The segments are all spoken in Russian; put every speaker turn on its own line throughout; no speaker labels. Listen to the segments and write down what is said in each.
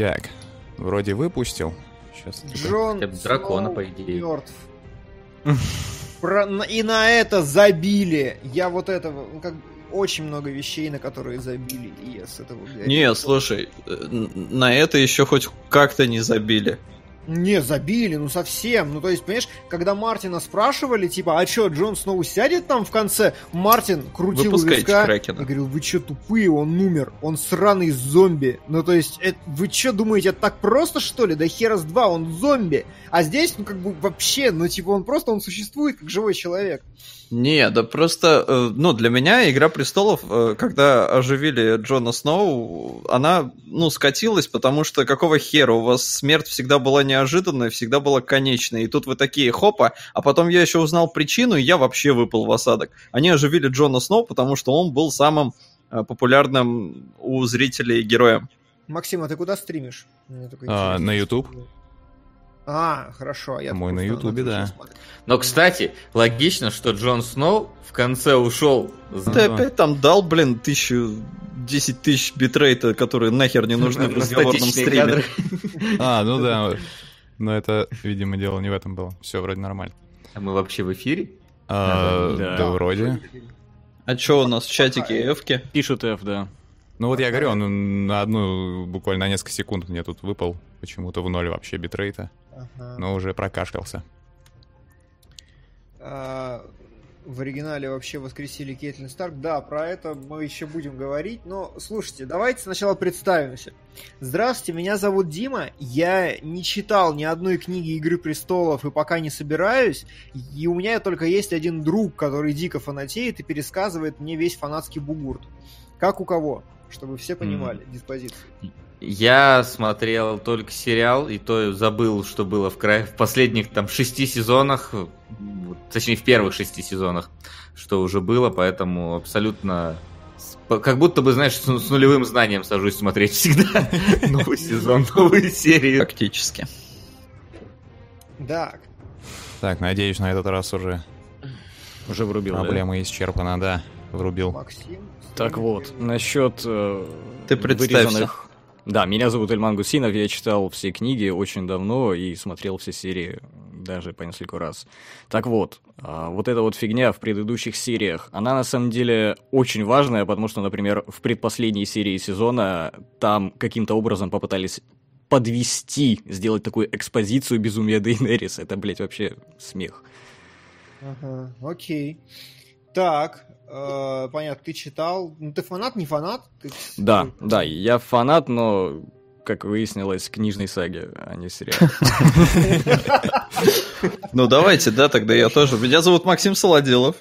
Так, вроде выпустил. Сейчас.
Джон
дракона,
Сноу
по идее.
мертв. Про- И на это забили. Я вот этого, ну, как очень много вещей, на которые забили, и я с этого горю.
Не, слушай, э, на это еще хоть как-то не забили.
Не, забили, ну совсем. Ну, то есть, понимаешь, когда Мартина спрашивали, типа, а чё, Джон Сноу сядет там в конце? Мартин крутил
Выпускайте
виска
Кракена.
и говорил, вы чё, тупые, он умер, он сраный зомби. Ну, то есть, это- вы чё думаете, это так просто, что ли? Да хера с два, он зомби. А здесь, ну, как бы, вообще, ну, типа, он просто, он существует, как живой человек.
Не, да просто, э, ну, для меня «Игра престолов», э, когда оживили Джона Сноу, она, ну, скатилась, потому что какого хера, у вас смерть всегда была неожиданная, всегда была конечной, и тут вы такие, хопа, а потом я еще узнал причину, и я вообще выпал в осадок. Они оживили Джона Сноу, потому что он был самым э, популярным у зрителей героем.
Максим, а ты куда стримишь?
А, на YouTube.
А, хорошо. Я
Мой на Ютубе, да.
смотрю.
Но, кстати, логично, что Джон Сноу в конце ушел.
Ты
Да.
опять там дал, блин, тысячу, десять тысяч битрейта, которые нахер не нужны в разговорном стриме.
А, ну да. Но это, видимо, дело не в этом было. Все вроде нормально.
А мы вообще в эфире?
А,
Да.
Вроде.
А чё у нас в чатике эвки?
Пишут F, да.
Ну вот я говорю, он на одну, буквально на несколько секунд мне тут выпал. Почему-то в ноль вообще битрейта.
Ага.
Но уже прокашлялся.
А, в оригинале вообще воскресили Кейтлин Старк. Да, про это мы еще будем говорить. Но слушайте, давайте сначала представимся. Здравствуйте, меня зовут Дима. Я не читал ни одной книги Игры престолов и пока не собираюсь. И у меня только есть один друг, который дико фанатеет и пересказывает мне весь фанатский бугурт. Как у кого? Чтобы все понимали диспозицию.
Я смотрел только сериал, и то забыл, что было в, кра- в последних там шести сезонах, точнее в первых шести сезонах, что уже было, поэтому абсолютно как будто бы, знаешь, с, с нулевым знанием сажусь смотреть всегда новый сезон, новые серии.
Фактически.
Так,
Так, надеюсь, на этот раз уже
Уже врубил, да?
проблема исчерпана, да. Врубил.
Максим.
Так вот, насчет э,
Ты представься.
вырезанных... Да, меня зовут Эльман Гусинов, я читал все книги очень давно и смотрел все серии даже по несколько раз. Так вот, а, вот эта вот фигня в предыдущих сериях, она на самом деле очень важная, потому что, например, в предпоследней серии сезона там каким-то образом попытались подвести, сделать такую экспозицию безумия Дейнерис. Это, блядь, вообще смех.
Ага, окей. Так, э, понятно, ты читал. Ну, ты фанат, не фанат? Ты-
Да, да, я фанат, но, как выяснилось, книжной саги, а не сериал.
Ну давайте, да, тогда я тоже. Меня зовут Максим Солоделов.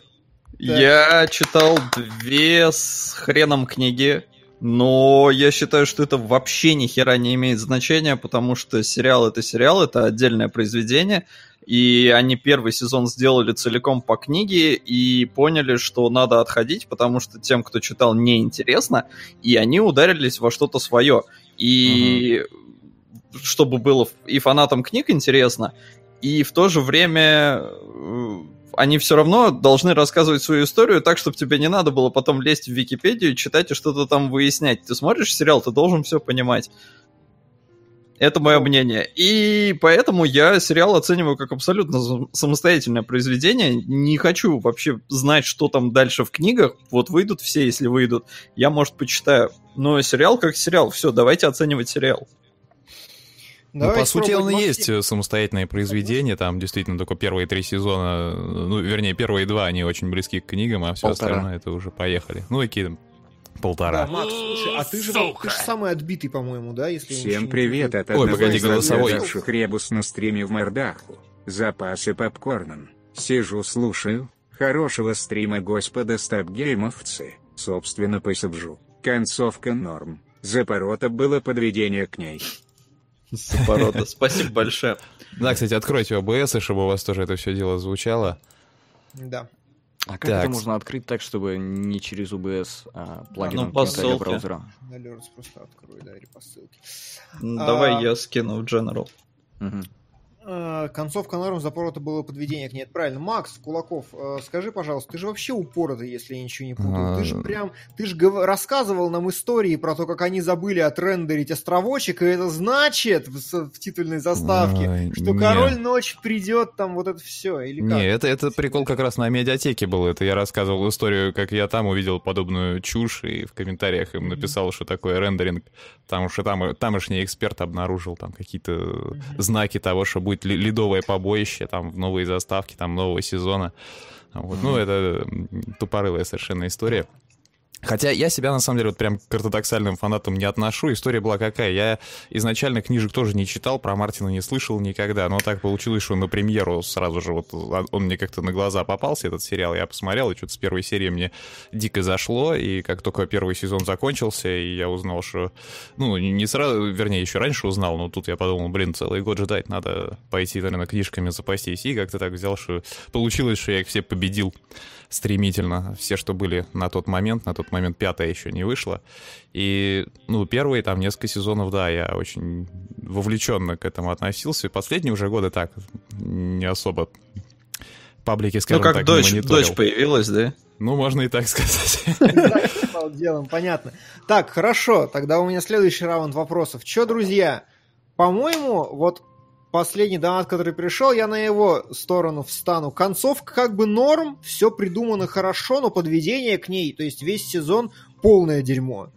Я читал две с хреном книги, но я считаю, что это вообще ни хера не имеет значения, потому что сериал это сериал, это отдельное произведение, и они первый сезон сделали целиком по книге и поняли, что надо отходить, потому что тем, кто читал, неинтересно, и они ударились во что-то свое. И чтобы было и фанатам книг интересно, и в то же время э, они все равно должны рассказывать свою историю так, чтобы тебе не надо было потом лезть в Википедию, читать и что-то там выяснять. Ты смотришь сериал, ты должен все понимать. Это мое мнение. И поэтому я сериал оцениваю как абсолютно сам- самостоятельное произведение. Не хочу вообще знать, что там дальше в книгах. Вот выйдут все, если выйдут. Я, может, почитаю. Но сериал как сериал. Все, давайте оценивать сериал.
Ну,
Давайте
по сути, он и есть самостоятельное произведение. Там действительно только первые три сезона, э, ну, вернее, первые два, они очень близки к книгам, а все
Полтора.
остальное это уже поехали. Ну, какие там
Да,
полтора.
Макс, слушай, а ты же, ты же самый отбитый, по-моему, да? Если
Всем привет от
Ой,
одного
погоди, голосовой.
отгадавших ребус на стриме в Мордаху. Запасы попкорном. Сижу, слушаю. Хорошего стрима господа стабгеймовцы. Собственно, пособжу. Концовка норм. Запорота было подведение к ней.
Запорота. Спасибо большое.
Да, кстати, откройте и чтобы у вас тоже это все дело звучало.
Да.
А как
Так.
это можно открыть так, чтобы не через UBS, а плагином
Ну, по ссылке.
браузера?
Alerts просто открой, да, или по ссылке.
Ну,
А-
Давай я скину в General.
Мгм.
Э, концовка норм запорота было подведение к ней. Это правильно. Макс Кулаков, э, скажи, пожалуйста, ты же вообще упоротый, если я ничего не путаю. Ты же
А.
прям, ты же рассказывал нам истории про то, как они забыли отрендерить островочек, и это значит в, в титульной заставке, что
не.
король ночь придет, там вот это все, или как?
Не, это, это прикол как раз на медиатеке был. Это я рассказывал историю, как я там увидел подобную чушь, и в комментариях им написал, что такое рендеринг. Потому что там тамошний эксперт обнаружил там какие-то знаки того, что будет ли- ледовое побоище, там в новые заставки, там нового сезона. Вот. Ну, это тупорылая совершенно история. Хотя я себя, на самом деле, вот прям к ортодоксальным фанатам не отношу. История была какая? Я изначально книжек тоже не читал, про Мартина не слышал никогда, но так получилось, что на премьеру сразу же вот он мне как-то на глаза попался, этот сериал, я посмотрел, и что-то с первой серии мне дико зашло, и как только первый сезон закончился, и я узнал, что... Ну, не сразу, вернее, еще раньше узнал, но тут я подумал, блин, целый год ждать, надо пойти, наверное, книжками запастись, и как-то так взял, что получилось, что я их все победил стремительно. Все, что были на тот момент, на тот момент пятая еще не вышла. И, ну, первые там несколько сезонов, да, я очень вовлеченно к этому относился. И последние уже годы так, не особо паблики,
Ну,
скажем
как
так,
дочь,
не мониторил.
дочь появилась, да?
Ну, можно и так сказать.
Делом, понятно. Так, хорошо, тогда у меня следующий раунд вопросов. Че, друзья, по-моему, вот последний донат, который пришел, я на его сторону встану. Концовка как бы норм, все придумано хорошо, но подведение к ней, то есть весь сезон полное дерьмо.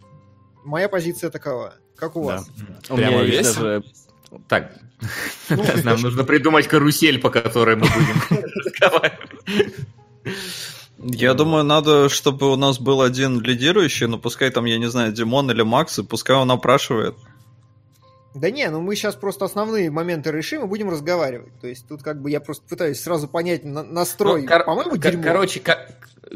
Моя позиция такова. Как у
Да.
вас?
У
Прямо
меня есть
весь?
даже...
Так,
Ну,
нам нужно придумать карусель, по которой мы будем разговаривать.
Я думаю, надо, чтобы у нас был один лидирующий, но пускай там, я не знаю, Димон или Макс, и пускай он опрашивает.
Да не, ну мы сейчас просто основные моменты решим и будем разговаривать. То есть тут как бы я просто пытаюсь сразу понять на- настрой.
Ну, кор-
По-моему,
кор-
дерьмо.
Короче, как,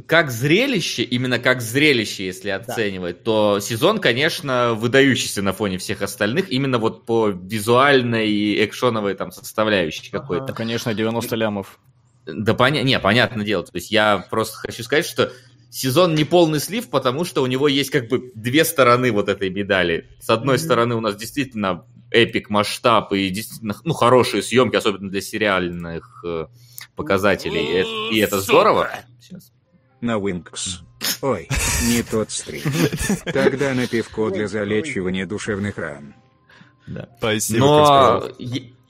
как зрелище, именно как зрелище, если оценивать, то сезон, конечно, выдающийся на фоне всех остальных, именно вот по визуальной и экшоновой там составляющей
Ага.
какой-то.
Да, конечно, 90 лямов.
Да, поня... не, понятное дело. То есть я просто хочу сказать, что сезон не полный слив, потому что у него есть как бы две стороны вот этой медали. С одной
Мгм.
стороны у нас действительно эпик масштаб и действительно ну, хорошие съемки, особенно для сериальных э, показателей. И это- И это здорово. Сейчас.
На Winx. Ой, не тот стрим. Тогда на пивко для залечивания душевных ран.
Да.
Спасибо,
Но,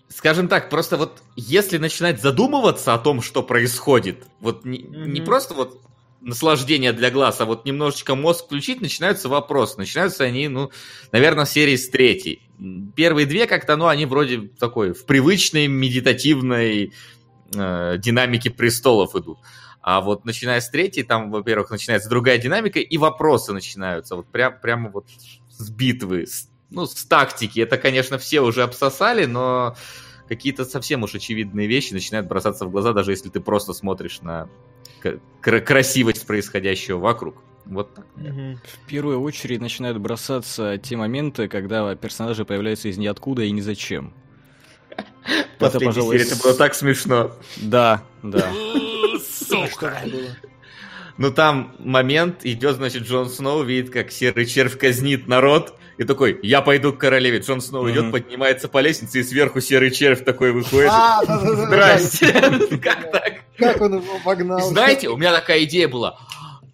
скажем так, просто вот если начинать задумываться о том, что происходит, вот не, не
Мгм.
просто вот наслаждение для глаз, а вот немножечко мозг включить, начинаются вопросы. Начинаются они, ну, наверное, с серии с третьей. Первые две как-то, ну, они вроде такой в привычной медитативной э, динамике престолов идут. А вот начиная с третьей, там, во-первых, начинается другая динамика, и вопросы начинаются. Вот прям, прямо вот с битвы, с, ну, с тактики. Это, конечно, все уже обсосали, но какие-то совсем уж очевидные вещи начинают бросаться в глаза, даже если ты просто смотришь на красивость происходящего вокруг. Вот так.
Мгм.
В первую очередь начинают бросаться те моменты, когда персонажи появляются из ниоткуда и ни зачем.
Последней
пожалуй,
серии это было так смешно.
Да, да.
А было?
Ну там момент, идет, значит, Джон Сноу, видит, как серый червь казнит народ, и такой, я пойду к королеве. Джон Сноу идет, поднимается по лестнице, и сверху серый червь такой выходит.
А.
Здрасте. Как так?
Как он его обогнал?
Знаете, у меня такая идея была.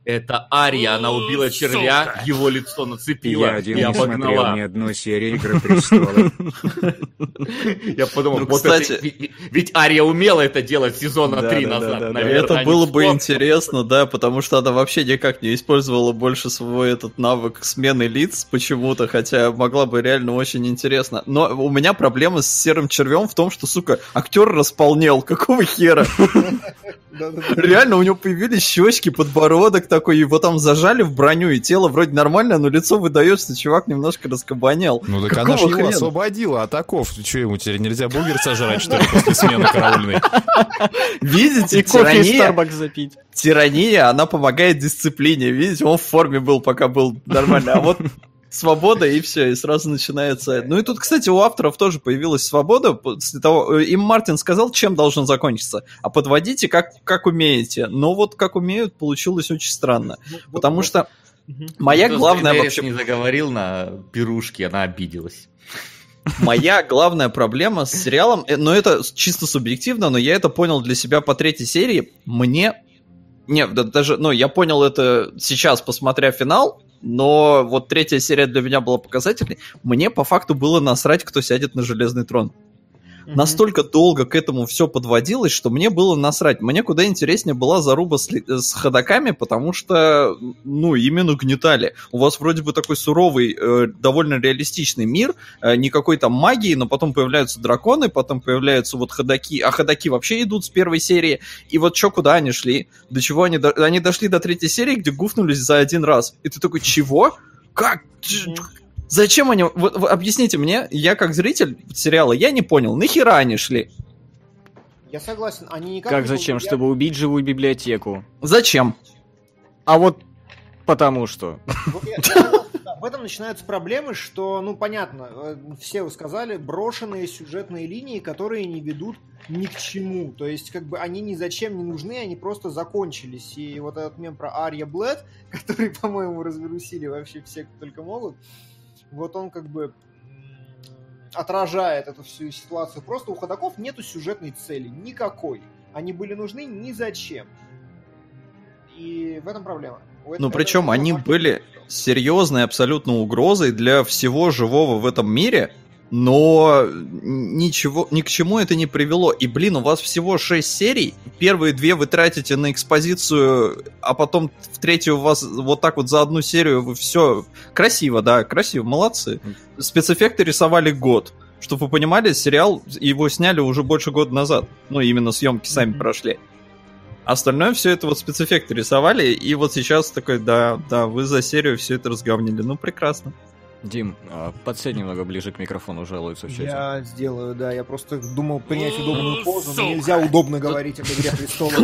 Это Ария, она убила червя, его лицо нацепила
Я один
и
не смотрел ни одной серии Игры престолов.
Я подумал,
Ну,
вот
кстати-
это, ведь, ведь Ария умела это делать сезона
Да,
три
да,
назад.
да,
наверное,
Это
они
было бы интересно, да, потому что она вообще никак не использовала больше свой этот навык смены лиц почему-то, хотя могла бы реально очень интересно. Но у меня проблема с серым червем в том, что, сука, актер располнел. Какого хера? Реально, у него появились щечки, подбородок такой, его там зажали в броню, и тело вроде нормальное, но лицо выдает, что чувак немножко раскабанял.
Ну так
Какого
она же его освободила от оков. Что ему теперь нельзя бургер сожрать, что ли, после смены караульной?
Видите,
И кофе из
тирания,
Starbucks запить.
тирания, она помогает дисциплине. Видите, он в форме был, пока был нормально. А вот свобода, и все, и сразу начинается. Ну и тут, кстати, у авторов тоже появилась свобода. После того, э, им Мартин сказал, чем должен закончиться. А подводите, как, как умеете. Но вот как умеют, получилось очень странно.
Ну,
Потому что моя
Кто
главная вообще...
не заговорил на пирушке, она обиделась.
Моя главная проблема с сериалом, э, но это чисто субъективно, но я это понял для себя по третьей серии. Мне... Не, да, даже, ну, я понял это сейчас, посмотря финал, но вот третья серия для меня была показательной. Мне по факту было насрать, кто сядет на железный трон. Mm-hmm. Настолько долго к этому все подводилось, что мне было насрать. Мне куда интереснее была заруба с, с ходаками, потому что, ну, именно гнетали. У вас вроде бы такой суровый, э, довольно реалистичный мир, э, никакой там магии, но потом появляются драконы, потом появляются вот ходаки, а ходаки вообще идут с первой серии. И вот что, куда они шли? До чего они... До... Они дошли до третьей серии, где гуфнулись за один раз. И ты такой, чего? Как? Mm-hmm. Зачем они... Вот, объясните мне, я как зритель сериала, я не понял, нахера они шли?
Я согласен, они никак
Как
не
зачем?
могут-
Чтобы убить живую библиотеку.
Зачем?
А вот потому что.
Вот я- В этом начинаются проблемы, что, ну, понятно, э, все вы сказали, брошенные сюжетные линии, которые не ведут ни к чему. То есть, как бы, они ни зачем не нужны, они просто закончились. И вот этот мем про Ария Блэд, который, по-моему, разверусили вообще все, кто только могут, вот он как бы отражает эту всю ситуацию. Просто у ходаков нету сюжетной цели, никакой. Они были нужны ни зачем. И в этом проблема. У
Ну, причем они были серьезной абсолютно угрозой для всего живого в этом мире, но ничего, ни к чему это не привело. И, блин, у вас всего 6 серий, первые две вы тратите на экспозицию, а потом в третью у вас вот так вот за одну серию вы все... Красиво, да, красиво, молодцы. Спецэффекты рисовали год. Чтобы вы понимали, сериал, его сняли уже больше года назад. Ну, именно съемки сами
Мгм.
прошли. Остальное все это вот спецэффекты рисовали, и вот сейчас такой, да, да, вы за серию все это разговнили. Ну, прекрасно.
Дим, а, подсядь немного ближе к микрофону, жалуются в чате.
Я сделаю, да. Я просто думал принять удобную позу, но нельзя удобно говорить об «Игре престолов».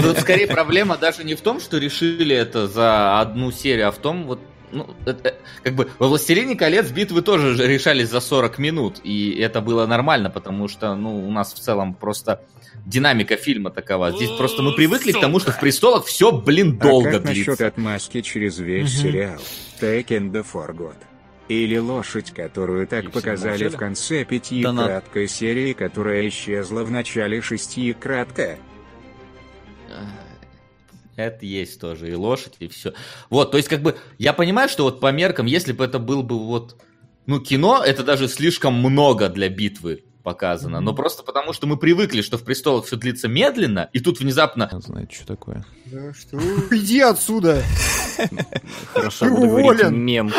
Тут скорее проблема даже не в том, что решили это за одну серию, а в том, вот, ну, это, как бы во «Властелине колец» битвы тоже же решались за 40 минут, и это было нормально, потому что, ну, у нас в целом просто динамика фильма такова. Здесь просто мы привыкли к тому, что в «Престолах» все, блин, долго
а как насчет
длится.
отмазки через весь
Мгм.
сериал? Taken the Forgot. Или лошадь, которую так показали в конце пяти
Да на-
краткой серии, которая исчезла в начале шести кратко.
Это есть тоже и лошадь, и все. Вот, то есть, как бы, я понимаю, что вот по меркам, если бы это был бы вот, ну, кино, это даже слишком много для битвы показано. Но просто потому, что мы привыкли, что в престолах все длится медленно, и тут внезапно
Знаете, что такое?
Да что? Иди отсюда!
Хорошо буду говорить мем.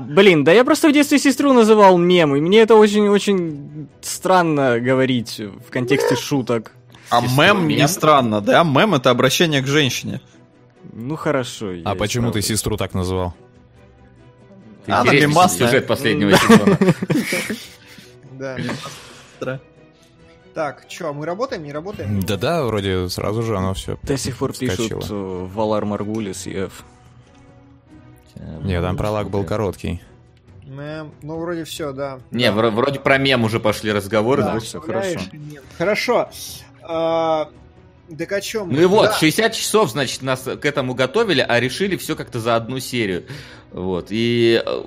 Блин, да я просто в детстве сестру называл мем, и мне это очень-очень странно говорить в контексте шуток.
А
Сестру
мем
мем?
не странно, да? Мем это обращение к женщине.
Ну хорошо.
А почему ты сестру так называл?
Она
интересный
мемасная.
сюжет последнего сезона.
Да. Так, что, мы работаем, не работаем?
Да-да, вроде сразу же оно все.
До сих пор пишут э, Валар Маргулис и F.
Нет, там пролаг был короткий.
Мэм, Ну, вроде все, да.
Не, вро- вроде про мем уже пошли разговоры.
Да,
да.
всё
вставляешь
хорошо.
мем. Хорошо. А, Так о чем?
Ну и вот, 60 часов, значит, нас к этому готовили, а решили все как-то за одну серию. Вот. И э,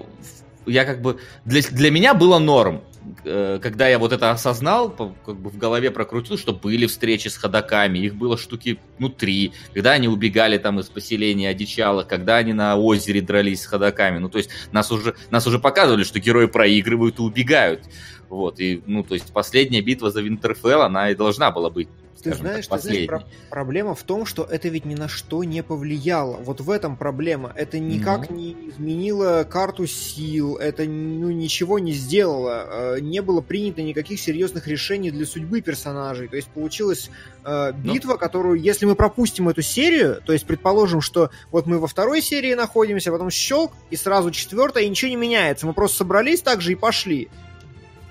я как бы... Для, для меня было норм. Э, Когда я вот это осознал, как бы в голове прокрутил, что были встречи с ходаками, их было штуки, ну, три. Когда они убегали там из поселения одичалых, когда они на озере дрались с ходаками. Ну, то есть нас уже, нас уже показывали, что герои проигрывают и убегают. Вот, и, ну, то есть последняя битва за Винтерфелл, она и должна была быть,
Ты знаешь,
так,
ты знаешь, про- проблема в том, что это ведь ни на что не повлияло. Вот в этом проблема. Это никак
Ну.
не изменило карту сил, это ну, ничего не сделало. Э, Не было принято никаких серьезных решений для судьбы персонажей. То есть получилась э,
Ну.
битва, которую, если мы пропустим эту серию, то есть предположим, что вот мы во второй серии находимся, потом щелк, и сразу четвертая, и ничего не меняется. Мы просто собрались так же и пошли.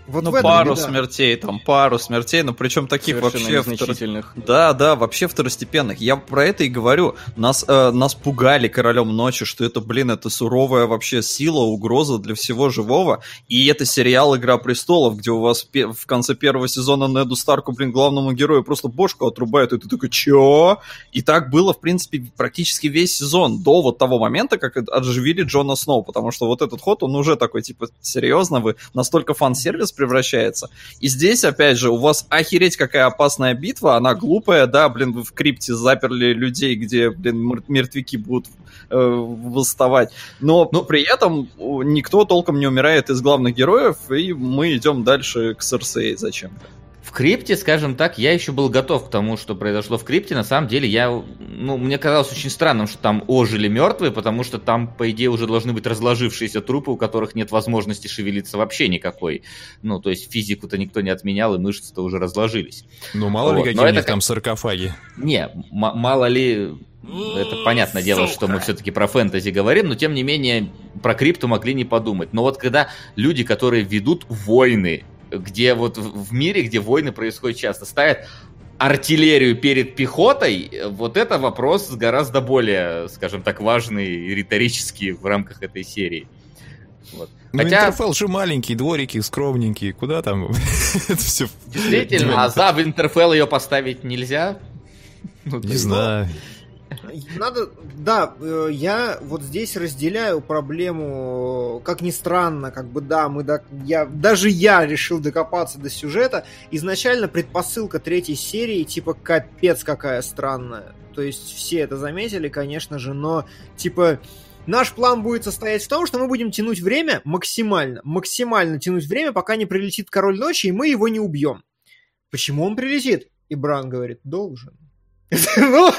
Вот
ну, пару
беда.
смертей, там, пару смертей, но причем таких
Совершенно
вообще... втор-. Да, да, вообще второстепенных. Я про это и говорю. Нас, э, нас пугали королем ночи, что это, блин, это суровая вообще сила, угроза для всего живого. И это сериал Игра престолов, где у вас пе- в конце первого сезона Неду Старку, блин, главному герою просто бошку отрубают, и ты такой, чё? И так было, в принципе, практически весь сезон, до вот того момента, как отживили Джона Сноу, потому что вот этот ход, он уже такой, типа, серьезно, вы настолько фан-сервис превращается. И здесь, опять же, у вас охереть какая опасная битва, она глупая, да, блин, вы в крипте заперли людей, где, блин, мер- мертвяки будут э, восставать. Но
Ну,
при этом никто толком не умирает из главных героев, и мы идем дальше к Серсей зачем-то.
В крипте, скажем так, я еще был готов к тому, что произошло в крипте. На самом деле, я, ну, мне казалось очень странным, что там ожили мертвые, потому что там, по идее, уже должны быть разложившиеся трупы, у которых нет возможности шевелиться вообще никакой. Ну, то есть физику-то никто не отменял, и мышцы-то уже разложились.
Ну, мало ли,
Вот,
какие
но
у
это
них
как-
там саркофаги.
Не, м- мало ли, это понятное дело, что мы все-таки про фэнтези говорим, но тем не менее про крипту могли не подумать. Но вот когда люди, которые ведут войны, где вот в мире, где войны происходят часто, ставят артиллерию перед пехотой, э, вот это вопрос гораздо более, скажем так, важный и риторический в рамках этой серии. Вот.
Ну,
Хотя,
Интерфелл же маленький, дворики скромненькие. Куда там? Это все...
действительно, а за Винтерфелл ее поставить нельзя? Ну,
Не знаю.
Надо, да, э, я вот здесь разделяю проблему, как ни странно, как бы да, мы до, я, даже я решил докопаться до сюжета. Изначально предпосылка третьей серии типа капец какая странная. То есть все это заметили, конечно же, но типа наш план будет состоять в том, что мы будем тянуть время максимально, максимально тянуть время, пока не прилетит король ночи, и мы его не убьем. Почему он прилетит? И Бран говорит, должен. Ну,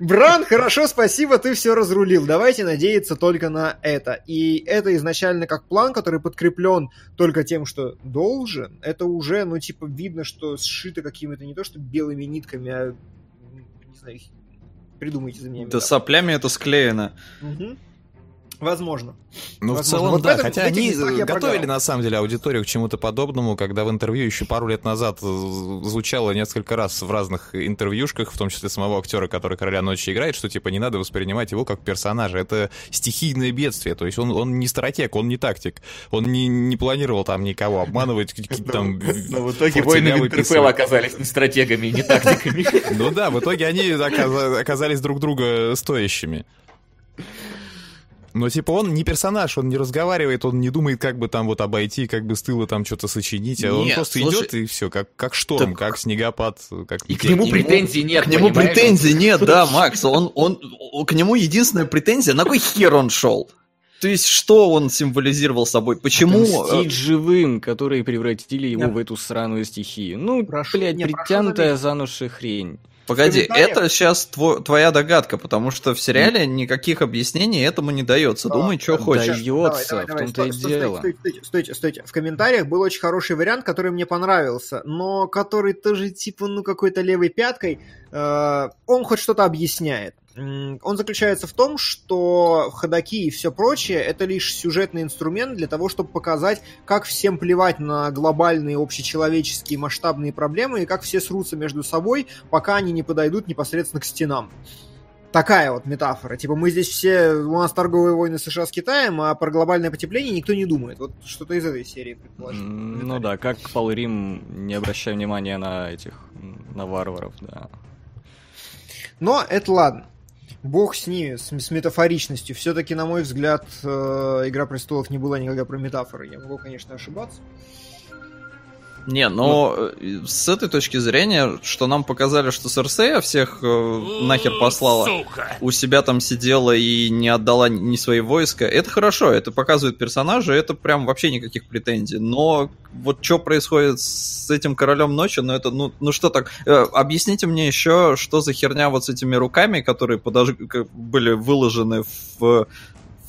Бран, хорошо, спасибо, ты все разрулил. Давайте надеяться только на это. И это изначально как план, который подкреплен только тем, что должен. Это уже, ну, типа, видно, что сшито какими-то не то что белыми нитками, а не знаю, придумайте за меня.
Да
метафору.
соплями это склеено.
Мгм. Возможно.
Ну, в целом,
Вот
да.
этом-
Хотя они готовили, на самом деле, аудиторию к чему-то подобному, когда в интервью еще пару лет назад звучало несколько раз в разных интервьюшках, в том числе самого актера, который Короля Ночи играет, что, типа, не надо воспринимать его как персонажа. Это стихийное бедствие. То есть он, он не стратег, он не тактик. Он не, не планировал там никого обманывать, какие-то там...
Но в итоге
выписывать.
Винтерфелла оказались не стратегами, не тактиками.
Ну да, в итоге они оказа- оказались друг друга стоящими. Но типа он не персонаж, он не разговаривает, он не думает, как бы там вот обойти, как бы с тыла там что-то сочинить, а он
Нет,
просто
слушай,
идет и все, как, как шторм, как снегопад, как
И к нему
метель.
претензий нет.
К нему
понимаешь?
претензий нет, да, Макс. Он, он, о- к нему единственная претензия, на кой хер он шел? То есть, что он символизировал собой? Почему... э,
Отомстить живым, которые превратили его
Я-
в эту сраную стихию. Ну,
Прошу-
блядь,
прошу
притянутая за ножи хрень.
Погоди, это сейчас твоя догадка, потому что в сериале никаких объяснений этому не дается.
Да,
Думай, что
да,
хочешь.
да. Дается, в том-то и дело.
Стойте, стойте, стойте, стойте. В комментариях был очень хороший вариант, который мне понравился, но который тоже типа, ну, какой-то левой пяткой. Э, Он хоть что-то объясняет. Он заключается в том, что ходаки и все прочее это лишь сюжетный инструмент для того, чтобы показать, как всем плевать на глобальные общечеловеческие масштабные проблемы и как все срутся между собой, пока они не подойдут непосредственно к стенам. Такая вот метафора. Типа мы здесь все, у нас торговые войны США с Китаем, а про глобальное потепление никто не думает. Вот что-то из этой серии предположим.
М, Ну да, как Пал Рим, не обращая внимания на этих, на варваров, да.
Но это ладно. Бог с ними, с, с метафоричностью. Все-таки, на мой взгляд, э, Игра престолов не была никогда про метафоры. Я могу, конечно, ошибаться.
Не, но э, с этой точки зрения, что нам показали, что Серсея всех э, нахер послала, у себя там сидела и не отдала ни свои войска, это хорошо, это показывает персонажа, это прям вообще никаких претензий. Но вот что происходит с этим королем ночи, ну это, ну, ну что так, Э, объясните мне еще, что за херня вот с этими руками, которые подож... были выложены в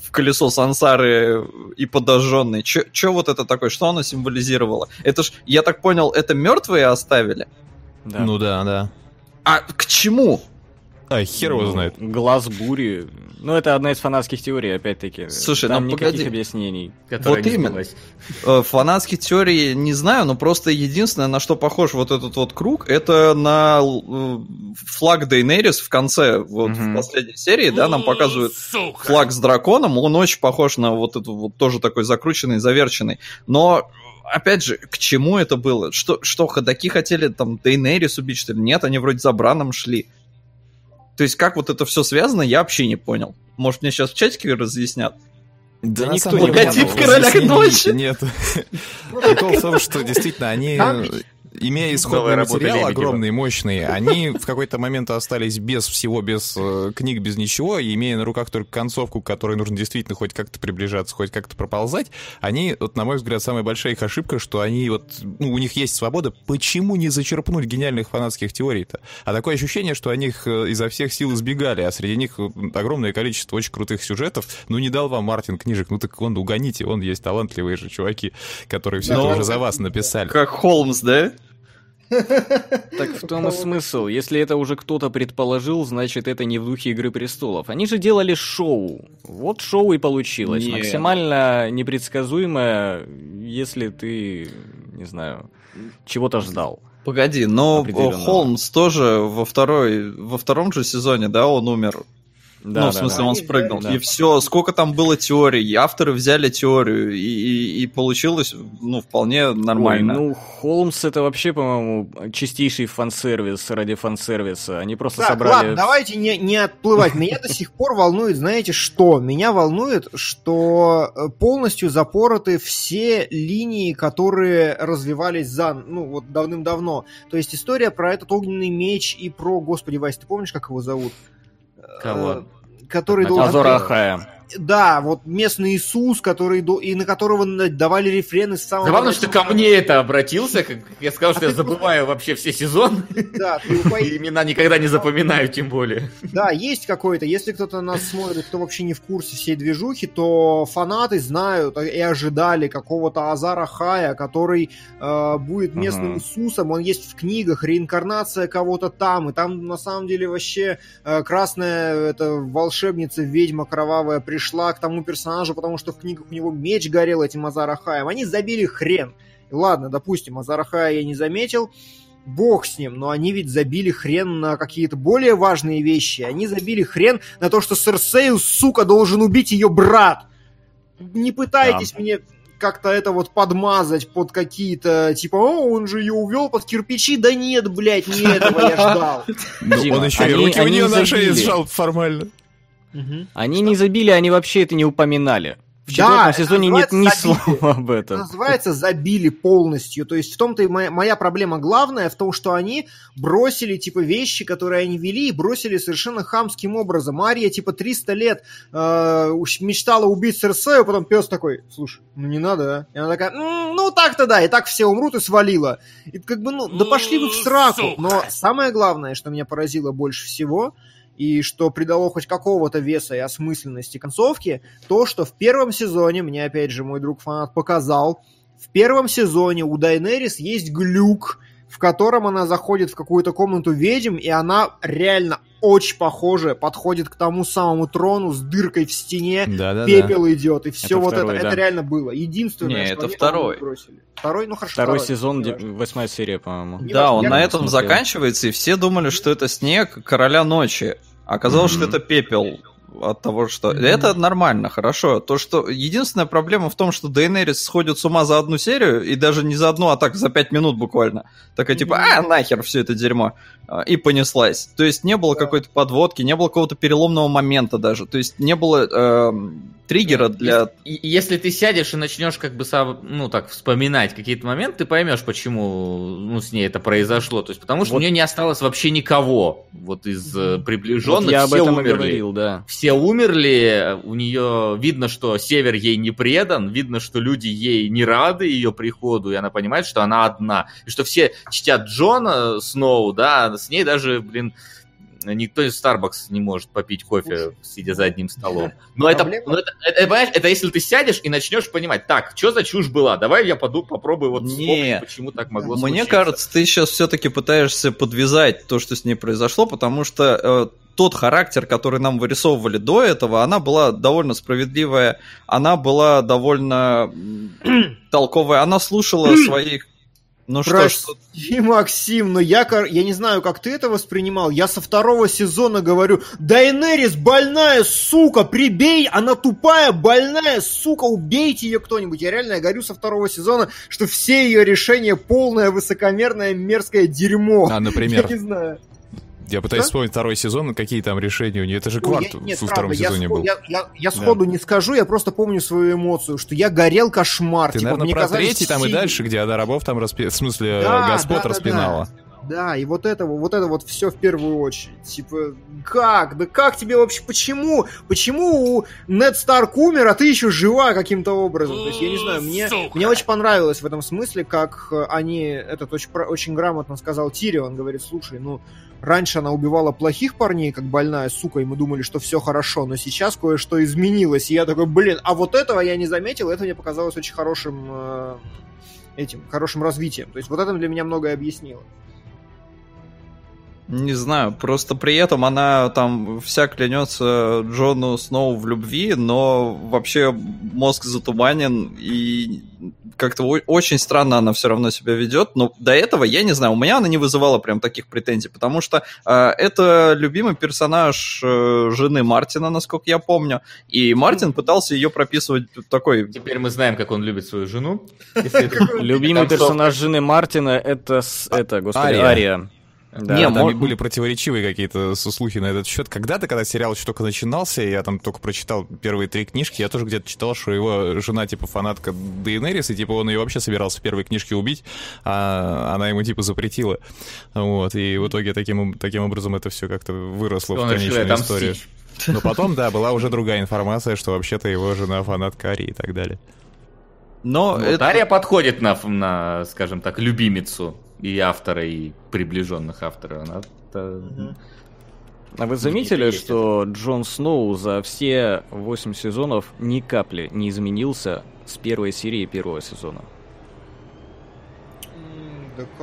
в колесо сансары и подожженный. Че вот это такое? Что оно символизировало? Это ж, я так понял, это мертвые оставили?
да.
Ну да, да.
А к чему?
А, хер его знает.
Глаз бури. Ну, это одна из фанатских теорий, опять-таки.
Слушай,
Там
ну,
никаких
погоди.
объяснений.
Вот
не
именно. Э, Фанатских теорий не знаю, но просто единственное, на что похож вот этот вот круг, это на э, флаг Дейнерис в конце, вот
Мгм.
в последней серии, да, нам показывают флаг с драконом, он очень похож на вот этот вот тоже такой закрученный, заверченный. Но опять же, к чему это было? Что, что ходаки хотели там Дейнерис убить, что ли? Нет, они вроде за Браном шли. То есть как вот это все связано, я вообще не понял. Может, мне сейчас в чатике разъяснят?
Да
на
никто не
нет.
Короля ночи.
Нет. Прикол в том, что действительно они, имея исходный
Новая
материал огромный, мощный, они в какой-то момент остались без всего, без э, книг, без ничего, и имея на руках только концовку, к которой нужно действительно хоть как-то приближаться, хоть как-то проползать, они, вот, на мой взгляд, самая большая их ошибка, что они вот, ну, у них есть свобода, почему не зачерпнуть гениальных фанатских теорий-то? А такое ощущение, что они их э, изо всех сил избегали, а среди них огромное количество очень крутых сюжетов. Ну, не дал вам Мартин книжек, ну так он угоните, он есть талантливые же чуваки, которые все
Ну,
это уже за вас написали.
Как Холмс, да?
Так в том и смысл. Если это уже кто-то предположил, значит это не в духе Игры Престолов. Они же делали шоу. Вот шоу и получилось.
Не.
Максимально непредсказуемое, если ты, не знаю, чего-то ждал.
Погоди, но. Холмс тоже во второй, во втором же сезоне, да, он умер.
Да,
ну,
да,
в смысле,
да.
он спрыгнул.
Да.
И все, сколько там было теорий, и авторы взяли теорию, и, и- и получилось, ну, вполне нормально.
Ой, ну, Холмс это вообще, по-моему, чистейший фан-сервис ради фан-сервиса. Они просто
Так,
собрали...
ладно, давайте не, не отплывать. Меня до сих пор волнует, знаете что? Меня волнует, что э, полностью запороты все линии, которые развивались за, ну, вот давным-давно. То есть история про этот огненный меч и про, господи, Вась, ты помнишь, как его зовут?
Кого?
Э, Который должен...
Азора Ахая.
Да, вот местный Иисус, который и на которого давали рефрены с самого
Забавно, что ко мне это обратился, как я сказал, что
А
я забываю вообще все сезоны,
Да, ты
и имена никогда не запоминаю, тем более.
Да, есть какой-то. Если кто-то нас смотрит, кто вообще не в курсе всей движухи, то фанаты знают и ожидали какого-то Азара Хая, который э, будет местным
Ага.
Иисусом. Он есть в книгах, реинкарнация кого-то там. И там на самом деле вообще э, красная эта волшебница, ведьма кровавая пришла к тому персонажу, потому что в книгах у него меч горел этим Азара Хаем. Они забили хрен. Ладно, допустим, Азара Хая я не заметил, бог с ним, но они ведь забили хрен на какие-то более важные вещи. Они забили хрен на то, что Серсею, сука, должен убить ее брат. Не пытайтесь мне как-то это вот подмазать под какие-то, типа, о, он же ее увел под кирпичи. Да нет, блядь, не этого я ждал.
Дима,
Он еще и руки у
они
нее на шее сжал формально.
Они не забили, они вообще это не упоминали. В
Да,
четвертом
это
сезоне нет ни
забили.
слова об
Это
этом.
называется забили полностью. То есть в том-то и моя, моя проблема главная в том, что они бросили типа вещи, которые они вели, и бросили совершенно хамским образом. Ария типа 300 лет э, мечтала убить Серсею, потом пес такой, слушай, ну не надо, а? И она такая, «М, ну так-то да, и так все умрут и свалила. И как бы, ну, да пошли вы в сраку. Но самое главное, что меня поразило больше всего, и что придало хоть какого-то веса и осмысленности концовки, то, что в первом сезоне, мне опять же мой друг фанат показал, в первом сезоне у Дайнерис есть глюк, в котором она заходит в какую-то комнату ведьм, и она реально очень похоже подходит к тому самому трону с дыркой в стене,
Да-да-да.
пепел идет, и все
Это
вот
второй,
это,
да.
это реально было. Единственное,
Не,
что
это
они,
второй.
бросили. Второй, ну хорошо.
Второй сезон, де-
важно.
восьмая серия, по-моему.
Не
Да,
важно,
он на этом
смотрел.
заканчивается, и все думали, что это снег короля ночи. Оказалось, что
Мгм.
это пепел от того, что... Это нормально, хорошо. То, что... Единственная проблема в том, что Дейнерис сходит с ума за одну серию, и даже не за одну, а так за пять минут буквально. Такая типа, а, нахер все это дерьмо. А, И понеслась. То есть не было
Да.
какой-то подводки, не было какого-то переломного момента даже. То есть не было эм, триггера для...
И- и если ты сядешь и начнешь как бы сам, ну так вспоминать какие-то моменты, ты поймешь, почему ну, с ней это произошло. То есть потому что
Вот.
у нее не осталось вообще никого вот из э, приближенных.
Вот я об этом и
умерли.
говорил, да.
Все умерли, у нее видно, что север ей не предан, видно, что люди ей не рады ее приходу, и она понимает, что она одна. И что все чтят Джона Сноу, да, с ней даже, блин, никто из Starbucks не может попить кофе, сидя за одним столом. Но это, но это, это, понимаешь, это если ты сядешь и начнешь понимать, так, что за чушь была, давай я поду, попробую вот вспомнить,
Не.
почему так могло
Мне
случиться.
кажется, ты сейчас все-таки пытаешься подвязать то, что с ней произошло, потому что э, тот характер, который нам вырисовывали до этого, она была довольно справедливая, она была довольно толковая, она слушала своих ну что ж,
Прости, Максим, но я, я не знаю, как ты это воспринимал. Я со второго сезона говорю, Дайнерис больная сука, прибей, она тупая, больная сука, убейте ее кто-нибудь. Я реально я говорю со второго сезона, что все ее решения полное, высокомерное, мерзкое дерьмо.
А, например?
Я не знаю.
Я пытаюсь да? вспомнить второй сезон, какие там решения у нее. Это же кварт ну, я, нет, во втором правда, сезоне
я,
был.
Я, я, я сходу да. не скажу, я просто помню свою эмоцию, что я горел кошмар.
Ты,
типа,
наверное, про третий там и дальше, где она рабов там, распи... в смысле, да, господ да, распинала.
Да, да. Да, и вот это, вот это вот все в первую очередь. Типа, как? Да как тебе вообще, почему? Почему у Нед Старк умер, а ты еще жива каким-то образом? То есть, я не знаю, мне, мне очень понравилось в этом смысле, как они, этот очень, очень грамотно сказал Тири, он говорит, слушай, ну, раньше она убивала плохих парней, как больная сука, и мы думали, что все хорошо, но сейчас кое-что изменилось, и я такой, блин, а вот этого я не заметил, это мне показалось очень хорошим э, этим, хорошим развитием. То есть вот это для меня многое объяснило.
Не знаю, просто при этом она там вся клянется Джону Сноу в любви, но вообще мозг затуманен и как-то очень странно она все равно себя ведет. Но до этого, я не знаю, у меня она не вызывала прям таких претензий, потому что э, это любимый персонаж э, жены Мартина, насколько я помню, и Мартин пытался ее прописывать такой...
Теперь мы знаем, как он любит свою жену.
Любимый персонаж жены Мартина это, это, господи, Ария.
Да, не, там мож... были противоречивые какие-то слухи на этот счет. Когда-то, когда сериал еще только начинался, я там только прочитал первые три книжки, я тоже где-то читал, что его жена, типа, фанатка Дейенерис, и, типа, он ее вообще собирался в первой книжке убить, а она ему, типа, запретила. Вот, и в итоге таким, таким образом это все как-то выросло он в конечную историю. Но потом, да, была уже другая информация, что вообще-то его жена фанатка Ари и так далее.
Но вот это... Ария подходит на, на, скажем так, любимицу и автора, и приближенных авторов. Она
а вы заметили, что Джон Сноу за все 8 сезонов ни капли не изменился с первой серии первого сезона?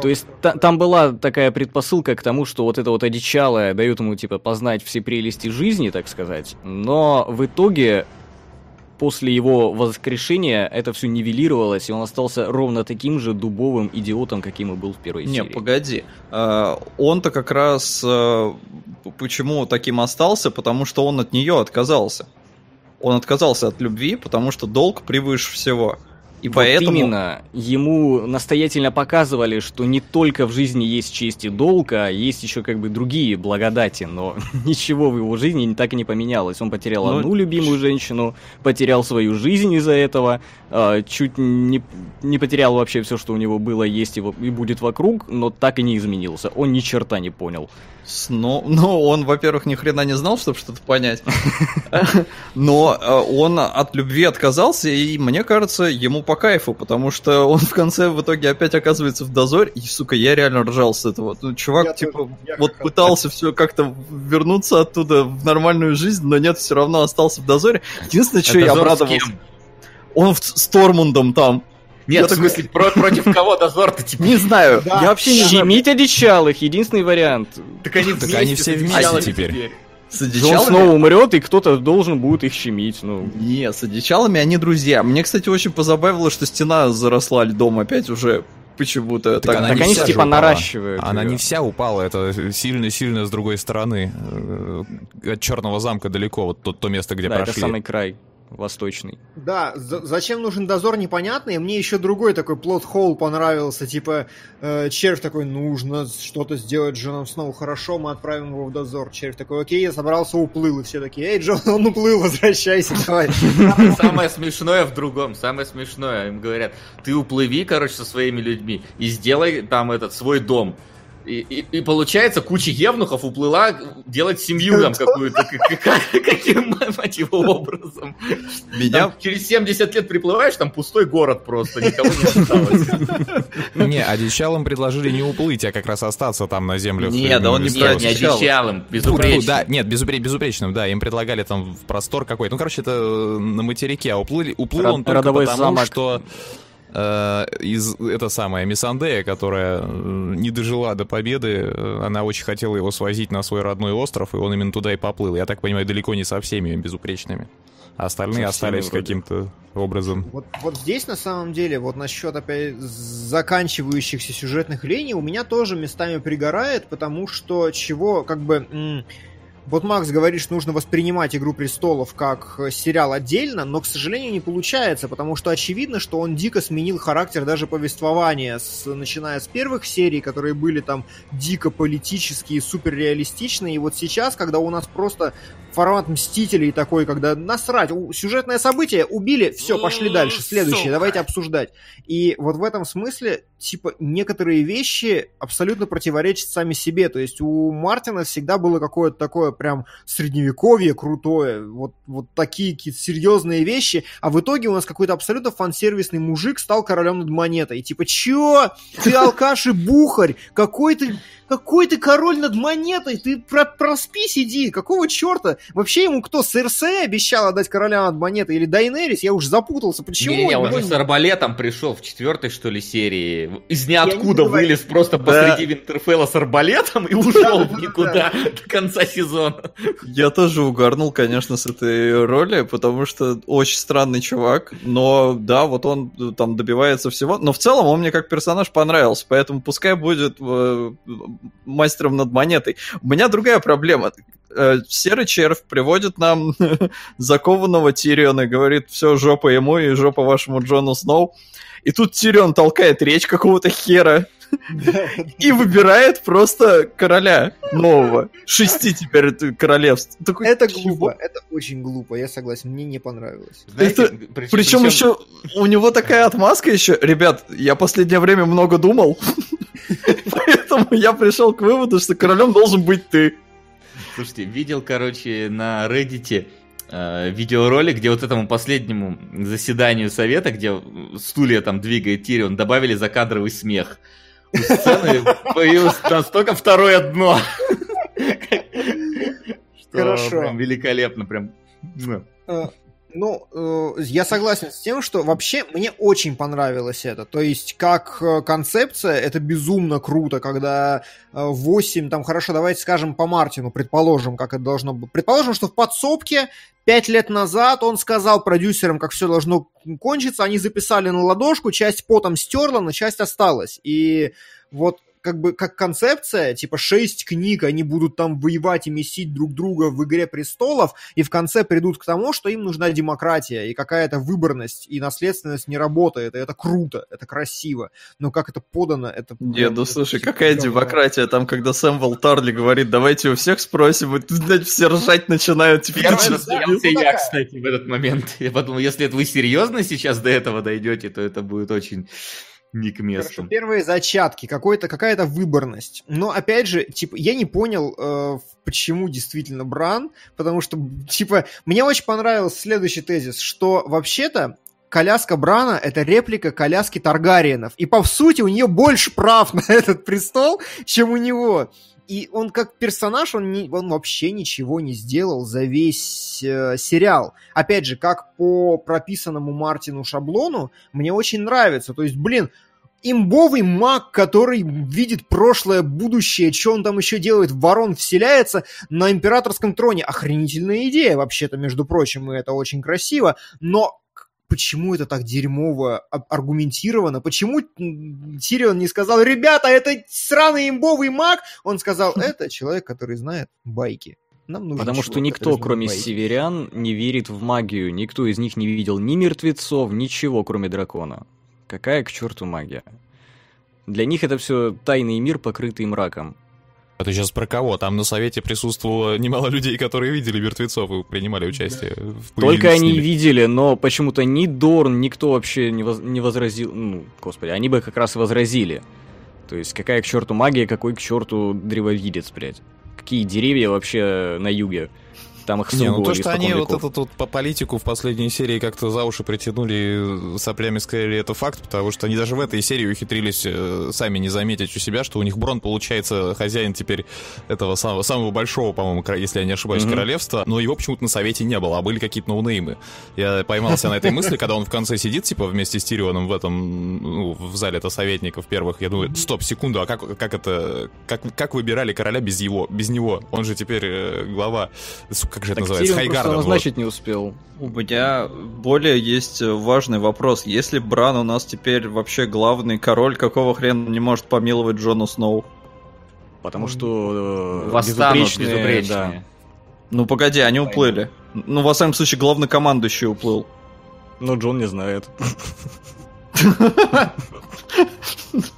То есть та, там была такая предпосылка к тому, что вот это вот одичалое дает ему типа познать все прелести жизни, так сказать, но в итоге после его воскрешения это все нивелировалось, и он остался ровно таким же дубовым идиотом, каким и был в первой
Не,
серии.
Не, погоди. А, он-то как раз а, почему таким остался? Потому что он от нее отказался. Он отказался от любви, потому что долг превыше всего.
И вот поэтому... именно, ему настоятельно показывали, что не только в жизни есть честь и долг, а есть еще как бы другие благодати, но ничего в его жизни так и не поменялось. Он потерял но... одну любимую женщину, потерял свою жизнь из-за этого, а, чуть не, не потерял вообще все, что у него было, есть его и будет вокруг, но так и не изменился. Он ни черта не понял.
Но, ну, он, во-первых, ни хрена не знал, чтобы что-то понять. Но э, он от любви отказался, и мне кажется, ему по кайфу, потому что он в конце в итоге опять оказывается в дозоре, и, сука, я реально ржал с этого. Ну, чувак, я типа, тоже, вот пытался все как-то вернуться оттуда в нормальную жизнь, но нет, все равно остался в дозоре. Единственное, что я обрадовался... Он с Тормундом там.
Нет, я в смысле, про против кого дозор-то
типа? Не знаю,
да. я вообще не знаю. Щемить одичалых, единственный вариант.
Так они, так они все вместе теперь.
С одичалами... Джон снова умрет, и кто-то должен будет их щемить. Ну.
Не, с одичалами они друзья. Мне, кстати, очень позабавило, что стена заросла льдом опять уже почему-то.
Так, так, она так они типа упала. наращивают.
Она ее. не вся упала, это сильно-сильно с другой стороны. Э, от Черного замка далеко, вот то, то место, где
да,
прошли.
это самый край восточный.
Да, зачем нужен дозор, непонятно, и мне еще другой такой плод-холл понравился, типа, э, червь такой, нужно что-то сделать с Джоном Сноу, хорошо, мы отправим его в дозор. Червь такой, окей, я собрался, уплыл, и все такие, эй, Джон, он уплыл, возвращайся, давай.
Самое смешное в другом, самое смешное, им говорят, ты уплыви, короче, со своими людьми и сделай там этот свой дом. И, и, и получается, куча евнухов уплыла делать семью там какую-то. Каким, мать его, образом? Меня... через 70 лет приплываешь, там пустой город просто, никого не осталось.
Не, одичалым предложили не уплыть, а как раз остаться там на землю.
Нет, да он не Нет, не одичалым, безупречным.
Да, нет, безупречным, да, им предлагали там в простор какой-то. Ну, короче, это на материке, а уплыл он только потому, что э, из это самая Мисандея, которая э, не дожила до победы, э, она очень хотела его свозить на свой родной остров, и он именно туда и поплыл. Я так понимаю, далеко не со всеми безупречными. А остальные остались каким-то образом.
Вот, вот здесь, на самом деле, вот насчет опять заканчивающихся сюжетных линий, у меня тоже местами пригорает, потому что чего, как бы... вот Макс говорит, что нужно воспринимать «Игру престолов» как э, сериал отдельно, но, к сожалению, не получается, потому что очевидно, что он дико сменил характер даже повествования, с, начиная с первых серий, которые были там дико политические, суперреалистичные, и вот сейчас, когда у нас просто формат Мстителей такой, когда насрать, сюжетное событие, убили, все, пошли дальше, следующее, давайте обсуждать. И вот в этом смысле, типа, некоторые вещи абсолютно противоречат сами себе, то есть у Мартина всегда было какое-то такое прям средневековье крутое, вот, вот такие какие-то серьезные вещи, а в итоге у нас какой-то абсолютно фансервисный мужик стал королем над монетой. Типа, чё? Ты алкаш и бухарь? Какой ты, какой ты король над монетой? Ты про проспи сиди, какого черта? Вообще ему кто, Серсея обещал отдать короля над монетой или Дайнерис? Я уже запутался, почему?
Не-не,
у
он
него
же
не-
с арбалетом пришел в четвертой, что ли, серии. Из ниоткуда
не
вылез просто
Да.
посреди Винтерфелла с арбалетом и ушел в никуда до конца сезона.
Я тоже угарнул, конечно, с этой роли, потому что очень странный чувак, но да, вот он там добивается всего, но в целом он мне как персонаж понравился, поэтому пускай будет э, мастером над монетой. У меня другая проблема. Э, Серый червь приводит нам закованного Тириона говорит, все, жопа ему и жопа вашему Джону Сноу. И тут Тирион толкает речь какого-то хера и выбирает просто короля нового. Шести теперь королевств. Такой,
Это
чего?
глупо, это очень глупо, я согласен, мне не понравилось.
Это-
прич-
Причем еще у него такая отмазка еще. Ребят, я последнее время много думал, поэтому я пришел к выводу, что королем должен быть ты.
Слушайте, видел, короче, на Reddit э, видеоролик, где вот этому последнему заседанию совета, где стулья там двигает Тирион, добавили закадровый смех. У сцены появилось настолько второе дно.
Хорошо.
прям великолепно, прям. Ну.
Э, э, я согласен с тем, что вообще мне очень понравилось это. То есть, как э, концепция, это безумно круто, когда э, 8, там, хорошо, давайте скажем по Мартину, предположим, как это должно быть. Предположим, что в подсобке пять лет назад он сказал продюсерам, как все должно кончиться, они записали на ладошку, часть потом стерла, но часть осталась. И вот как бы как концепция, типа шесть книг, они будут там воевать и месить друг друга в «Игре престолов», и в конце придут к тому, что им нужна демократия, и какая-то выборность, и наследственность не работает, и это круто, это красиво. Но как это подано, это...
Не, ну слушай, какая демократия там, когда Сэмвел Тарли говорит, давайте у всех спросим, и тут, блядь, все ржать начинают. Типа,
Первый
«Ты чё,
рассмеялся
ну,
я,
такая.
кстати, в этот момент. Я подумал, если это вы серьезно сейчас до этого дойдете, то это будет очень не к месту.
Хорошо, первые зачатки, какой-то, какая-то выборность. Но, опять же, типа, я не понял, э, почему действительно Бран, потому что, типа, мне очень понравился следующий тезис, что вообще-то коляска Брана — это реплика коляски Таргариенов. И, по сути, у нее больше прав на этот престол, чем у него. И он как персонаж, он, не, он вообще ничего не сделал за весь э, сериал. Опять же, как по прописанному Мартину шаблону, мне очень нравится. То есть, блин, имбовый маг, который видит прошлое, будущее, что он там еще делает, ворон вселяется на императорском троне. Охренительная идея, вообще-то, между прочим, и это очень красиво, но почему это так дерьмово ар- аргументировано? Почему Тирион не сказал, ребята, это сраный имбовый маг? Он сказал, это человек, который знает байки. Нам нужен
Потому что никто, кроме
байки».
северян, не верит в магию. Никто из них не видел ни мертвецов, ничего, кроме дракона. Какая к черту магия? Для них это все тайный мир, покрытый мраком.
А ты сейчас про кого? Там на совете присутствовало немало людей, которые видели мертвецов и принимали участие в
Только они видели, но почему-то ни Дорн, никто вообще не, воз- не возразил. Ну, господи, они бы как раз и возразили. То есть, какая к черту магия, какой к черту древовидец, блядь. Какие деревья вообще на юге? Там их
Не, ну то, что они вот
веков.
эту вот по политику в последней серии как-то за уши притянули, соплями сказали, это факт, потому что они даже в этой серии ухитрились э, сами не заметить у себя, что у них Брон, получается, хозяин теперь этого самого, самого большого, по-моему, если я не ошибаюсь,
Мгм.
королевства, но его почему-то на совете не было, а были какие-то ноунеймы. Я поймался на этой мысли, когда он в конце сидит, типа, вместе с Тирионом в этом, ну, в зале-то советников первых, я думаю, стоп, секунду, а как, как это, как, как выбирали короля без его, без него? Он же теперь э, глава, как же это
Так
называется, Хайгарда. вот.
назначить не успел.
У меня более есть важный вопрос. Если Бран у нас теперь вообще главный король, какого хрена он не может помиловать Джона Сноу?
Потому что э,
Восстанут
безупречные,
безупречные.
да.
Ну погоди, они уплыли. Ну, во всяком случае, главнокомандующий уплыл.
Но Джон не знает.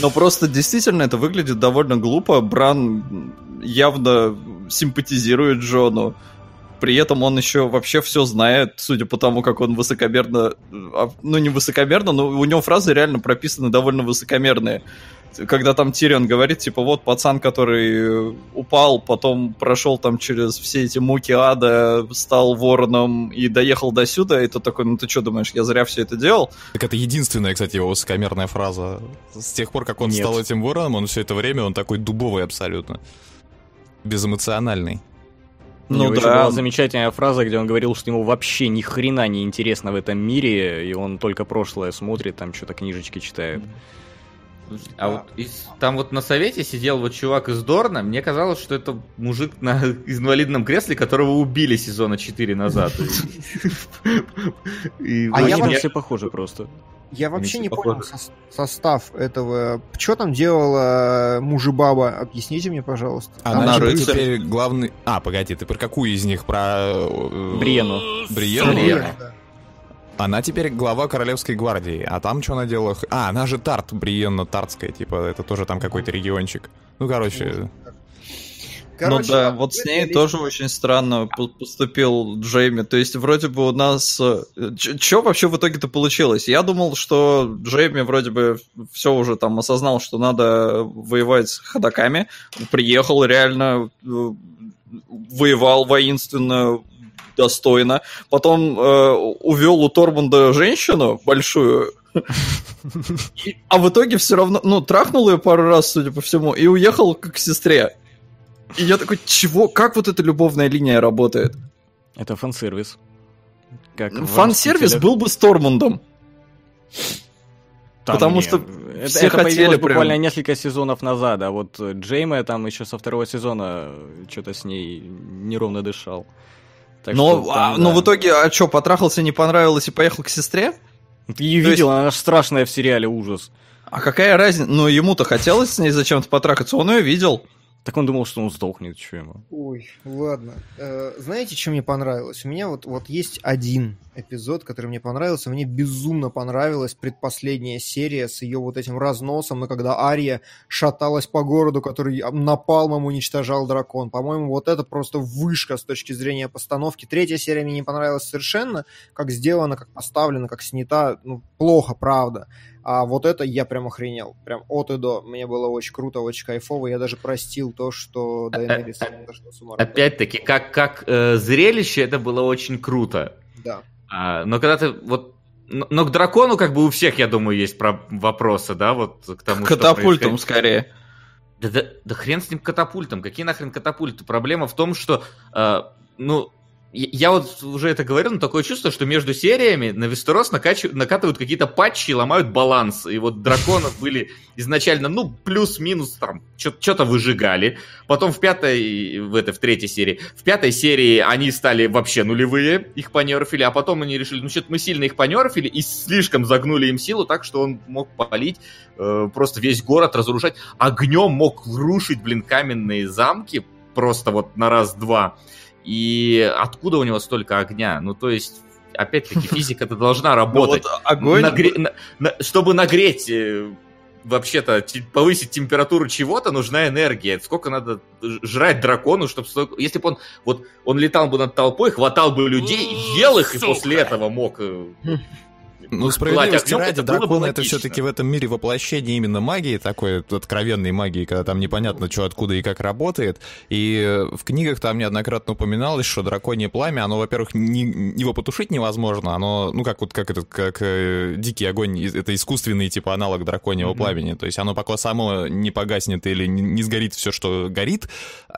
Но просто действительно это выглядит довольно глупо. Бран явно симпатизирует Джону. При этом он еще вообще все знает, судя по тому, как он высокомерно... а, Ну, не высокомерно, но у него фразы реально прописаны довольно высокомерные. Когда там Тирион говорит, типа, вот пацан, который упал, потом прошел там через все эти муки ада, стал вороном и доехал до сюда, и ты такой, ну ты что думаешь, я зря все это делал?
Так это единственная, кстати, его высокомерная фраза. С тех пор, как он
Нет.
стал этим вороном, он все это время, он такой дубовый абсолютно. Безэмоциональный.
У
Ну
него еще
да.
была замечательная фраза, где он говорил, что ему вообще ни хрена не интересно в этом мире, и он только прошлое смотрит, там что-то книжечки читает.
А вот из- там вот на совете сидел вот чувак из Дорна, мне казалось, что это мужик на инвалидном кресле, которого убили сезона 4 назад.
А
Они
я
все похожи просто.
Я вообще не понял сос- состав этого. Что там делала мужи-баба? Объясните мне, пожалуйста.
Она же теперь главный... А, погоди, ты про какую из них? Про... э,
Бриену.
Бриену? Она теперь глава Королевской гвардии. А там что она делала? А, она же Тарт, Бриенна Тартская, типа, это тоже там какой-то региончик. Ну, короче,
Короче,
ну да, вот с ней
этой
тоже очень странно по- поступил Джейми. То есть вроде бы у нас... Что вообще в итоге-то получилось? Я думал, что Джейми вроде бы все уже там осознал, что надо воевать с ходаками. Приехал реально, э, воевал воинственно, достойно. Потом э, увел у Тормунда женщину большую. А в итоге все равно, ну, трахнул ее пару раз, судя по всему, и уехал как к сестре. И я такой, чего? Как вот эта любовная линия работает?
Это фан-сервис. Как
Фан-сервис был бы с Тормундом.
Там
потому
не-
что
это,
все
это
хотели прям-
буквально несколько сезонов назад, а вот Джейме там еще со второго сезона что-то с ней неровно дышал. Так
но,
что
а,
там,
но
да.
в итоге, а что, потрахался, не понравилось и поехал к сестре?
Ты ее
то есть-
видел, она же страшная в сериале, ужас.
А какая разница? Ну, ему-то хотелось с ней зачем-то потрахаться, он ее видел.
Так он думал, что он сдохнет, что ему.
Ой, ладно. Э, знаете, что мне понравилось? У меня вот, вот есть один эпизод, который мне понравился. Мне безумно понравилась предпоследняя серия с ее вот этим разносом, и когда Ария шаталась по городу, который напалмом уничтожал дракон. По-моему, вот это просто вышка с точки зрения постановки. Третья серия мне не понравилась совершенно, как сделано, как поставлено, как снята. Ну, плохо, правда. А вот это я прям охренел. Прям от и до. Мне было очень круто, очень кайфово. Я даже простил то, что Дайнерис сошла с ума.
Опять-таки, как, как э, зрелище это было очень круто.
Да.
А, но когда ты вот... Но, но к дракону как бы у всех, я думаю, есть про- вопросы, да, вот к тому,
Катапультом
происходит.
скорее.
Да, да, да хрен с ним катапультом. Какие нахрен катапульты? Проблема в том, что, э, ну, я, вот уже это говорил, но такое чувство, что между сериями на Вестерос накач- накатывают какие-то патчи и ломают баланс. И вот драконы были изначально, ну, плюс-минус там, что-то выжигали. Потом в пятой, в этой, в третьей серии, в пятой серии они стали вообще нулевые, их понерфили, а потом они решили, ну, что-то мы сильно их понерфили и слишком загнули им силу так, что он мог попалить э, просто весь город, разрушать огнем мог рушить, блин, каменные замки просто вот на раз-два. И откуда у него столько огня? Ну, то есть, опять-таки, физика-то должна работать.
вот огонь...
Нагре- на- на- чтобы нагреть, э, вообще-то, повысить температуру чего-то, нужна энергия. Сколько надо жрать дракону, чтобы... Если бы он... Вот он летал бы над толпой, хватал бы людей, ел их, и после этого мог... э,
Ну, справедливости ради, драконы это все-таки в этом мире воплощение именно магии, такой откровенной магии, когда там непонятно, что откуда и как работает. И в книгах там неоднократно упоминалось, что драконье пламя, оно, во-первых, не, его потушить невозможно, оно, ну, как вот как этот, как э, дикий огонь, это искусственный типа аналог драконьего mm-hmm. пламени. То есть оно пока само не погаснет или не, не сгорит все, что горит,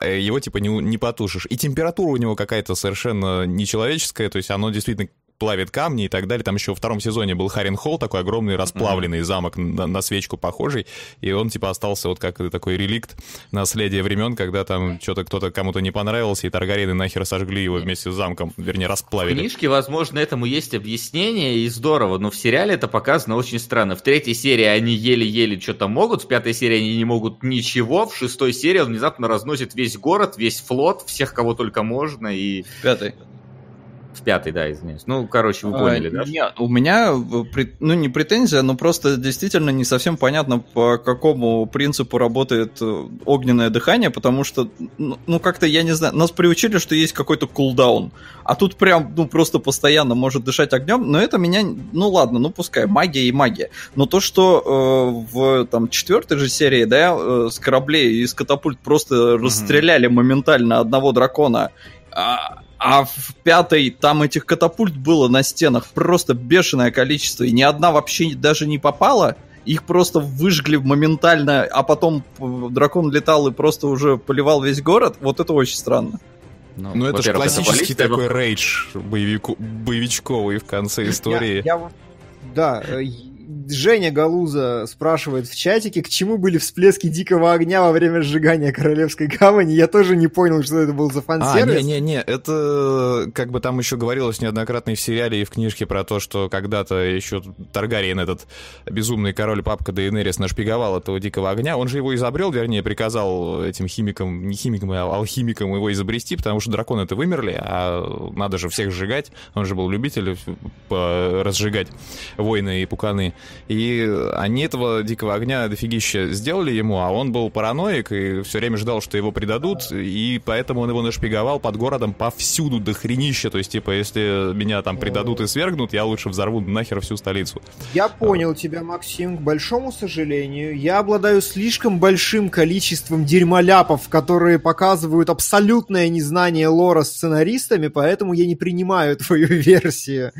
э, его типа не, не потушишь. И температура у него какая-то совершенно нечеловеческая, то есть оно действительно плавит камни и так далее. Там еще во втором сезоне был Харин Холл, такой огромный расплавленный mm-hmm. замок на, на свечку похожий, и он типа остался вот как такой реликт наследия времен, когда там что-то кто-то кому-то не понравился, и Таргариены нахер сожгли его вместе с замком, вернее, расплавили.
В книжке, возможно, этому есть объяснение, и здорово, но в сериале это показано очень странно. В третьей серии они еле-еле что-то могут, в пятой серии они не могут ничего, в шестой серии он внезапно разносит весь город, весь флот, всех, кого только можно, и...
В пятой.
В пятый, да, извиняюсь. Ну, короче, вы поняли, а, да?
Нет, у меня, ну, не претензия, но просто действительно не совсем понятно, по какому принципу работает э, огненное дыхание, потому что, ну, ну, как-то, я не знаю, нас приучили, что есть какой-то кулдаун, а тут прям, ну, просто постоянно может дышать огнем, но это меня, ну, ладно, ну, пускай, магия и магия. Но то, что э, в, там, четвертой же серии, да, э, с кораблей из катапульт просто mm-hmm. расстреляли моментально одного дракона, а, а в пятой там этих катапульт было на стенах просто бешеное количество, и ни одна вообще даже не попала. Их просто выжгли моментально, а потом дракон летал и просто уже поливал весь город. Вот это очень странно.
Ну, ну это же классический такой рейдж боевику, боевичковый в конце истории.
Я, я, да, э, Женя Галуза спрашивает в чатике, к чему были всплески дикого огня во время сжигания Королевской гавани. Я тоже не понял, что это был за фан-сервис.
А, не-не-не, это как бы там еще говорилось неоднократно и в сериале, и в книжке про то, что когда-то еще Таргариен, этот безумный король папка Дейенерис, нашпиговал этого дикого огня. Он же его изобрел, вернее, приказал этим химикам, не химикам, а алхимикам его изобрести, потому что драконы-то вымерли, а надо же всех сжигать. Он же был любитель разжигать войны и пуканы. И они этого дикого огня дофигища сделали ему, а он был параноик и все время ждал, что его предадут, и поэтому он его нашпиговал под городом повсюду до хренища. То есть, типа, если меня там предадут и свергнут, я лучше взорву нахер всю столицу.
Я понял тебя, Максим. К большому сожалению, я обладаю слишком большим количеством дерьмоляпов, которые показывают абсолютное незнание лора сценаристами, поэтому я не принимаю твою версию.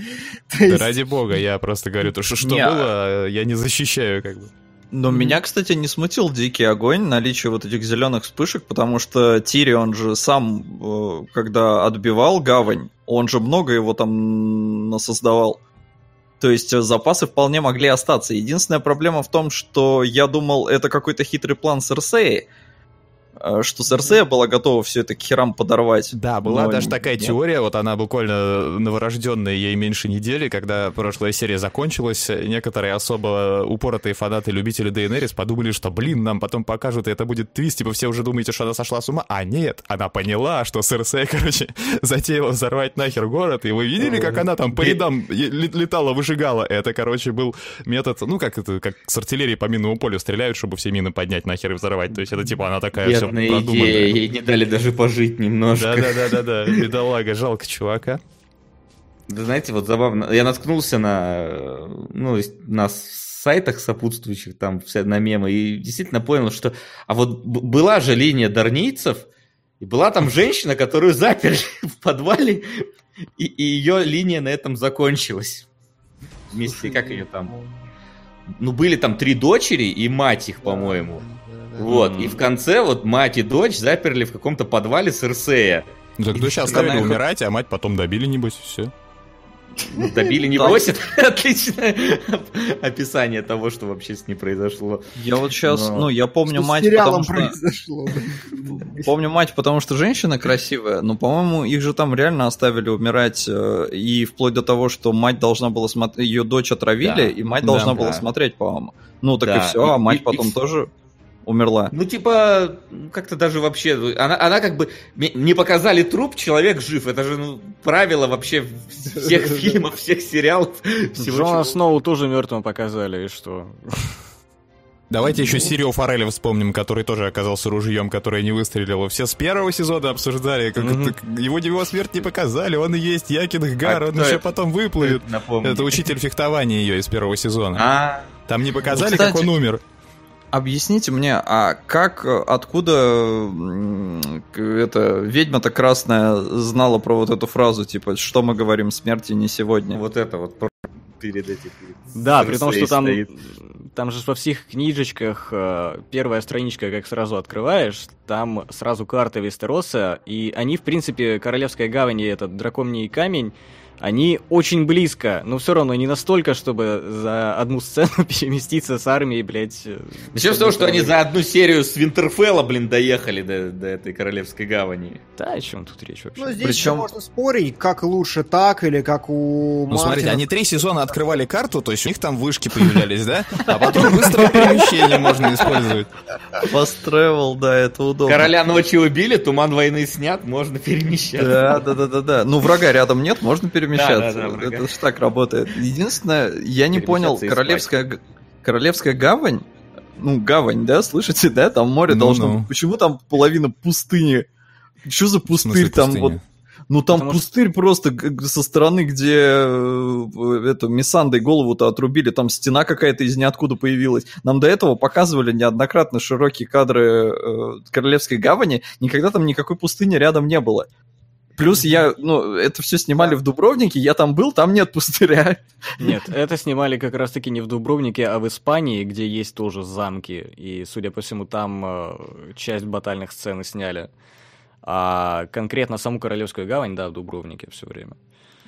Да ради бога, я просто говорю, то, что, что было, а я не защищаю как бы.
Но mm-hmm. меня, кстати, не смутил дикий огонь, наличие вот этих зеленых вспышек, потому что Тирион же сам, э, когда отбивал гавань, он же много его там насоздавал. То есть э, запасы вполне могли остаться. Единственная проблема в том, что я думал, это какой-то хитрый план Серсеи, что Серсея была готова все это к херам подорвать.
Да, была но... даже такая нет. теория, вот она буквально новорожденная, ей меньше недели, когда прошлая серия закончилась, некоторые особо упоротые фанаты, любители Дейенерис подумали, что, блин, нам потом покажут, и это будет твист, типа все уже думаете, что она сошла с ума, а нет, она поняла, что Серсея, короче, затеяла взорвать нахер город, и вы видели, как она там по рядам летала, выжигала, это, короче, был метод, ну, как это, как с артиллерии по минному полю стреляют, чтобы все мины поднять нахер и взорвать, то есть это, типа, она такая все
Шикарная идея, ей не дали даже пожить немножко.
Да-да-да-да, бедолага, жалко чувака.
Да знаете, вот забавно, я наткнулся на, ну, на сайтах сопутствующих, там, вся на мемы, и действительно понял, что, а вот была же линия дарнийцев, и была там женщина, которую заперли в подвале, и, и ее линия на этом закончилась. Вместе, как ее там? Ну, были там три дочери и мать их, по-моему. Вот, и в конце вот мать и дочь заперли в каком-то подвале с Ирсея.
Ну так дочь оставили умирать, а мать потом добили, небось, все.
Ну, добили не бросит. Отличное описание того, что вообще с ней произошло.
Я вот сейчас, ну, я помню мать, потому что... Помню мать, потому что женщина красивая, но, по-моему, их же там реально оставили умирать, э, и вплоть до того, что мать должна была смотреть, ее дочь отравили, и мать должна была смотреть, по-моему. Ну, так и все, а мать потом тоже умерла.
Ну, типа, как-то даже вообще... Она, она как бы... Не показали труп, человек жив. Это же ну, правило вообще всех фильмов, всех сериалов.
Джона Сноу тоже мертвым показали, и что?
Давайте еще Сирио Фореля вспомним, который тоже оказался ружьем, которое не выстрелило. Все с первого сезона обсуждали, как его его смерть не показали, он и есть Якин Гар,
А
он еще
это?
потом выплывет. Это учитель фехтования ее из первого сезона.
А,
Там не показали,
Ну, кстати,
как он умер.
Объясните мне, а как, э, откуда эта ведьма-то красная знала про вот эту фразу, типа, что мы говорим, смерти не сегодня?
вот это вот про- перед этим.
Да, при том, что там,
стоит.
там же во всех книжечках э, первая страничка, как сразу открываешь, там сразу карта Вестероса, и они, в принципе, Королевская гавань и этот драконий камень, они очень близко, но все равно не настолько, чтобы за одну сцену переместиться с армией, блядь.
Начнем с того, что они за одну серию с Винтерфелла, блин, доехали до, до этой королевской гавани.
Да, о чем тут речь вообще?
Ну, здесь
Причем-
еще можно спорить, как лучше так или как у
Ну, смотрите,
Мартина.
они три сезона открывали карту, то есть у них там вышки появлялись, да? А потом быстрое перемещение можно использовать.
Fast travel, да, это удобно.
Короля ночи убили, туман войны снят, можно перемещаться.
Да, да, да, да, да. Ну, врага рядом нет, можно перемещаться.
Да, да, да, врага.
это же так работает. Единственное, я не понял,
Перемещаться
королевская, королевская гавань, ну, гавань, да, слышите, да, там море
Ну,
должно
ну.
быть. Почему там половина пустыни? Что за пустырь там
пустыня?
вот? Ну там
Потому что-
пустырь просто г- г- со стороны, где э, эту Миссандой голову-то отрубили, там стена какая-то из ниоткуда появилась. Нам до этого показывали неоднократно широкие кадры э, Королевской гавани, никогда там никакой пустыни рядом не было. Плюс я, ну, это все снимали в Дубровнике, я там был, там нет пустыря.
Нет, это снимали как раз-таки не в Дубровнике, а в Испании, где есть тоже замки. И, судя по всему, там э, часть батальных сцен сняли. А конкретно саму Королевскую гавань, да, в Дубровнике все время.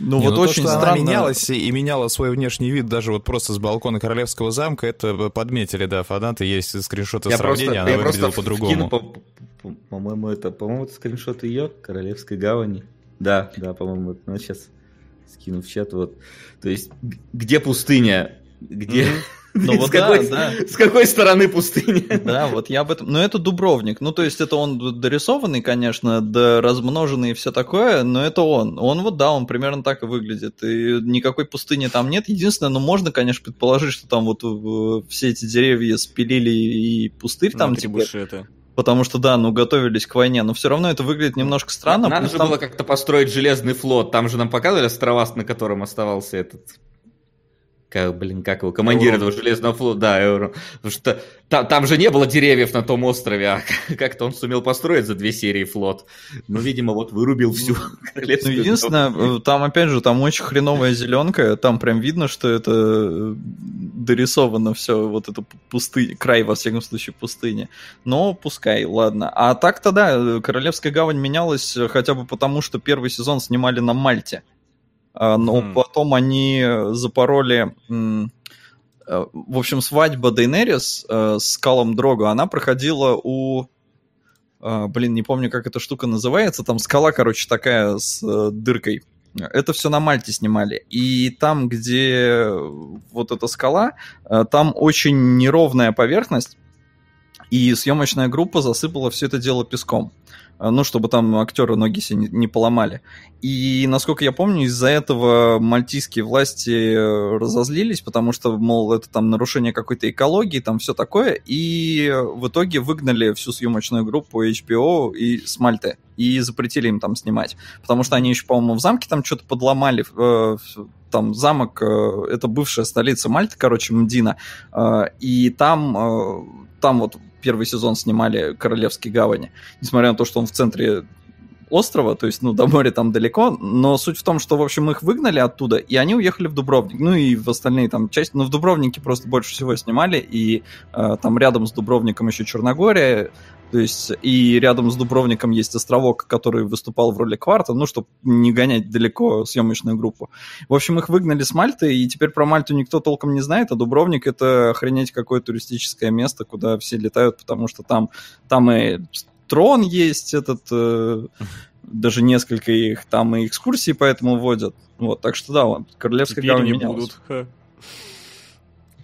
Ну
Не,
вот
то,
очень
что она
странно.
менялась и меняла свой внешний вид даже вот просто с балкона Королевского замка, это подметили, да, фанаты, есть скриншоты
Я просто,
сравнения, она
я
выглядела
просто
по-другому.
по- по-моему, это, по-моему, это скриншот ее, Королевской гавани. Да, да, по-моему, ну, сейчас скину в чат, вот. То есть, где пустыня? Где...
Ну
с,
вот да,
какой,
да.
с какой стороны пустыня?
Да, вот я об этом... Но это Дубровник. Ну, то есть это он дорисованный, конечно, да размноженный и все такое, но это он. Он вот, да, он примерно так и выглядит. И никакой пустыни там нет. Единственное, ну, можно, конечно, предположить, что там вот все эти деревья спилили и пустырь там теперь.
трибушеты.
Потому что, да, ну, готовились к войне. Но все равно это выглядит немножко странно.
Надо же
там-
было как-то построить железный флот. Там же нам показывали острова, на котором оставался этот... Как, блин, как его? Командир этого железного флота. Да, Эурон. Потому что та- там же не было деревьев на том острове, а как-то он сумел построить за две серии флот. Ну, видимо, вот вырубил всю
Ну,
королевскую
единственное, э, там, опять же, там очень хреновая зеленка, там прям видно, что это э, дорисовано все, вот это пустыня, край, во всяком случае, пустыни. Но пускай, ладно. А так-то, да, э, Королевская гавань менялась хотя бы потому, что первый сезон снимали на Мальте. А, Но
Мгм.
потом они запороли... э, В общем, свадьба Дейнерис э, с Калом Дрого, она проходила у... э, Блин, не помню, как эта штука называется. Там скала, короче, такая с э, дыркой. Это все на Мальте снимали. И там, где вот эта скала, там очень неровная поверхность, и съемочная группа засыпала все это дело песком. Э, Ну, чтобы там актеры ноги себе не, не поломали. И, насколько я помню, из-за этого мальтийские власти э, разозлились, потому что, мол, это там нарушение какой-то экологии, там все такое, и в итоге выгнали всю съемочную группу HBO и с Мальты, и запретили им там снимать. Потому что они еще, по-моему, в замке там что-то подломали, э, там замок, э, это бывшая столица Мальты, короче, Мдина, и там, там вот первый сезон снимали Королевский гавани, несмотря на то, что он в центре острова, то есть, ну, до моря там далеко, но суть в том, что, в общем, их выгнали оттуда, и они уехали в Дубровник, ну, и в остальные там части, но в Дубровнике просто больше всего снимали, и э, там рядом с Дубровником еще Черногория, то есть, и рядом с Дубровником есть островок, который выступал в роли кварта, ну, чтобы не гонять далеко съемочную группу. В общем, их выгнали с Мальты, и теперь про Мальту никто толком не знает, а Дубровник — это охренеть какое туристическое место, куда все летают, потому что там, там и трон есть этот, э, даже несколько их, там и экскурсии поэтому водят. Вот, так что да, вот, Королевская
Теперь
гавань
не
менялась.
будут.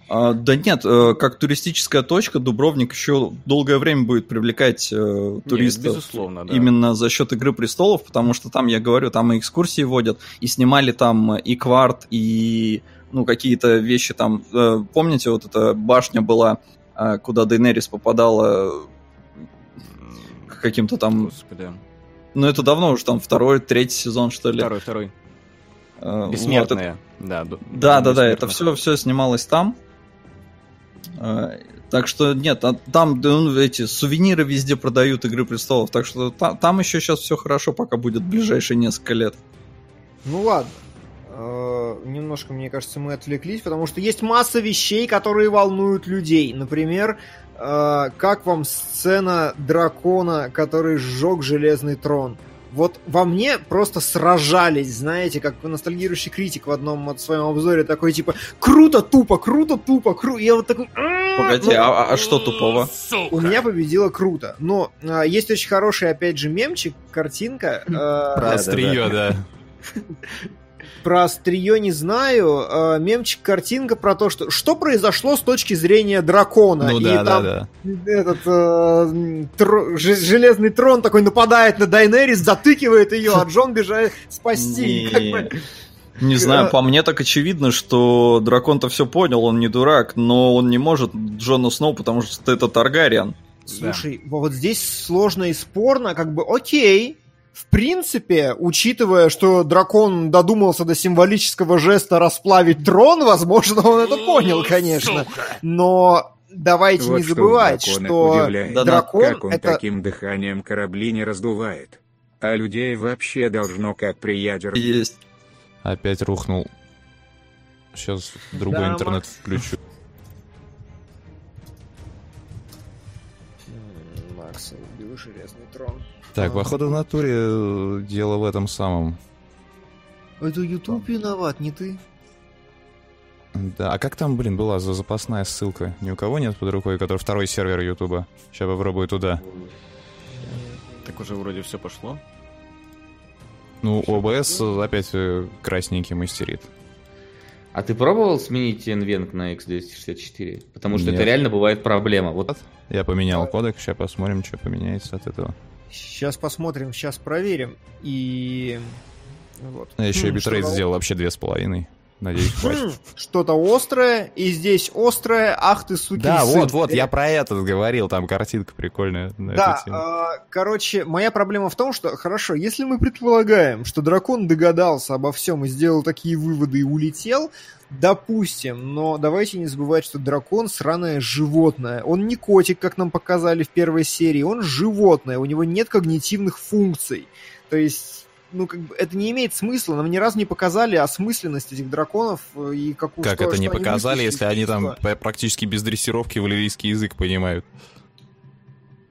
А, да нет, э, как туристическая точка Дубровник еще долгое время будет привлекать э,
Нет,
туристов.
безусловно, да.
Именно за счет Игры престолов, потому что там, я говорю, там и экскурсии водят, и снимали там и кварт, и ну, какие-то вещи там. Э, Помните, вот эта башня была куда Дейнерис попадала к каким-то там...
Господи.
Ну, это давно уже, там, второй, третий сезон, что ли.
Второй, второй.
А, вот
Бессмертные. Да,
Да, да, да, это все, все снималось там. А, Так что нет, а там ну, эти сувениры везде продают Игры престолов, так что та- там еще сейчас все хорошо, пока будет ближайшие несколько лет.
Ну ладно. Э, Немножко, мне кажется, мы отвлеклись, потому что есть масса вещей, которые волнуют людей. Например, э, как вам сцена дракона, который сжег железный трон? Вот во мне просто сражались, знаете, как ностальгирующий критик в одном вот своем обзоре такой типа круто, тупо, круто, тупо, круто. Я вот такой... «М-м-м».
Погоди,
Ну,
а, а что тупого?
У меня победило круто. Но а, есть очень хороший, опять же, мемчик, картинка. э,
Про
да,
острие, да.
Про острие не знаю. э, мемчик, картинка про то, что что произошло с точки зрения дракона.
Ну
И
да, да,
там
да.
этот э, же- железный трон такой нападает на Дайнерис, затыкивает ее, а Джон бежает спасти.
Не. Не знаю, по мне так очевидно, что дракон-то все понял, он не дурак, но он не может Джона Сноу, потому что это Таргариен.
Слушай, вот здесь сложно и спорно, как бы, окей, в принципе, учитывая, что дракон додумался до символического жеста расплавить трон, возможно, он это понял, конечно. Но давайте
Вот
не
что
забывать,
дракона
что
удивляет.
Дракон
как он
это...
таким дыханием корабли не раздувает. А людей вообще должно как при ядер...
Есть.
Опять рухнул. Сейчас другой
Да,
интернет
Макс.
включу. Так, походу в натуре э, дело в этом самом.
Это YouTube виноват, не ты.
Да, а как там, блин, была за запасная ссылка? Ни у кого нет под рукой, который второй сервер Ютуба? Сейчас попробую туда.
Так уже вроде все пошло.
Ну, ОБС опять э, красненький мастерит.
А ты пробовал сменить NVENC на X264? Потому что
Нет.
это реально бывает проблема. Вот
Я поменял кодек, сейчас посмотрим, что поменяется от этого.
Сейчас посмотрим, сейчас проверим. И... Вот.
Я еще и битрейт сделал вообще две с половиной. Надеюсь, хватит.
Что-то острое, и здесь острое, ах ты сукин
Да,
сын.
вот, вот, я про этот говорил, там картинка прикольная на
Да, а, короче, моя проблема в том, что, хорошо, если мы предполагаем, что дракон догадался обо всем и сделал такие выводы и улетел, допустим, но давайте не забывать, что дракон сраное животное. Он не котик, как нам показали в первой серии, он животное, у него нет когнитивных функций. То есть, ну, как бы, это не имеет смысла, нам ни разу не показали осмысленность этих драконов э, и какую
Как
что-
это
что
не показали, если они там практически без дрессировки валерийский язык понимают?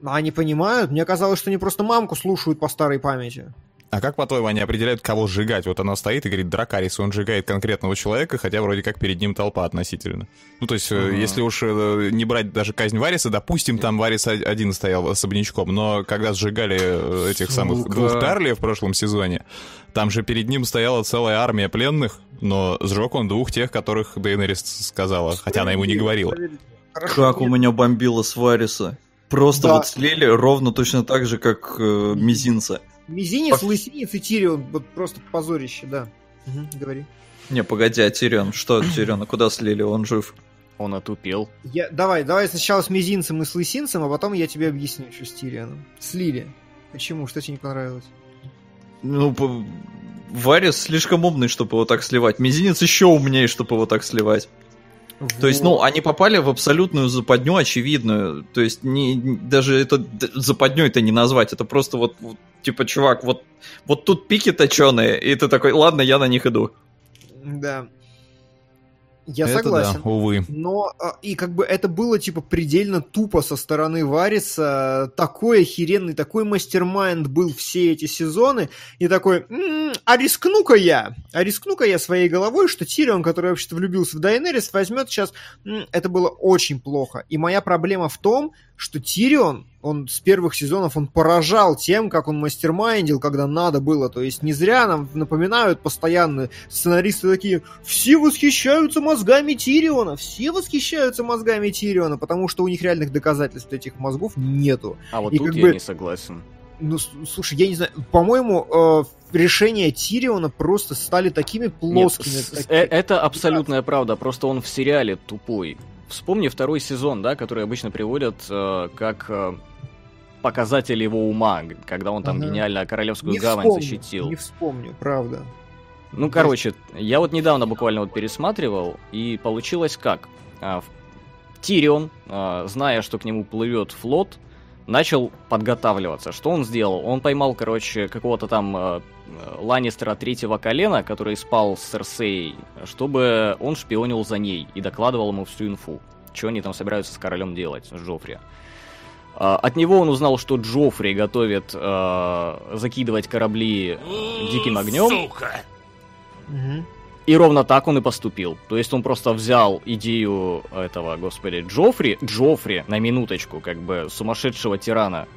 А Они понимают? Мне казалось, что они просто мамку слушают по старой памяти.
А как, по-твоему, они определяют, кого сжигать? Вот она стоит и говорит, Дракарис, он сжигает конкретного человека, хотя вроде как перед ним толпа относительно. Ну, то есть,
Ага.
если уж э, не брать даже казнь Вариса, допустим, там Варис один стоял особнячком, но когда сжигали э, этих самых
Сука.
двух Тарли в прошлом сезоне, там же перед ним стояла целая армия пленных, но сжег он двух тех, которых Дейнерис сказала, хотя она ему не говорила.
Хорошо,
Как у меня бомбило с Вариса. Просто
Да.
вот слили ровно точно так же, как э, мизинца.
Мизинец, лысинец и Тирион. Вот просто позорище, да. Мгм, говори.
Не, погоди, а Тирион? Что Тириона? Куда слили? Он жив.
Он отупел.
Я, давай, давай сначала с мизинцем и с лысинцем, а потом я тебе объясню, что с Тирионом. Слили. Почему? Что тебе не понравилось?
Ну, по- Варис слишком умный, чтобы его так сливать. Мизинец еще умнее, чтобы его так сливать. То есть, ну,
Вот.
они попали в абсолютную западню очевидную. То есть, не, даже это западней это не назвать. Это просто вот, вот, типа, чувак, вот, вот тут пики точеные, и ты такой, ладно, я на них иду.
Да. Я
Это
согласен.
да, увы.
Но а, и как бы это было типа предельно тупо со стороны Вариса. Такой охеренный, такой мастер-майнд был все эти сезоны. И такой, «М, а рискну-ка я, а рискну-ка я своей головой, что Тирион, который вообще-то влюбился в Дайнерис, возьмет сейчас... М, Это было очень плохо. И моя проблема в том, что Тирион, он с первых сезонов, он поражал тем, как он мастер-майндил, когда надо было. То есть не зря нам напоминают постоянно сценаристы такие, все восхищаются мозгами Тириона, все восхищаются мозгами Тириона, потому что у них реальных доказательств этих мозгов нету.
А вот
И
тут я
бы-
не согласен.
Ну, слушай, я не знаю, по-моему, э, решения Тириона просто стали такими
Нет,
плоскими.
с-
таки-
э- это абсолютная правда, просто он в сериале тупой. Вспомни второй сезон, да, который обычно приводят э, как э, показатель его ума, когда он там
Ага.
гениально Королевскую
Не
гавань
вспомню,
защитил.
Не вспомню, правда.
Ну, короче, я вот недавно буквально вот пересматривал, и получилось как? А, Тирион, а, зная, что к нему плывет флот, начал подготавливаться. Что он сделал? Он поймал, короче, какого-то там а, э, Ланнистера третьего колена, который спал с Серсеей, чтобы он шпионил за ней и докладывал ему всю инфу. Что они там собираются с королем делать, с Джоффри. А, От него он узнал, что Джоффри готовит а, закидывать корабли диким огнем.
Мгм.
И ровно так он и поступил. То есть он просто взял идею этого, господи, Джоффри, Джоффри, на минуточку, как бы сумасшедшего тирана,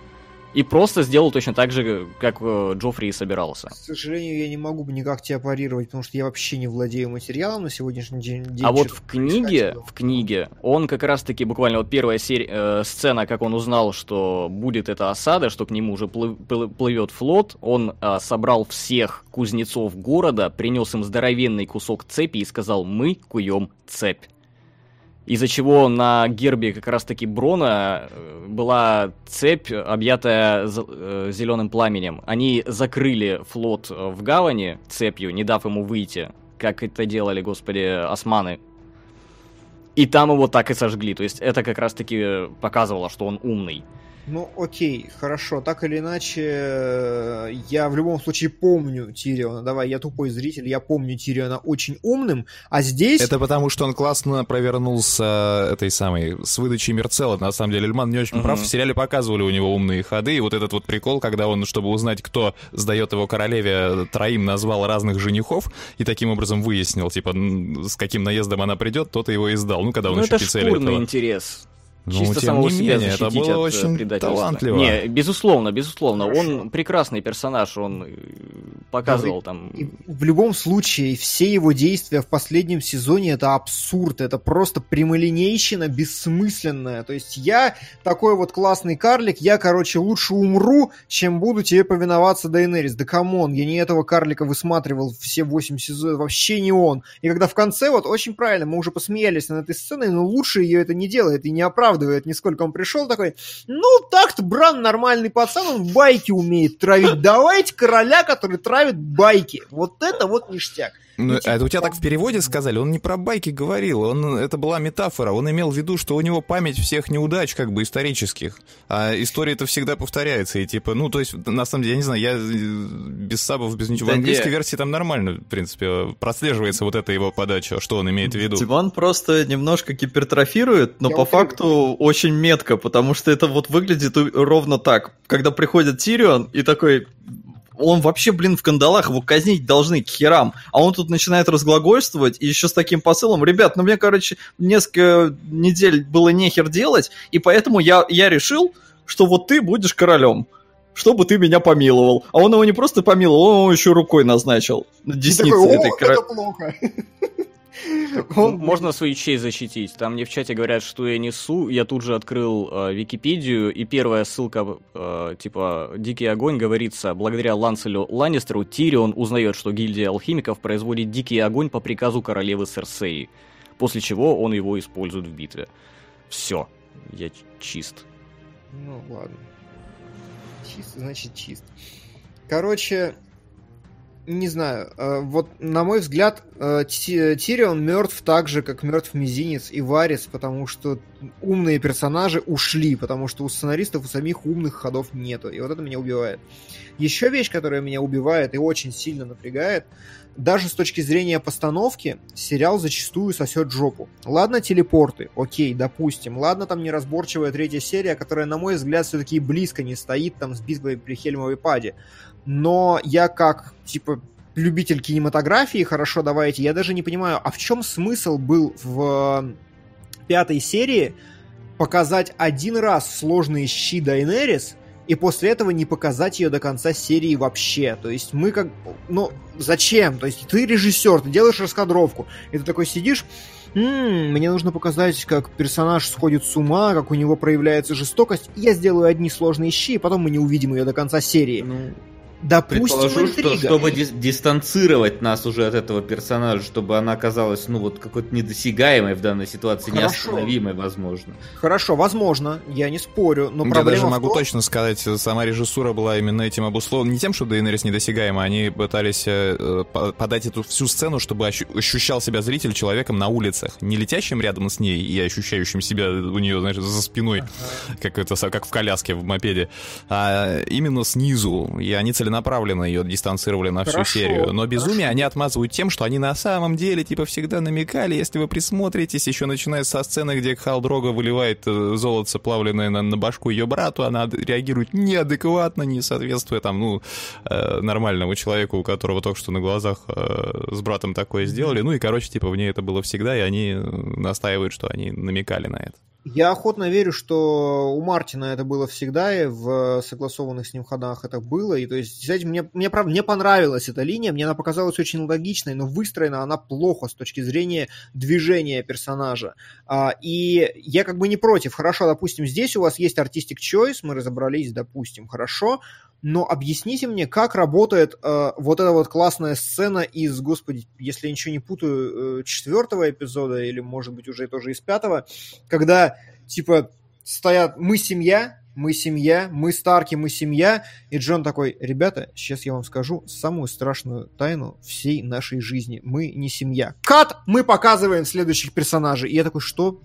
и просто сделал точно так же, как э, Джоффри и собирался.
К сожалению, я не могу никак тебя парировать, потому что я вообще не владею материалом на сегодняшний день. день
А вот в книге, в книге, он как раз-таки буквально вот первая серия, э, сцена, как он узнал, что будет эта осада, что к нему уже плы- плы- плывет флот, он э, собрал всех кузнецов города, принес им здоровенный кусок цепи и сказал, мы куем цепь. Из-за чего на гербе как раз-таки Брона э, была цепь, объятая зеленым пламенем. Они закрыли флот э, в гавани цепью, не дав ему выйти, как это делали, господи, османы. И там его так и сожгли. То есть это как раз-таки показывало, что он умный.
Ну, окей, хорошо. Так или иначе, э, я в любом случае помню Тириона. Давай, я тупой зритель, я помню Тириона очень умным, а здесь...
Это потому, что он классно провернулся этой самой, с выдачей Мерцела. На самом деле, Эльман не очень
Мгм.
прав. В сериале показывали у него умные ходы. И вот этот вот прикол, когда он, чтобы узнать, кто сдает его королеве, троим назвал разных женихов, и таким образом выяснил, типа, с каким наездом она придет, тот и его и сдал. Ну, когда он
ну
еще
это шкурный
этого.
интерес.
Ну,
Чисто
тем
самого
не
себя
менее, это
защитить
было
от э,
очень
предательства.
талантливо.
Не, безусловно, безусловно.
Хорошо.
Он прекрасный персонаж, он э, показывал там...
И в любом случае, все его действия в последнем сезоне это абсурд, это просто прямолинейщина бессмысленная. То есть я такой вот классный карлик, я, короче, лучше умру, чем буду тебе повиноваться, Дейнерис. Да come on, я не этого карлика высматривал все 8 сезонов, вообще не он. И когда в конце, вот очень правильно, мы уже посмеялись над этой сценой, но лучше ее это не делает и не оправдывает нисколько. Он пришел такой, ну так-то Бран нормальный пацан, он байки умеет травить. Давайте короля, который травит байки. Вот это вот ништяк.
Ну,
Ну,
а это у тебя
типа,
так в переводе сказали? Он не про байки говорил, он, это была метафора. Он имел в виду, что у него память всех неудач, как бы, исторических. А история это всегда повторяется. И типа, ну, то есть, на самом деле, я не знаю, я э, без сабов, без ничего.
Да
в английской
не.
версии там нормально, в принципе, прослеживается вот эта его подача, что он имеет в виду.
Диман просто немножко гипертрофирует, но
Я
по
утрирую.
факту очень метко, потому что это вот выглядит ровно так. Когда приходит Тирион и такой... Он вообще, блин, в кандалах, его казнить должны к херам. А он тут начинает разглагольствовать, и еще с таким посылом. Ребят, ну мне, короче, несколько недель было нехер делать, и поэтому я, я решил, что вот ты будешь королем. Чтобы ты меня помиловал. А он его не просто помиловал, он его еще рукой назначил. На
И
деснице
такой,
этой
«О,
кора-
это плохо. Он-
Можно свою честь защитить. Там мне в чате говорят, что я несу. Я тут же открыл э, Википедию, и первая ссылка, э, типа «Дикий огонь» говорится, благодаря Ланселю Ланнистеру Тирион узнает, что гильдия алхимиков производит дикий огонь по приказу королевы Серсеи, после чего он его использует в битве. Все, я чист.
Ну, ладно. Чист, значит, чист. Короче, не знаю, э, вот на мой взгляд, э, Ти- Тирион мертв так же, как мертв Мизинец и Варис, потому что умные персонажи ушли, потому что у сценаристов у самих умных ходов нету, и вот это меня убивает. Еще вещь, которая меня убивает и очень сильно напрягает, даже с точки зрения постановки, сериал зачастую сосет жопу. Ладно, телепорты, окей, допустим. Ладно, там неразборчивая третья серия, которая, на мой взгляд, все-таки близко не стоит там с битвой при Хельмовой паде. Но я как, типа, любитель кинематографии, хорошо, давайте, я даже не понимаю, а в чем смысл был в э, пятой серии показать один раз сложные щи Дайнерис, и после этого не показать ее до конца серии вообще. То есть мы как... Ну, зачем? То есть ты режиссер, ты делаешь раскадровку, и ты такой сидишь, «М, мне нужно показать, как персонаж сходит с ума, как у него проявляется жестокость, я сделаю одни сложные щи, и потом мы не увидим ее до конца серии.
Ну,
Допустим,
Предположу, что чтобы дис- дистанцировать нас уже от этого персонажа, чтобы она оказалась, ну, вот какой-то недосягаемой в данной ситуации,
Хорошо.
неостановимой, возможно.
Хорошо, возможно, я не спорю, но
Я
проблема
даже
в
могу
том-
точно сказать, сама режиссура была именно этим обусловлена. Не тем, что Дейнерис недосягаема, они пытались э, по- подать эту всю сцену, чтобы ощу- ощущал себя зритель человеком на улицах. Не летящим рядом с ней и ощущающим себя у нее, знаешь, за спиной, как, это, как в коляске в мопеде, а именно снизу. И они целенаправленно ее дистанцировали на всю
Хорошо,
серию. Но безумие
хорошо.
они отмазывают тем, что они на самом деле, типа, всегда намекали, если вы присмотритесь, еще начиная со сцены, где Хал Дрога выливает э, золото плавленное на, на башку ее брату, она реагирует неадекватно, не соответствуя там, ну, э, нормальному человеку, у которого только что на глазах э, с братом такое сделали. Ну и, короче, типа, в ней это было всегда, и они э, настаивают, что они намекали на это.
Я охотно верю, что у Мартина это было всегда, и в согласованных с ним ходах это было. И то есть, знаете, мне, мне, правда, мне понравилась эта линия, мне она показалась очень логичной, но выстроена она плохо с точки зрения движения персонажа. А, и я как бы не против. Хорошо, допустим, здесь у вас есть артистик choice, мы разобрались, допустим, хорошо. Но объясните мне, как работает э, вот эта вот классная сцена из, господи, если я ничего не путаю, э, четвертого эпизода, или, может быть, уже тоже из пятого, когда, типа, стоят «мы семья», «мы семья», «мы Старки», «мы семья», и Джон такой «ребята, сейчас я вам скажу самую страшную тайну всей нашей жизни. Мы не семья». Кат! Мы показываем следующих персонажей. И я такой «что?»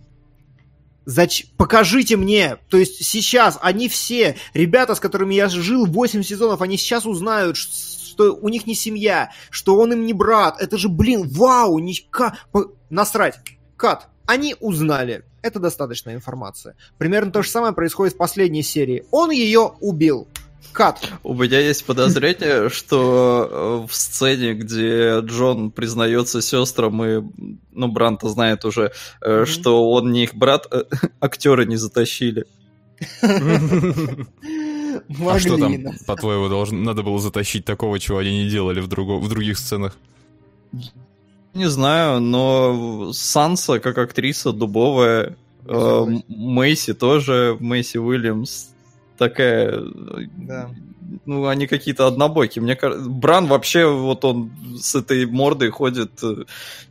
Зач... Покажите мне, то есть сейчас они все, ребята, с которыми я жил 8 сезонов, они сейчас узнают, что у них не семья, что он им не брат. Это же, блин, вау, не... ка- насрать. Кат. Они узнали. Это достаточная информация. Примерно то же самое происходит в последней серии. Он ее убил. Кат.
У меня есть подозрение, что э, в сцене, где Джон признается сестрам и, ну, Бранта знает уже, э, что он не их брат, э, актеры не затащили.
а что там, по-твоему, надо было затащить такого, чего они не делали в, друго, в других сценах?
Не знаю, но Санса как актриса дубовая, э. Мэйси тоже, Мэйси Уильямс такая...
Да.
Ну, они какие-то однобокие. Мне кажется, Бран вообще, вот он с этой мордой ходит, э,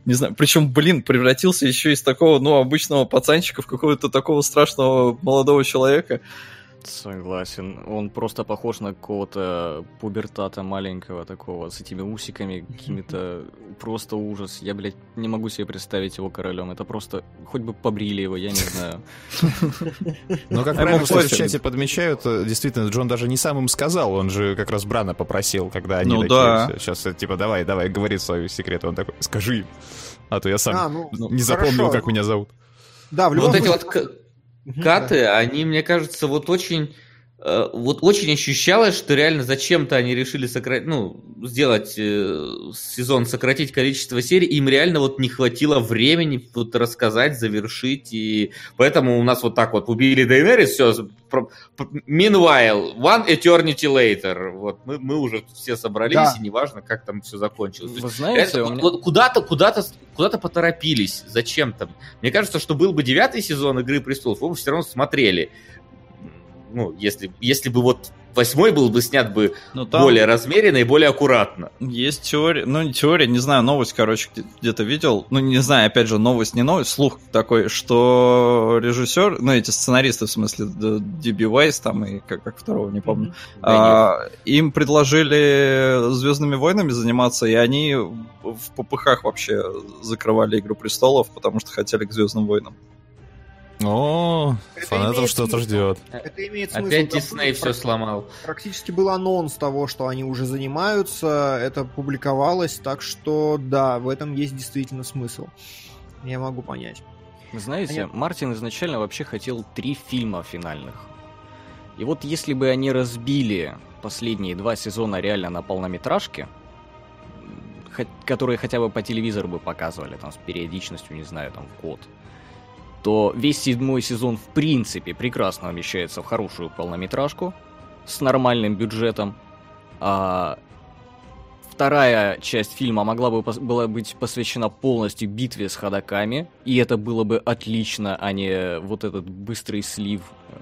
не знаю, причем, блин, превратился еще из такого, ну, обычного пацанчика в какого-то такого страшного молодого человека.
Согласен. Он просто похож на какого-то пубертата маленького такого, с этими усиками какими-то. Просто ужас. Я, блядь, не могу себе представить его королем. Это просто... Хоть бы побрили его, я не знаю.
Ну, как правильно, кстати, в чате подмечают, э, действительно, Джон даже не сам им сказал, он же как раз Брана попросил, когда они
Ну
такие,
да.
сейчас, типа, давай, давай, говори свой секрет. Он такой, скажи им, а то я сам
А, ну,
не запомнил, как меня зовут.
Да, в любом
Вот эти вот каты, они, мне кажется, вот очень... э, Вот очень ощущалось, что реально зачем-то они решили сократить, ну, сделать э, сезон, сократить количество серий, им реально вот не хватило времени вот рассказать, завершить, и поэтому у нас вот так вот убили Дейнерис, все, meanwhile, one eternity later, вот, мы, мы уже все собрались,
Да.
и неважно, как там все закончилось.
Вы знаете,
это
меня-
вот куда-то, куда-то, куда-то поторопились. Зачем-то? Мне кажется, что был бы девятый сезон Игры престолов, вы бы все равно смотрели. Ну, если, если бы вот восьмой был бы снят бы
Ну, там
более размеренно и более аккуратно.
есть теория, ну, не теория, не знаю, новость, короче, где- где-то видел. Ну, не знаю, опять же, новость, не новость, слух такой, что режиссер, ну, эти сценаристы, в смысле, Диби Вайс там и как, как второго, не помню, А, им предложили Звездными войнами заниматься, и они в попыхах вообще закрывали Игру престолов, потому что хотели к Звездным войнам.
О,
Это
фанатов что-то ждет.
Это имеет смысл.
Опять Дисней все сломал.
Практически был анонс того, что они уже занимаются, это публиковалось, так что да, в этом есть действительно смысл. Я могу понять.
Вы знаете,
Понятно.
Мартин изначально вообще хотел три фильма финальных. И вот если бы они разбили последние два сезона реально на хо- которые хотя бы по телевизору бы показывали, там, с периодичностью, не знаю, там, в год, то весь седьмой сезон, в принципе, прекрасно вмещается в хорошую полнометражку с нормальным бюджетом. А вторая часть фильма могла бы была быть посвящена полностью битве с ходаками, и это было бы отлично, а не вот этот быстрый слив э,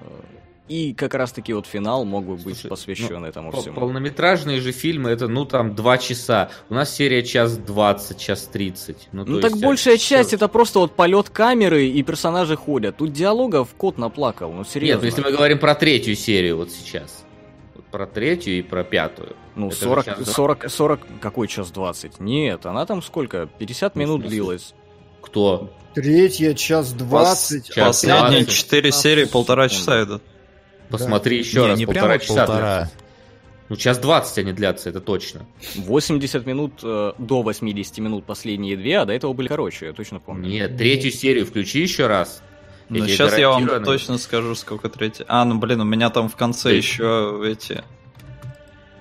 И как раз-таки вот финал мог бы быть
Слушай,
посвящен
ну,
этому всему.
Полнометражные же фильмы, это, ну, там, два часа. У нас серия час двадцать, час тридцать. Ну,
Ну так
есть,
большая
э,
часть
всё.
это просто вот полет камеры и персонажи ходят. Тут диалогов кот наплакал, ну
Нет,
серьезно.
ну, если мы говорим про третью серию вот сейчас. Вот про третью и про пятую.
Ну,
Это же
40,
час
40, 40, какой час 20? Нет, она там сколько? 50
Ну,
минут длилась.
Кто?
Третья, час двадцать.
час
Последние
двадцать.
4 серии полтора часа идут.
Посмотри еще
Не,
раз,
не
полтора
прямо
часа.
полтора.
Ну, час двадцать они длятся, это точно.
80 минут э, до 80 минут последние две, а до этого были короче, я точно помню.
Нет, третью серию включи еще раз.
Ну, сейчас я вам точно скажу, сколько третий. А, ну блин, у меня там в конце
Да.
еще эти.
Нет,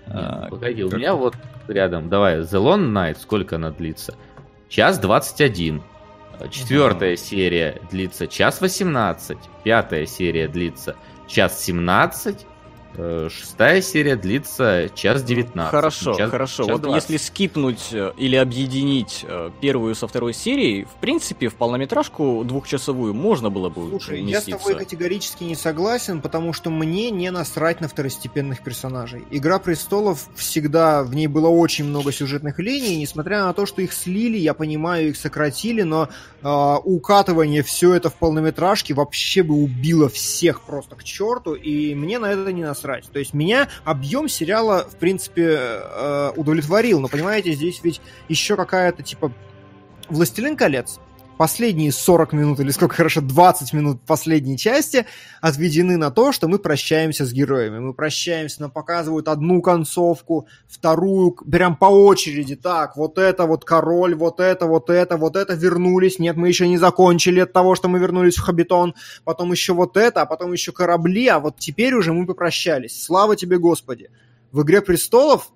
а,
погоди, у
как-
меня вот рядом, давай, The Long Night, сколько она длится? Час 21. Четвертая серия длится час 18. Пятая серия длится час 17. Э, Шестая серия длится час 19.
Хорошо,
Час-
хорошо.
час
вот
20.
если скипнуть э, или объединить э, первую со второй серией, в принципе, в полнометражку двухчасовую можно было бы
Слушай, я с тобой категорически не согласен, потому что мне не насрать на второстепенных персонажей. Игра престолов всегда, в ней было очень много сюжетных линий, несмотря на то, что их слили, я понимаю, их сократили, но а, укатывание все это в полнометражке вообще бы убило всех просто к черту, и мне на это не насрать. То есть меня объем сериала, в принципе, э, удовлетворил, но понимаете, здесь ведь еще какая-то типа Властелин колец. Последние 40 минут, или сколько хорошо, 20 минут последней части отведены на то, что мы прощаемся с героями. Мы прощаемся, нам показывают одну концовку, вторую, прям по очереди. Так, вот это вот король, вот это, вот это, вот это, вернулись. Нет, мы еще не закончили от того, что мы вернулись в Хабитон. Потом еще вот это, а потом еще корабли, а вот теперь уже мы попрощались. Слава тебе, Господи. В «Игре престолов»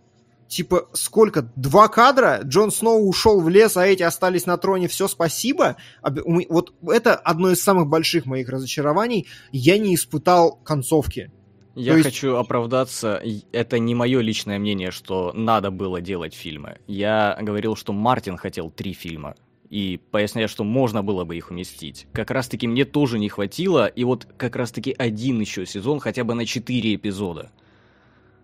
типа, сколько? Два кадра? Джон Сноу ушел в лес, а эти остались на троне. Все, спасибо. Вот это одно из самых больших моих разочарований. Я не испытал концовки.
Я
То есть-
хочу оправдаться, это не мое личное мнение, что надо было делать фильмы. Я говорил, что Мартин хотел три фильма. И поясняю, что можно было бы их уместить. Как раз таки мне тоже не хватило, и вот как раз таки один еще сезон хотя бы на четыре эпизода.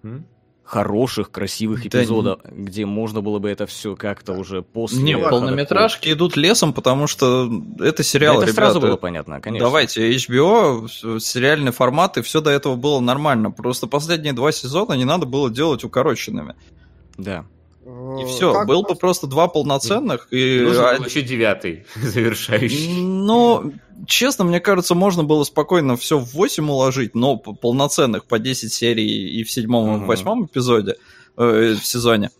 М?
Хороших, красивых
Да
эпизодов, где можно было бы это все как-то уже после...
Не, полнометражки идут лесом, потому что это
Да
сериал,
это
ребята.
сразу было понятно, конечно.
Давайте, HBO, с- сериальный формат, и все до этого было нормально. Просто последние два сезона не надо было делать укороченными.
Да.
И все, был бы просто два полноценных, и...
Нужен был еще девятый, завершающий.
Ну, честно, мне кажется, можно было спокойно все в 8 уложить, но полноценных по 10 серий и в седьмом, и в восьмом эпизоде, э, в сезоне.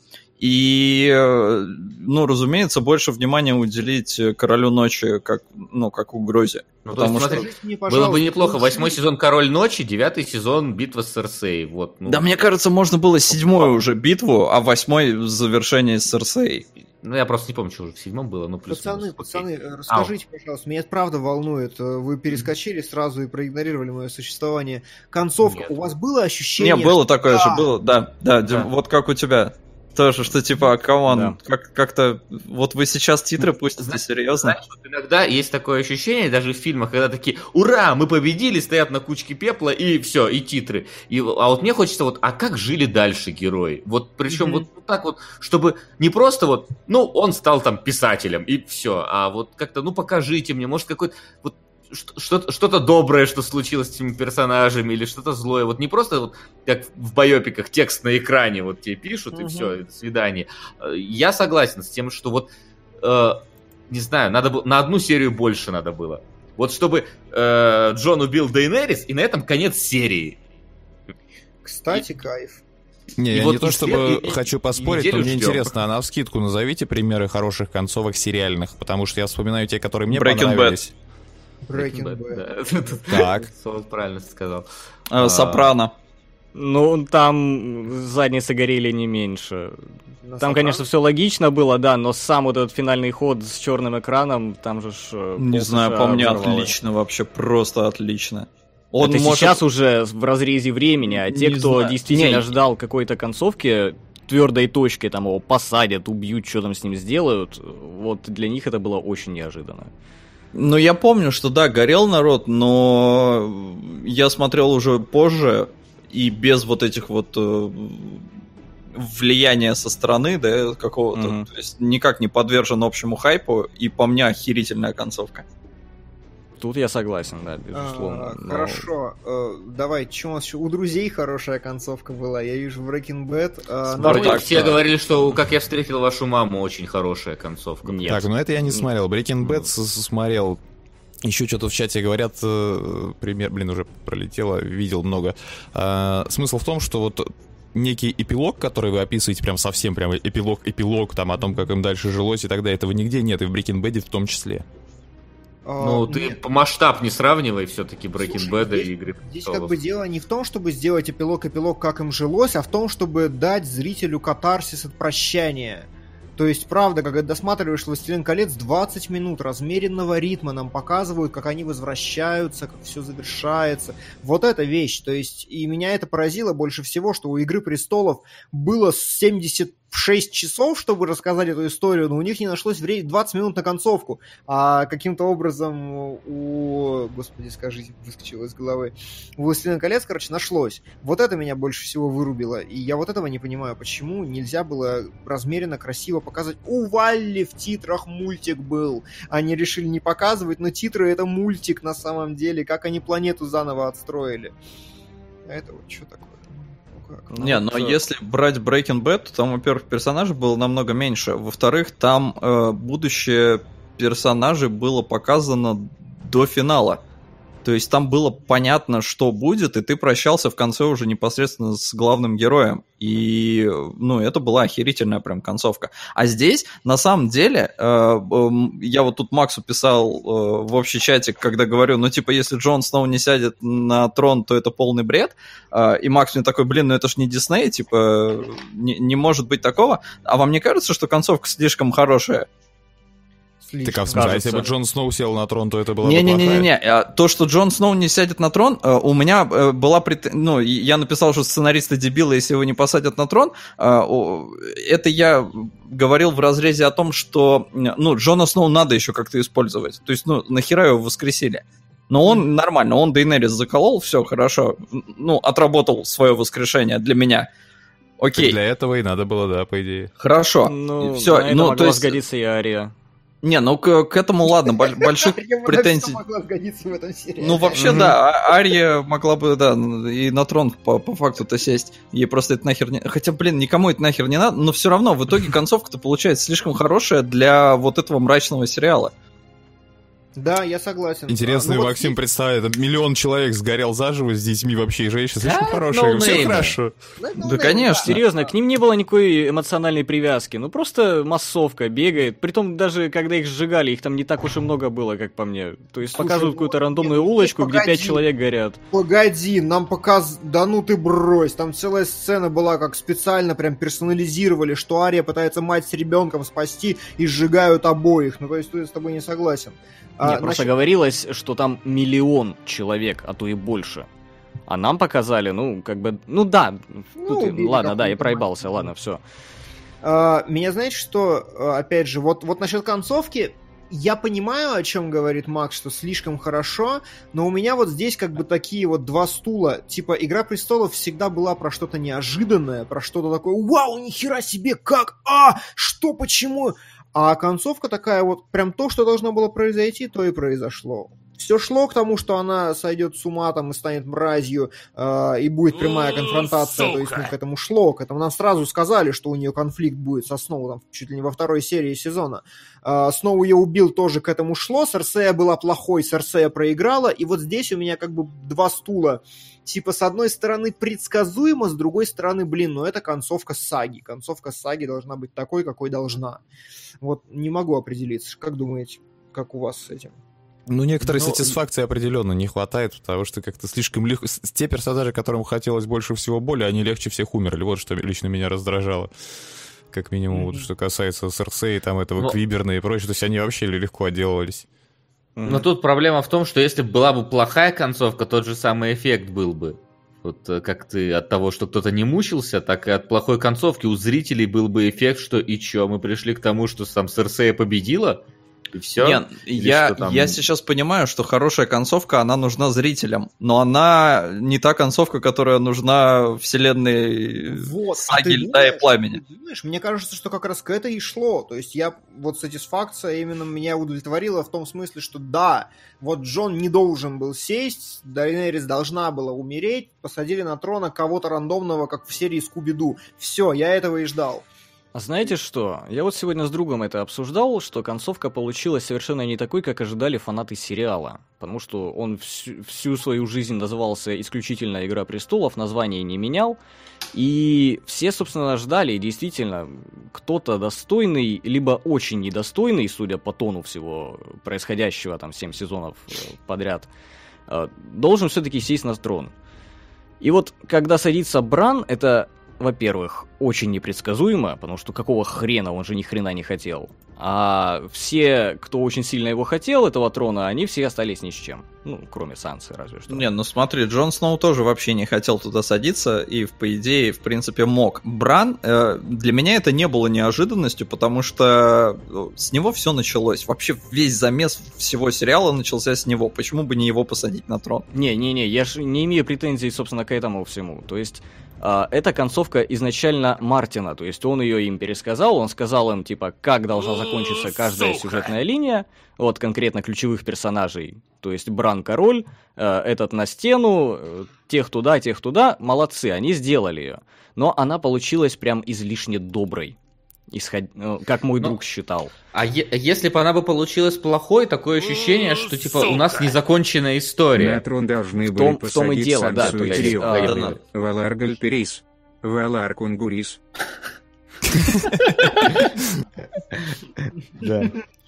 И, э, ну, разумеется, больше внимания уделить э, Королю Ночи как, ну, как угрозе.
Ну, то
Потому
есть,
что-
смотри,
мне,
Было бы неплохо. Восьмой сезон Король ночи, девятый сезон Битва с Серсей. Вот, ну,
Да, мне кажется, можно было седьмую уже битву, а восьмой в завершении с Серсей.
ну, я просто не помню, что уже в седьмом было, ну, плюс
Пацаны, пацаны, э, расскажите, пожалуйста, меня это правда волнует. Вы перескочили сразу и проигнорировали мое существование. Концовка.
Нет.
У вас было ощущение...
Не, было
что-
такое
Да.
же, было, да, да, Дим,
Да.
вот как у тебя. Тоже, что типа, come on,
Да.
как, как-то, вот вы сейчас титры пустите,
Знаешь,
серьезно?
Знаешь, вот иногда есть такое ощущение, даже в фильмах, когда такие, ура, мы победили, стоят на кучке пепла, и все, и титры. И, а вот мне хочется вот, а как жили дальше герои? Вот причем вот так вот, чтобы не просто вот, ну, он стал там писателем, и все, а вот как-то, ну, покажите мне, может, какой-то, вот, что-то, что-то доброе, что случилось с этими персонажами, или что-то злое. Вот не просто вот как в байопиках текст на экране вот тебе пишут, и
Мгм.
все, до свидания. Я согласен с тем, что вот э, не знаю, надо было на одну серию больше надо было. Вот чтобы э, Джон убил Дейнерис, и на этом конец серии.
Кстати, кайф.
Не,
И
я
вот
не то
и
чтобы
и-
хочу
и
поспорить, но мне
ждем.
интересно, а на вскидку назовите примеры хороших концовок сериальных, потому что я вспоминаю те, которые мне
Breaking Bad.
Breaking Bad.
Так.
Правильно сказал.
А,
А.
Сопрано.
Ну, там задницы горели не меньше.
На
Там,
Сопрано?
конечно, все логично было, да, но сам вот этот финальный ход с черным экраном, там же ж... э,
Не знаю, по мне
взорвалось.
отлично, вообще просто отлично. Он
Это
может-
сейчас уже в разрезе времени, а те,
Не
кто
знаю.
действительно
Не.
ждал какой-то концовки, твердой точки, там его посадят, убьют, что там с ним сделают, вот для них это было очень неожиданно.
Ну, я помню, что да, горел народ, но я смотрел уже позже, и без вот этих вот э, влияния со стороны, да, какого-то,
Мгм.
то есть никак не подвержен общему хайпу, и по мне охерительная концовка.
Тут я согласен, да, безусловно.
А,
но-
Хорошо, э, давай, что у нас еще? У друзей хорошая концовка была, я вижу в Breaking Bad. э,
Вроде
Спартак,
все
да.
говорили, что «Как я встретил вашу маму» очень хорошая концовка.
Нет.
Так, ну это я не смотрел. Breaking Bad смотрел. Еще что-то в чате говорят, э, пример, блин, уже пролетело, видел много. А, смысл в том, что вот некий эпилог, который вы описываете, прям совсем прям эпилог-эпилог, там о том, как им дальше жилось и так далее, этого нигде нет, и в Breaking Bad в том числе.
А,
Ну, ты
нет.
масштаб не сравнивай все-таки Breaking Bad и Игры
Здесь как бы дело не в том, чтобы сделать эпилог-эпилог, как им жилось, а в том, чтобы дать зрителю катарсис от прощания. То есть, правда, когда досматриваешь «Властелин колец», 20 минут размеренного ритма нам показывают, как они возвращаются, как все завершается. Вот эта вещь. То есть, и меня это поразило больше всего, что у «Игры престолов» было 76 часов, чтобы рассказать эту историю, но у них не нашлось времени 20 минут на концовку. А каким-то образом у... Господи, скажите, выскочило из головы. У «Властелина колец», короче, нашлось. Вот это меня больше всего вырубило. И я вот этого не понимаю, почему нельзя было размеренно, красиво показывать. У Валли в титрах мультик был. Они решили не показывать, но титры это мультик на самом деле. Как они планету заново отстроили. А это вот что такое? Как?
Ну,
Не, но
вот, э,
если брать Breaking Bad, то там, во-первых, персонажей было намного меньше. Во-вторых, там э, будущее персонажей было показано до финала. То есть там было понятно, что будет, и ты прощался в конце уже непосредственно с главным героем. И, ну, это была охерительная прям концовка. А здесь, на самом деле, э, эм, я вот тут Максу писал э, в общий чатик, когда говорю, ну, типа, если Джон Сноу не сядет на трон, то это полный бред. А, И Макс мне такой, блин, ну это ж не Дисней, типа, не, не может быть такого. А вам не кажется, что концовка слишком хорошая?
Так а в
Слишком.
смысле, если бы Джон Сноу сел на трон, то это было бы плохая?
Не-не-не-не, а то, что Джон Сноу не сядет на трон, э, у меня э, была прет... ну, я написал, что сценаристы дебилы, если его не посадят на трон. О, Это я говорил в разрезе о том, что, ну, Джона Сноу надо еще как-то использовать. То есть, ну, нахера его воскресили? Но он нормально, он Дейнерис заколол, все хорошо. Ну, отработал свое воскрешение для меня.
Так
Окей.
Для этого и надо было, да, по идее.
Хорошо.
Ну,
все,
на это
ну,
могла
то есть...
сгодиться и Ария.
Не, ну к, к этому ладно, боль- больших претензий.
могла сгодиться в этом сериале.
Ну, вообще, да, А- Ария могла бы, да, и на трон по, по факту-то сесть. Ей просто это нахер не... Хотя, блин, никому это нахер не надо, но все равно в итоге концовка-то получается слишком хорошая для вот этого мрачного сериала.
Да, я согласен.
Интересно,
А, ну вот
Максим
здесь-
представляет, миллион человек сгорел заживо с детьми вообще и. Слишком
Да,
хорошие, все
ноунеймы.
хорошо.
Ну, это,
Да,
ну,
конечно.
Серьезно, к ним не было никакой эмоциональной привязки. Ну, просто массовка бегает. Притом, даже когда их сжигали, их там не так уж и много было, как по мне. То есть
Слушай,
показывают
ну,
какую-то
нет,
рандомную
ну,
улочку, где
погоди.
пять человек горят.
Погоди, нам показ... Да ну ты брось, там целая сцена была, как специально прям персонализировали, что Ария пытается мать с ребенком спасти и сжигают обоих. Ну то есть я с тобой не согласен. А,
Нет, просто говорилось, что там миллион человек, а то и больше. А нам показали, ну, как бы, ну да,
Ну,
тут
убили
ладно, да, я проебался,
мать.
ладно, все.
А, меня знаете, что, а, опять же, вот, вот насчет концовки, я понимаю, о чем говорит Макс, что слишком хорошо, но у меня вот здесь как бы такие вот два стула. Типа, Игра престолов всегда была про что-то неожиданное, про что-то такое, вау, нихера себе, как, а, что, почему? А концовка такая вот, прям то, что должно было произойти, то и произошло. Все шло к тому, что она сойдет с ума там и станет мразью, э, и будет прямая конфронтация. То есть, ну, к этому шло, к этому нам сразу сказали, что у нее конфликт будет со Сноу, там, чуть ли не во второй серии сезона. Э, Сноу ее убил, тоже к этому шло. Серсея была плохой, Серсея проиграла. И вот здесь у меня как бы два стула. Типа, с одной стороны, предсказуемо, с другой стороны, блин, ну это концовка саги. Концовка саги должна быть такой, какой должна. Вот не могу определиться. Как думаете, как у вас с этим?
Ну, некоторой
Ну,
сатисфакции определенно не хватает, потому что как-то слишком легко... Те персонажи, которым хотелось больше всего боли, они легче всех умерли. Вот что лично меня раздражало. Как минимум, вот
Мгм.
что касается Серсеи, там этого
Но-
Квиберна и прочее. То есть они вообще легко отделывались.
Но тут проблема в том, что если бы была бы плохая концовка, тот же самый эффект был бы. Вот э, как ты от того, что кто-то не мучился, так и от плохой концовки у зрителей был бы эффект, что и чё, мы пришли к тому, что сам Серсея победила? И все.
Не, я,
там-
я сейчас понимаю, что хорошая концовка, она нужна зрителям, но она не та концовка, которая нужна вселенной
Вот, а
саги
ты
льда и
думаешь?
пламени.
Ты Знаешь, мне кажется, что как раз к этой и шло. То есть я вот сатисфакция именно меня удовлетворила в том смысле, что да, вот Джон не должен был сесть, Дайнерис должна была умереть, посадили на трона кого-то рандомного, как в серии Скуби-Ду. Все, я этого и ждал.
А знаете что? Я вот сегодня с другом это обсуждал, что концовка получилась совершенно не такой, как ожидали фанаты сериала. Потому что он всю, всю свою жизнь назывался исключительно «Игра престолов», название не менял. И все, собственно, ждали, действительно, кто-то достойный, либо очень недостойный, судя по тону всего происходящего, там, 7 сезонов э, подряд, э, должен все-таки сесть на трон. И вот, когда садится Бран, это, во-первых, очень непредсказуемо, потому что какого хрена, он же ни хрена не хотел. А все, кто очень сильно его хотел, этого трона, они все остались ни с чем. Ну, кроме Сансы, разве что.
Не, ну смотри, Джон Сноу тоже вообще не хотел туда садиться и, по идее, в принципе, мог. Бран, э, для меня это не было неожиданностью, потому что э, с него все началось. Вообще весь замес всего сериала начался с него. Почему бы не его посадить на трон?
Не-не-не, я же не имею претензий, собственно, к этому всему. То есть, а, эта концовка изначально Мартина, то есть он ее им пересказал, он сказал им, типа, как должна закончиться каждая сюжетная линия, вот конкретно ключевых персонажей, то есть Бран король, э, этот на стену, э, тех туда, тех туда, молодцы, они сделали ее. Но она получилась прям излишне доброй, исход... ну, как мой
Ну,
друг считал.
А е- если бы она бы получилась плохой, такое ощущение, что типа у нас незаконченная история.
На трон должны
В
были
том- в том и
посадить
дело, да, то есть,
Тирион.
а,
Да, да.
Валар Гальперис. Валар Кунгурис.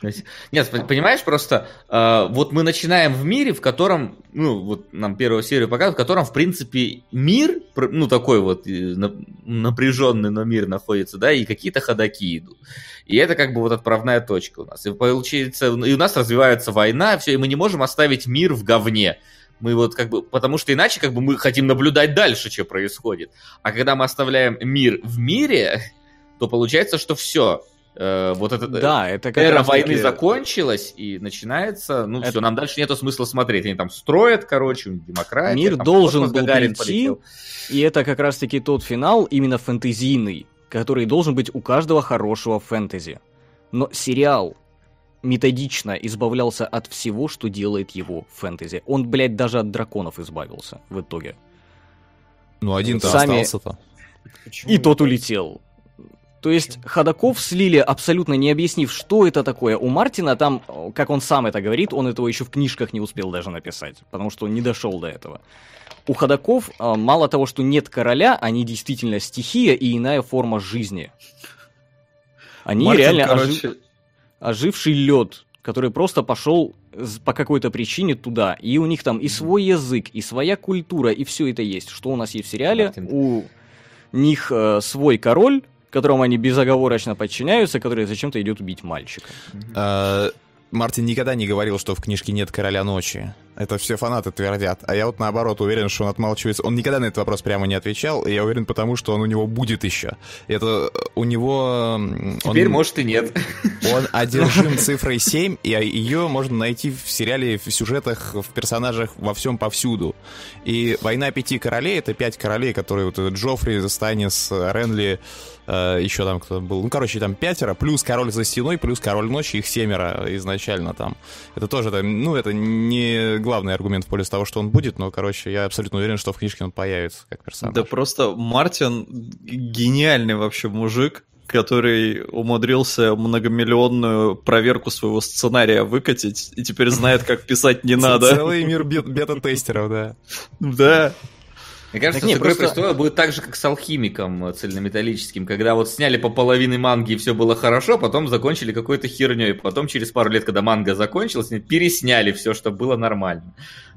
Есть- Нет, пон- понимаешь, просто э, вот мы начинаем в мире, в котором, ну, вот нам первую серию показывают, в котором, в принципе, мир, ну, такой вот на- напряженный, но мир находится, да, и какие-то ходаки идут. И это как бы вот отправная точка у нас. И получается, и у нас развивается война, все, и мы не можем оставить мир в говне. Мы вот как бы, потому что иначе как бы мы хотим наблюдать дальше, что происходит. А когда мы оставляем мир в мире, то получается, что все, вот это
Да, это как
эра войны
таки-
закончилась, и начинается, ну
Это-
все, нам дальше нету смысла смотреть. Они там строят, короче, демократия.
Мир
там
должен был
Гагарин
прийти,
полетел.
и это как раз-таки тот финал, именно фэнтезийный, который должен быть у каждого хорошего фэнтези. Но сериал методично избавлялся от всего, что делает его фэнтези. Он, блядь, даже от драконов избавился в итоге.
Ну, один-то
Сами-
остался-то.
И тот улетел. То есть ходаков слили, абсолютно не объяснив, что это такое. У Мартина там, как он сам это говорит, он этого еще в книжках не успел даже написать, потому что он не дошел до этого. У ходаков э, мало того, что нет короля, они действительно стихия и иная форма жизни. Они
Мартин,
реально ожи-
короче,
оживший лед, который просто пошел по какой-то причине туда. И у них там и свой язык, и своя культура, и все это есть. Что у нас есть в сериале? У них э, свой король, которому они безоговорочно подчиняются, который зачем-то идет убить мальчика.
Э, Мартин никогда не говорил, что в книжке нет короля ночи. Это все фанаты твердят. А я вот наоборот уверен, что он отмалчивается. Он никогда на этот вопрос прямо не отвечал. И я уверен, потому что он у него будет еще. Это э, у него...
Теперь,
он,
может, и нет.
Он одержим цифрой 7, и ее можно найти в сериале, в сюжетах, в персонажах, во всем повсюду. И «Война пяти королей» — это пять королей, которые вот этот Джоффри, Станис, Ренли, э, еще там кто был. Ну, короче, там пятеро, плюс король за стеной, плюс король ночи, их семеро изначально там. Это тоже, там, ну, это не главный аргумент в пользу того, что он будет, но, короче, я абсолютно уверен, что в книжке он появится как персонаж.
Да просто Мартин гениальный вообще мужик, который умудрился многомиллионную проверку своего сценария выкатить и теперь знает, как писать не надо.
Целый мир бет- бета-тестеров, да.
Да.
Мне кажется,
Так не,
с «Игрой
просто-
престолов» будет так же, как с алхимиком э, цельнометаллическим, когда вот сняли по половине манги и все было хорошо, потом закончили какой-то херней, потом через пару лет, когда манга закончилась, пересняли все, чтобы было нормально.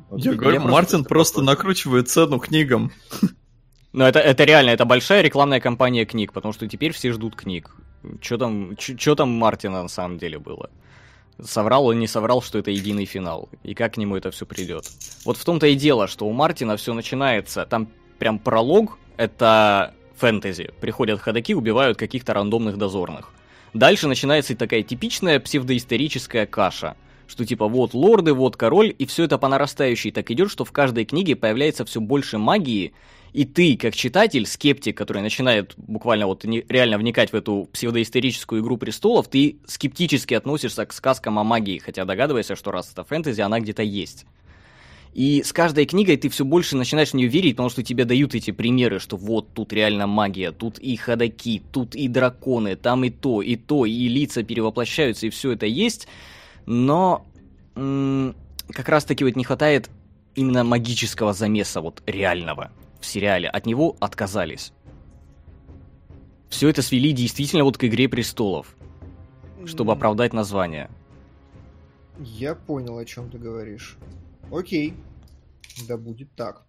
Вот
Я говорю,
просто
Мартин просто накручивает цену книгам.
Но это, это реально, это большая рекламная кампания книг, потому что теперь все ждут книг. Что там, чё там Мартина на самом деле было? Соврал он, не соврал, что это единый финал. И как к нему это все придет. Вот в том-то и дело, что у Мартина все начинается. Там прям пролог, это фэнтези. Приходят ходаки, убивают каких-то рандомных дозорных. Дальше начинается такая типичная псевдоисторическая каша – что типа вот лорды, вот король, и все это по нарастающей так идет, что в каждой книге появляется все больше магии, и ты, как читатель, скептик, который начинает буквально вот реально вникать в эту псевдоисторическую игру престолов, ты скептически относишься к сказкам о магии, хотя догадываешься, что раз это фэнтези, она где-то есть. И с каждой книгой ты все больше начинаешь в нее верить, потому что тебе дают эти примеры, что вот тут реально магия, тут и ходаки, тут и драконы, там и то, и то, и лица перевоплощаются, и все это есть но м- как раз-таки вот не хватает именно магического замеса, вот реального в сериале. От него отказались. Все это свели действительно вот к «Игре престолов», чтобы оправдать название.
Я понял, о чем ты говоришь. Окей. Да будет так.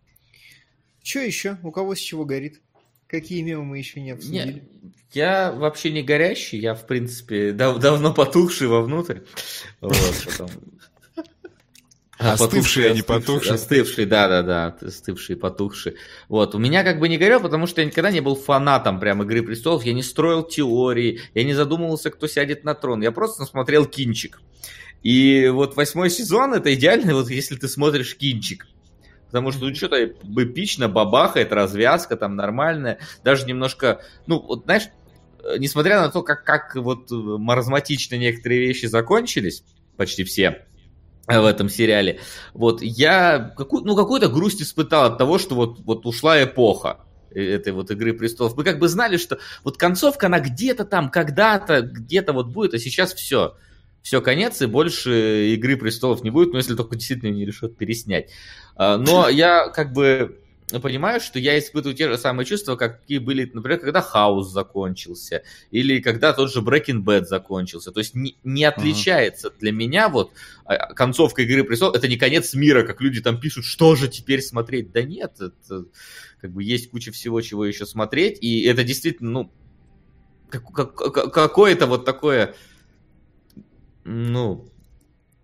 Че еще? У кого с чего горит? Какие мемы мы еще не обсудили?
Не, я вообще не горящий, я, в принципе, дав давно потухший вовнутрь. Вот, потом...
А остывший, а не потухший.
Остывший, да-да-да, остывший, потухший. Вот, у меня как бы не горел, потому что я никогда не был фанатом прям «Игры престолов», я не строил теории, я не задумывался, кто сядет на трон, я просто смотрел кинчик. И вот восьмой сезон это идеально, вот если ты смотришь кинчик. Потому что тут что-то эпично, бабахает, развязка там нормальная. Даже немножко, ну, вот знаешь, э, несмотря на то, как, как вот маразматично некоторые вещи закончились, почти все, э, в этом сериале. Вот я какую, ну, какую-то грусть испытал от того, что вот, вот ушла эпоха э, этой вот Игры Престолов. Мы как бы знали, что вот концовка, она где-то там, когда-то, где-то вот будет, а сейчас все все, конец, и больше Игры Престолов не будет, но если только действительно не решат переснять. А, но я как бы понимаю, что я испытываю те же самые чувства, какие были, например, когда Хаус закончился, или когда тот же Breaking Bad закончился. То есть не, не отличается uh-huh. для меня вот а, концовка Игры Престолов, это не конец мира, как люди там пишут, что же теперь смотреть. Да нет, это как бы есть куча всего, чего еще смотреть, и это действительно, ну, как, как, какое-то вот такое ну,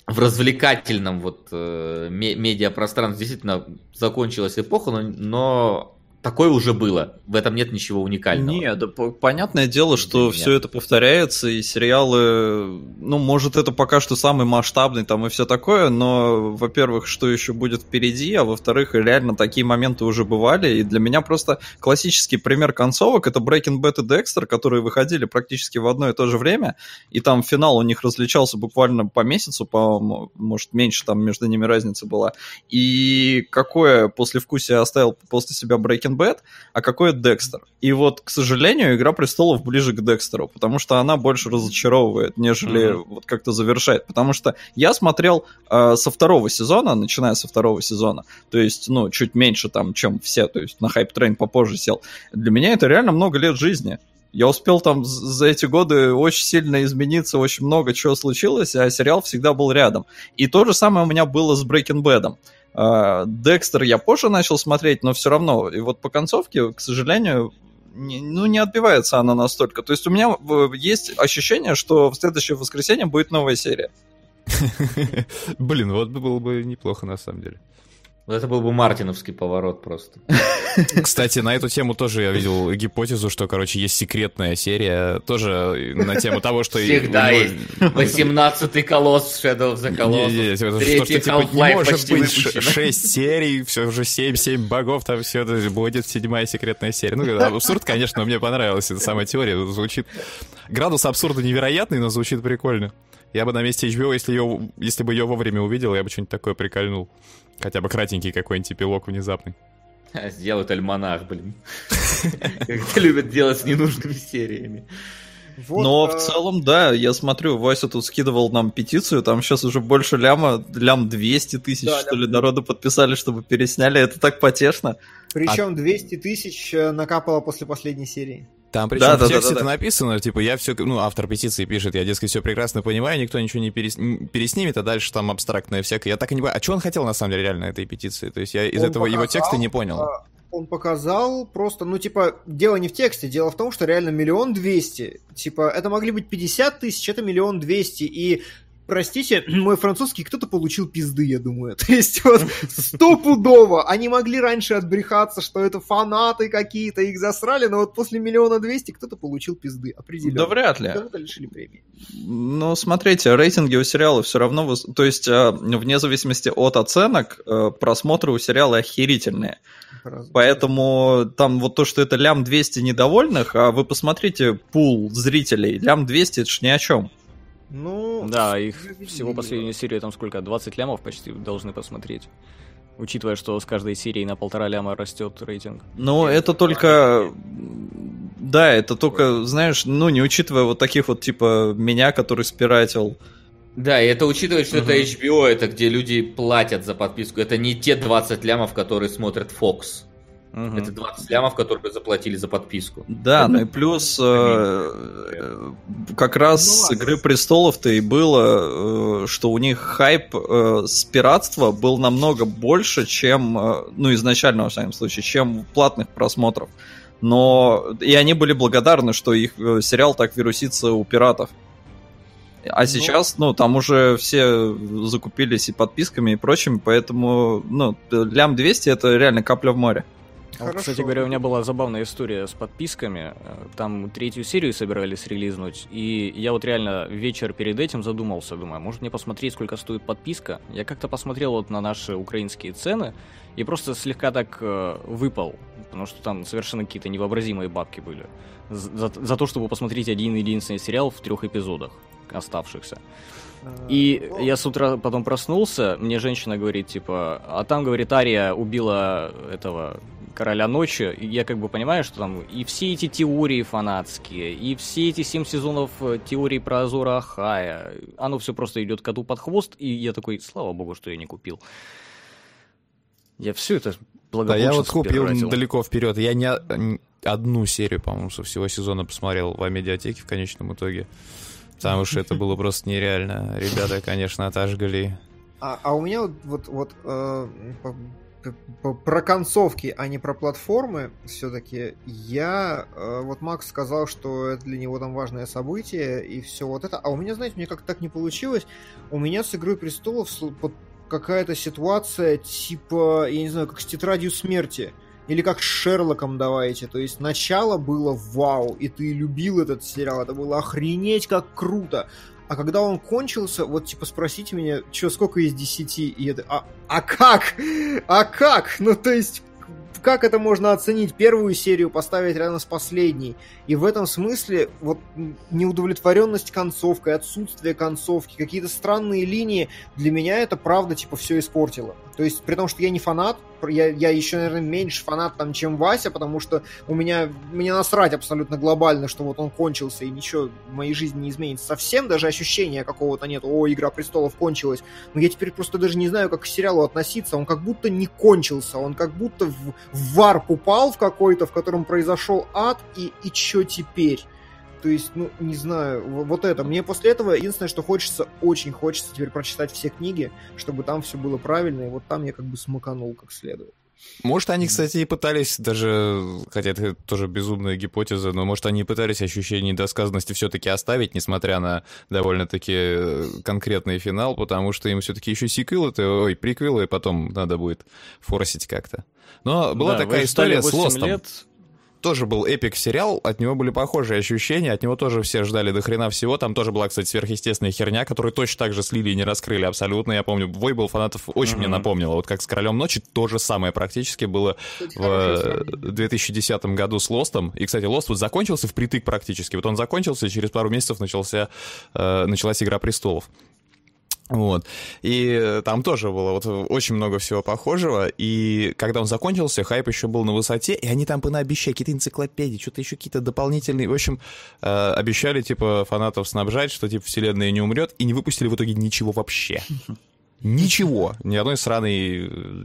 в развлекательном вот э, медиапространстве. Действительно закончилась эпоха, но, но такое уже было. В этом нет ничего уникального.
Нет, да, понятное дело, что все это повторяется, и сериалы, ну, может, это пока что самый масштабный там и все такое, но, во-первых, что еще будет впереди, а во-вторых, реально такие моменты уже бывали, и для меня просто классический пример концовок это Breaking Bad и Dexter, которые выходили практически в одно и то же время, и там финал у них различался буквально по месяцу, по может, меньше там между ними разница была, и какое послевкусие оставил после себя Breaking Bad, а какой Декстер. И вот, к сожалению, Игра престолов ближе к Декстеру, потому что она больше разочаровывает, нежели mm-hmm. вот как-то завершает. Потому что я смотрел э, со второго сезона, начиная со второго сезона, то есть, ну, чуть меньше там, чем все, то есть на hype train попозже сел. Для меня это реально много лет жизни. Я успел там за эти годы очень сильно измениться, очень много чего случилось, а сериал всегда был рядом. И то же самое у меня было с Breaking Bad. А, Декстер я позже начал смотреть, но все равно. И вот по концовке, к сожалению, не, ну, не отбивается она настолько. То есть у меня есть ощущение, что в следующее воскресенье будет новая серия.
Блин, вот было бы неплохо на самом деле.
Это был бы мартиновский поворот просто.
Кстати, на эту тему тоже я видел гипотезу, что, короче, есть секретная серия, тоже на тему того, что...
Всегда есть. 18-й колосс Shadow of the Colossus.
Что, что, типа, не может быть 6 серий, все уже 7-7 богов, там все это будет седьмая секретная серия. Ну, абсурд, конечно, мне понравилась эта самая теория. Звучит... Градус абсурда невероятный, но звучит прикольно. Я бы на месте HBO, если, ее, если бы ее вовремя увидел, я бы что-нибудь такое прикольнул. Хотя бы кратенький какой-нибудь эпилог внезапный.
Сделают альманах, блин. Как любят делать с ненужными сериями.
Вот, Но а... в целом, да, я смотрю, Вася тут скидывал нам петицию, там сейчас уже больше ляма, лям 200 тысяч, да, что лям... ли, народу подписали, чтобы пересняли, это так потешно.
Причем а... 200 тысяч э, накапало после последней серии.
Там причем да, в тексте да, да, да. написано, типа, я все, ну, автор петиции пишет, я, дескать, все прекрасно понимаю, никто ничего не перес... переснимет, а дальше там абстрактное всякое. Я так и не понимаю, а что он хотел, на самом деле, реально этой петиции? То есть я из он этого показал, его текста не понял.
Он показал просто, ну, типа, дело не в тексте, дело в том, что реально миллион двести. Типа, это могли быть 50 тысяч, это миллион двести, и простите, мой французский кто-то получил пизды, я думаю. То есть вот стопудово. Они могли раньше отбрехаться, что это фанаты какие-то, их засрали, но вот после миллиона двести кто-то получил пизды, определенно.
Да вряд ли.
Кого-то лишили премии.
Ну, смотрите, рейтинги у сериала все равно... То есть, э, вне зависимости от оценок, э, просмотры у сериала охерительные. Поэтому там вот то, что это лям 200 недовольных, а вы посмотрите пул зрителей, лям 200 это ж ни о чем.
Ну,
Да, их всего последнюю серию там сколько, 20 лямов почти должны посмотреть. Учитывая, что с каждой серией на полтора ляма растет рейтинг.
Ну, это только... Да, это только, знаешь, ну, не учитывая вот таких вот, типа, меня, который спиратил.
Да, и это учитывая, что
Мгм.
это HBO, это где люди платят за подписку. Это не те 20 лямов, которые смотрят Fox.
Мгм.
Это 20 лямов, которые заплатили за подписку.
Да, ну и плюс э, как раз
Ну
с. Игры Престолов-то и было, э, что у них хайп э, с пиратства был намного больше, чем, э, ну, изначально, во всяком случае, чем платных просмотров. Но и они были благодарны, что их э, сериал так вирусится у пиратов. А
Ну.
сейчас, ну, там уже все закупились и подписками, и прочим, поэтому, ну, лям 200 это реально капля в море.
А вот,
Хорошо.
кстати говоря, у меня была забавная история с подписками. Э, Там третью серию собирались релизнуть, и я вот реально вечер перед этим задумался, думаю, может мне посмотреть, сколько стоит подписка? Я как-то посмотрел вот на наши украинские цены и просто слегка так э, выпал, потому что там совершенно какие-то невообразимые бабки были. За, за то, чтобы посмотреть один единственный сериал в трех эпизодах оставшихся.
А,
И
ну,
я с утра потом проснулся, мне женщина говорит, типа, а там, говорит, Ария убила этого короля ночи, я как бы понимаю, что там и все эти теории фанатские, и все эти семь сезонов э, теорий про Азора Ахая, оно все просто идет коту под хвост, и я такой, слава богу, что я не купил. Я все это
Да,
благополучно
я вот купил
спиратил.
далеко вперед. Я не одну серию, по-моему, со всего сезона посмотрел в медиатеке в конечном итоге. Потому что это было просто нереально. Ребята, конечно, отожгли.
А, а у меня вот, вот, вот э, про концовки, а не про платформы, все-таки я, э, вот Макс сказал, что это для него там важное событие и все вот это, а у меня, знаете, мне как-то так не получилось. У меня с Игрой Престолов какая-то ситуация типа, я не знаю, как с Тетрадью Смерти. Или как с Шерлоком давайте. То есть начало было вау, и ты любил этот сериал. Это было охренеть как круто. А когда он кончился, вот типа спросите меня, что, сколько из 10? И это, а, а как? А как? Ну, то есть, как это можно оценить? Первую серию поставить рядом с последней. И в этом смысле вот неудовлетворенность концовкой, отсутствие концовки, какие-то странные линии, для меня это правда типа все испортило. То есть, при том, что я не фанат, я, я еще, наверное, меньше фанат там, чем Вася, потому что у меня, мне насрать абсолютно глобально, что вот он кончился, и ничего в моей жизни не изменится совсем, даже ощущения какого-то нет, о, Игра Престолов кончилась. Но я теперь просто даже не знаю, как к сериалу относиться, он как будто не кончился, он как будто в, в варп упал в какой-то, в котором произошел ад, и, и чё теперь? То есть, ну, не знаю, вот это. Мне после этого единственное, что хочется, очень хочется теперь прочитать все книги, чтобы там все было правильно, и вот там я как бы смаканул как следует.
Может, они, кстати, и пытались даже, хотя это тоже безумная гипотеза, но может, они и пытались ощущение недосказанности все-таки оставить, несмотря на довольно-таки э, конкретный финал, потому что им все-таки еще сиквелы, ой, приквелы потом надо будет форсить как-то. Но была
Да,
такая история с
8
Лостом.
лет,
Тоже был эпик сериал, от него были похожие ощущения, от него тоже все ждали до хрена всего. Там тоже была, кстати, сверхъестественная херня, которую точно так же слили и не раскрыли абсолютно. Я помню, вой был фанатов очень мне
Мгм.
напомнило. Вот как с Королем ночи то же самое практически было
Кстати,
в
хорошее
э,
сравнение.
2010 году с Лостом. И, кстати, Лост вот закончился впритык практически. Вот он закончился, и через пару месяцев начался, э, началась «Игра престолов». Вот. И там тоже было вот очень много всего похожего. И когда он закончился, хайп еще был на высоте, и они там понаобещали какие-то энциклопедии, что-то еще какие-то дополнительные. В общем, э, обещали, типа, фанатов снабжать, что, типа, вселенная не умрет, и не выпустили в итоге ничего вообще. Ничего. Ни одной сраной... э,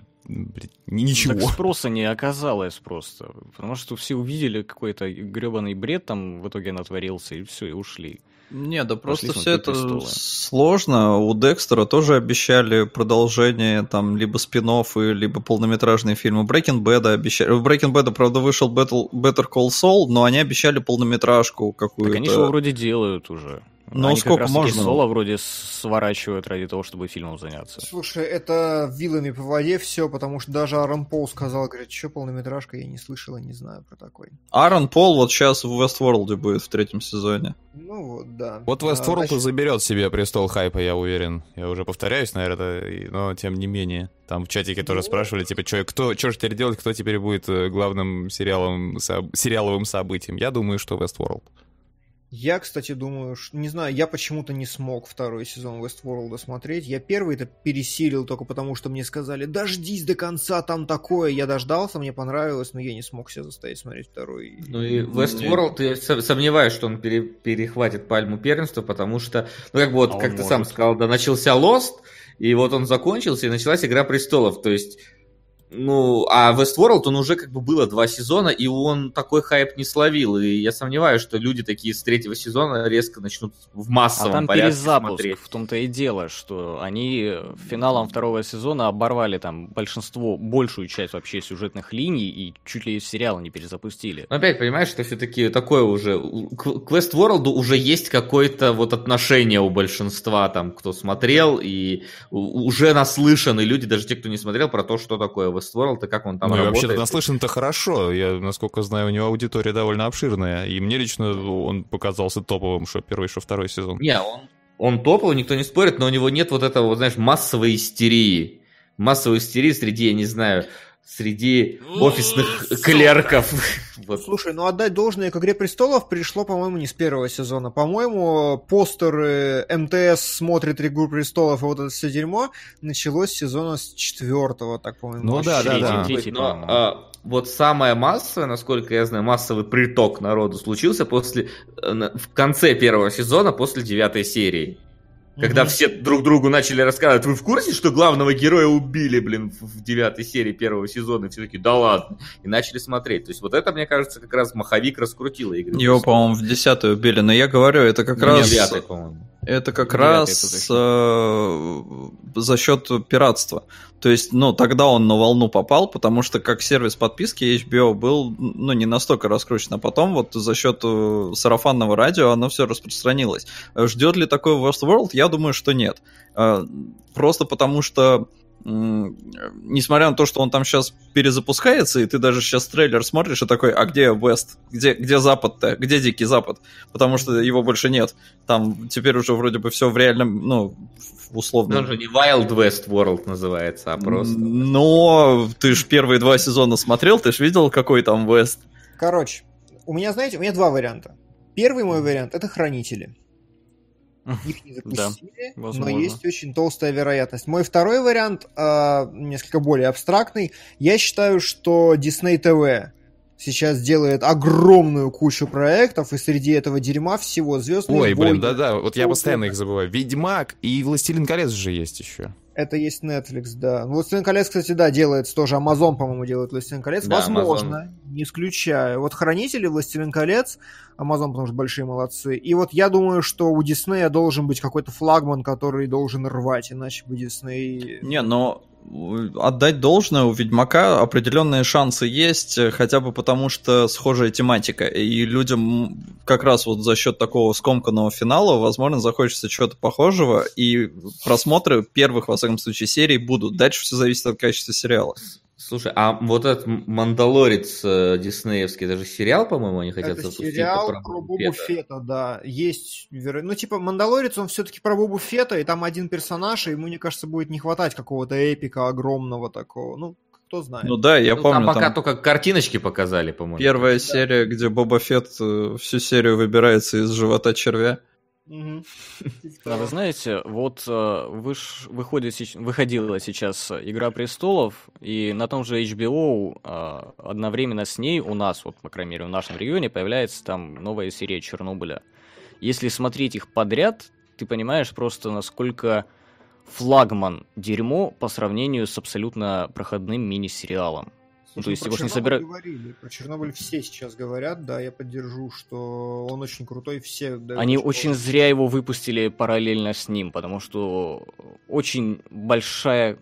Ничего.
Так спроса не оказалось просто. Потому что все увидели какой-то гребаный бред там в итоге натворился, и все, и ушли.
Не, да просто все это
«Престолы».
сложно. У Декстера тоже обещали продолжение, там, либо спин либо полнометражные фильмы. Breaking Bad обещали. В Breaking Bad, правда, вышел Battle, Better Call Saul, но они обещали полнометражку какую-то.
Так они же вроде делают уже.
Ну,
Они
сколько
как
можно?
соло вроде сворачивают ради того, чтобы фильмом заняться.
Слушай, это вилами по воде все, потому что даже Аарон Пол сказал, говорит, что полнометражка, я не слышала, не знаю про такой.
Аарон Пол вот сейчас в Westworld будет в третьем сезоне.
Ну вот, да.
Вот
А,
Westworld и
значит,
заберет себе престол хайпа, я уверен. Я уже повторяюсь, наверное, но тем не менее. Там в чатике тоже
Ну.
спрашивали, типа, что кто, чё же теперь делать, кто теперь будет э, главным сериалом, со- сериаловым событием. Я думаю, что Westworld.
Я, кстати, думаю, ш- не знаю, я почему-то не смог второй сезон Westworld смотреть. Я первый это пересилил только потому, что мне сказали, дождись до конца, там такое. Я дождался, мне понравилось, но я не смог себя заставить смотреть второй.
Ну и Westworld, я со- сомневаюсь, что он пере- перехватит пальму первенства, потому что, ну как бы вот,
А
как ты
может.
сам сказал, да, начался Lost, и вот он закончился, и началась Игра Престолов, то есть, ну, а Westworld, он уже как бы было два сезона, и он такой хайп не словил, и я сомневаюсь, что люди такие с третьего сезона резко начнут в
А
массовом
там
порядке
перезапуск,
смотреть.
в том-то и дело, что они финалом второго сезона оборвали там большинство, большую часть вообще сюжетных линий и чуть ли сериал не перезапустили.
Но опять, понимаешь, что все-таки такое уже... К Westworld уже есть какое-то вот отношение у большинства, там, кто смотрел, и уже наслышаны люди, даже те, кто не смотрел, про то, что такое Westworld и как он там
ну,
работает.
вообще-то наслышан-то хорошо. Я, насколько знаю, у него аудитория довольно обширная. И мне лично он показался топовым, что первый, что второй сезон.
Не, он, он топовый, никто не спорит, но у него нет вот этого, вот, знаешь, массовой истерии. Массовой истерии среди, я не знаю, среди офисных клерков. Вот.
Слушай, ну отдать должное к «Игре престолов» пришло, по-моему, не с первого сезона. По-моему, постеры МТС смотрит «Игру престолов» и вот это все дерьмо началось с сезона с четвертого, так, по-моему.
Ну да, да, да.
третий,
Но, а, вот самое массовое, насколько я знаю, массовый приток народу случился после э, в конце первого сезона, после девятой серии. Когда все друг другу начали рассказывать, вы в курсе, что главного героя убили, блин, в девятой серии первого сезона? И все такие, да ладно. И начали смотреть. То есть вот это, мне кажется, как раз маховик раскрутило игру.
Его, по-моему, в десятую убили, но я говорю, это как
Ну,
раз...
девятый, по-моему.
Это как раз э, за счет пиратства. То есть, ну, тогда он на волну попал, потому что как сервис подписки HBO был, ну, не настолько раскручен, а потом вот за счет э, сарафанного радио оно все распространилось. Ждет ли такой Westworld? Я думаю, что нет. Э, Просто потому что несмотря на то, что он там сейчас перезапускается, и ты даже сейчас трейлер смотришь и такой, а где West? Где, где Запад-то? Где Дикий Запад? Потому что его больше нет. Там теперь уже вроде бы все в реальном, ну, в условном.
Он же не Wild West World называется, а просто...
Но ты ж первые два сезона смотрел, ты ж видел, какой там Вест.
Короче, у меня, знаете, у меня два варианта. Первый мой вариант — это «Хранители». Их не
Да,
запустили, но
возможно.
есть очень толстая вероятность. Мой второй вариант, а, несколько более абстрактный. Я считаю, что Disney TV сейчас делает огромную кучу проектов, и среди этого дерьма всего звездные
Ой, блин, да-да, вот я постоянно их забываю. Ведьмак и Властелин колец же есть еще.
Это есть Netflix, да. Ну, «Властелин колец», кстати, да, делается тоже. Amazon, по-моему, делает «Властелин колец».
Да,
Возможно, не исключаю. Вот «Хранители», «Властелин колец», Amazon, потому что большие молодцы. И вот я думаю, что у Диснея должен быть какой-то флагман, который должен рвать, иначе бы Дисней...
Не, но отдать должное, у Ведьмака определенные шансы есть, э, хотя бы потому что схожая тематика. И людям как раз вот за счет такого скомканного финала, возможно, захочется чего-то похожего, и просмотры первых, во всяком случае, серий будут. Дальше все зависит от качества сериала.
Слушай, а вот этот Мандалорец э, диснеевский, даже сериал, по-моему, они хотят
Это
запустить.
сериал
про
про Бобу. Фета, да. Есть, ну, типа, Мандалорец, он все-таки про Бобу Фета, и там один персонаж, и ему, мне кажется, будет не хватать какого-то эпика огромного такого. Ну, кто знает.
Ну да, я
Ну,
помню,
там пока
там
только картиночки показали, по-моему.
первая серия, где Боба Фетт э, всю серию выбирается из живота червя.
Да, вы знаете, вот э, выш- выходит, выходила сейчас «Игра престолов», и на том же HBO э, одновременно с ней у нас, вот, по крайней мере, в нашем регионе, появляется там новая серия «Чернобыля». Если смотреть их подряд, ты понимаешь просто, насколько флагман дерьмо по сравнению с абсолютно проходным мини-сериалом. Ну, то
Слушай,
есть его ж не собирают-
говорили. Про Чернобыль все сейчас говорят, да, я поддержу, что он очень крутой, все
Они
очень
очень зря его выпустили параллельно с ним, потому что очень большая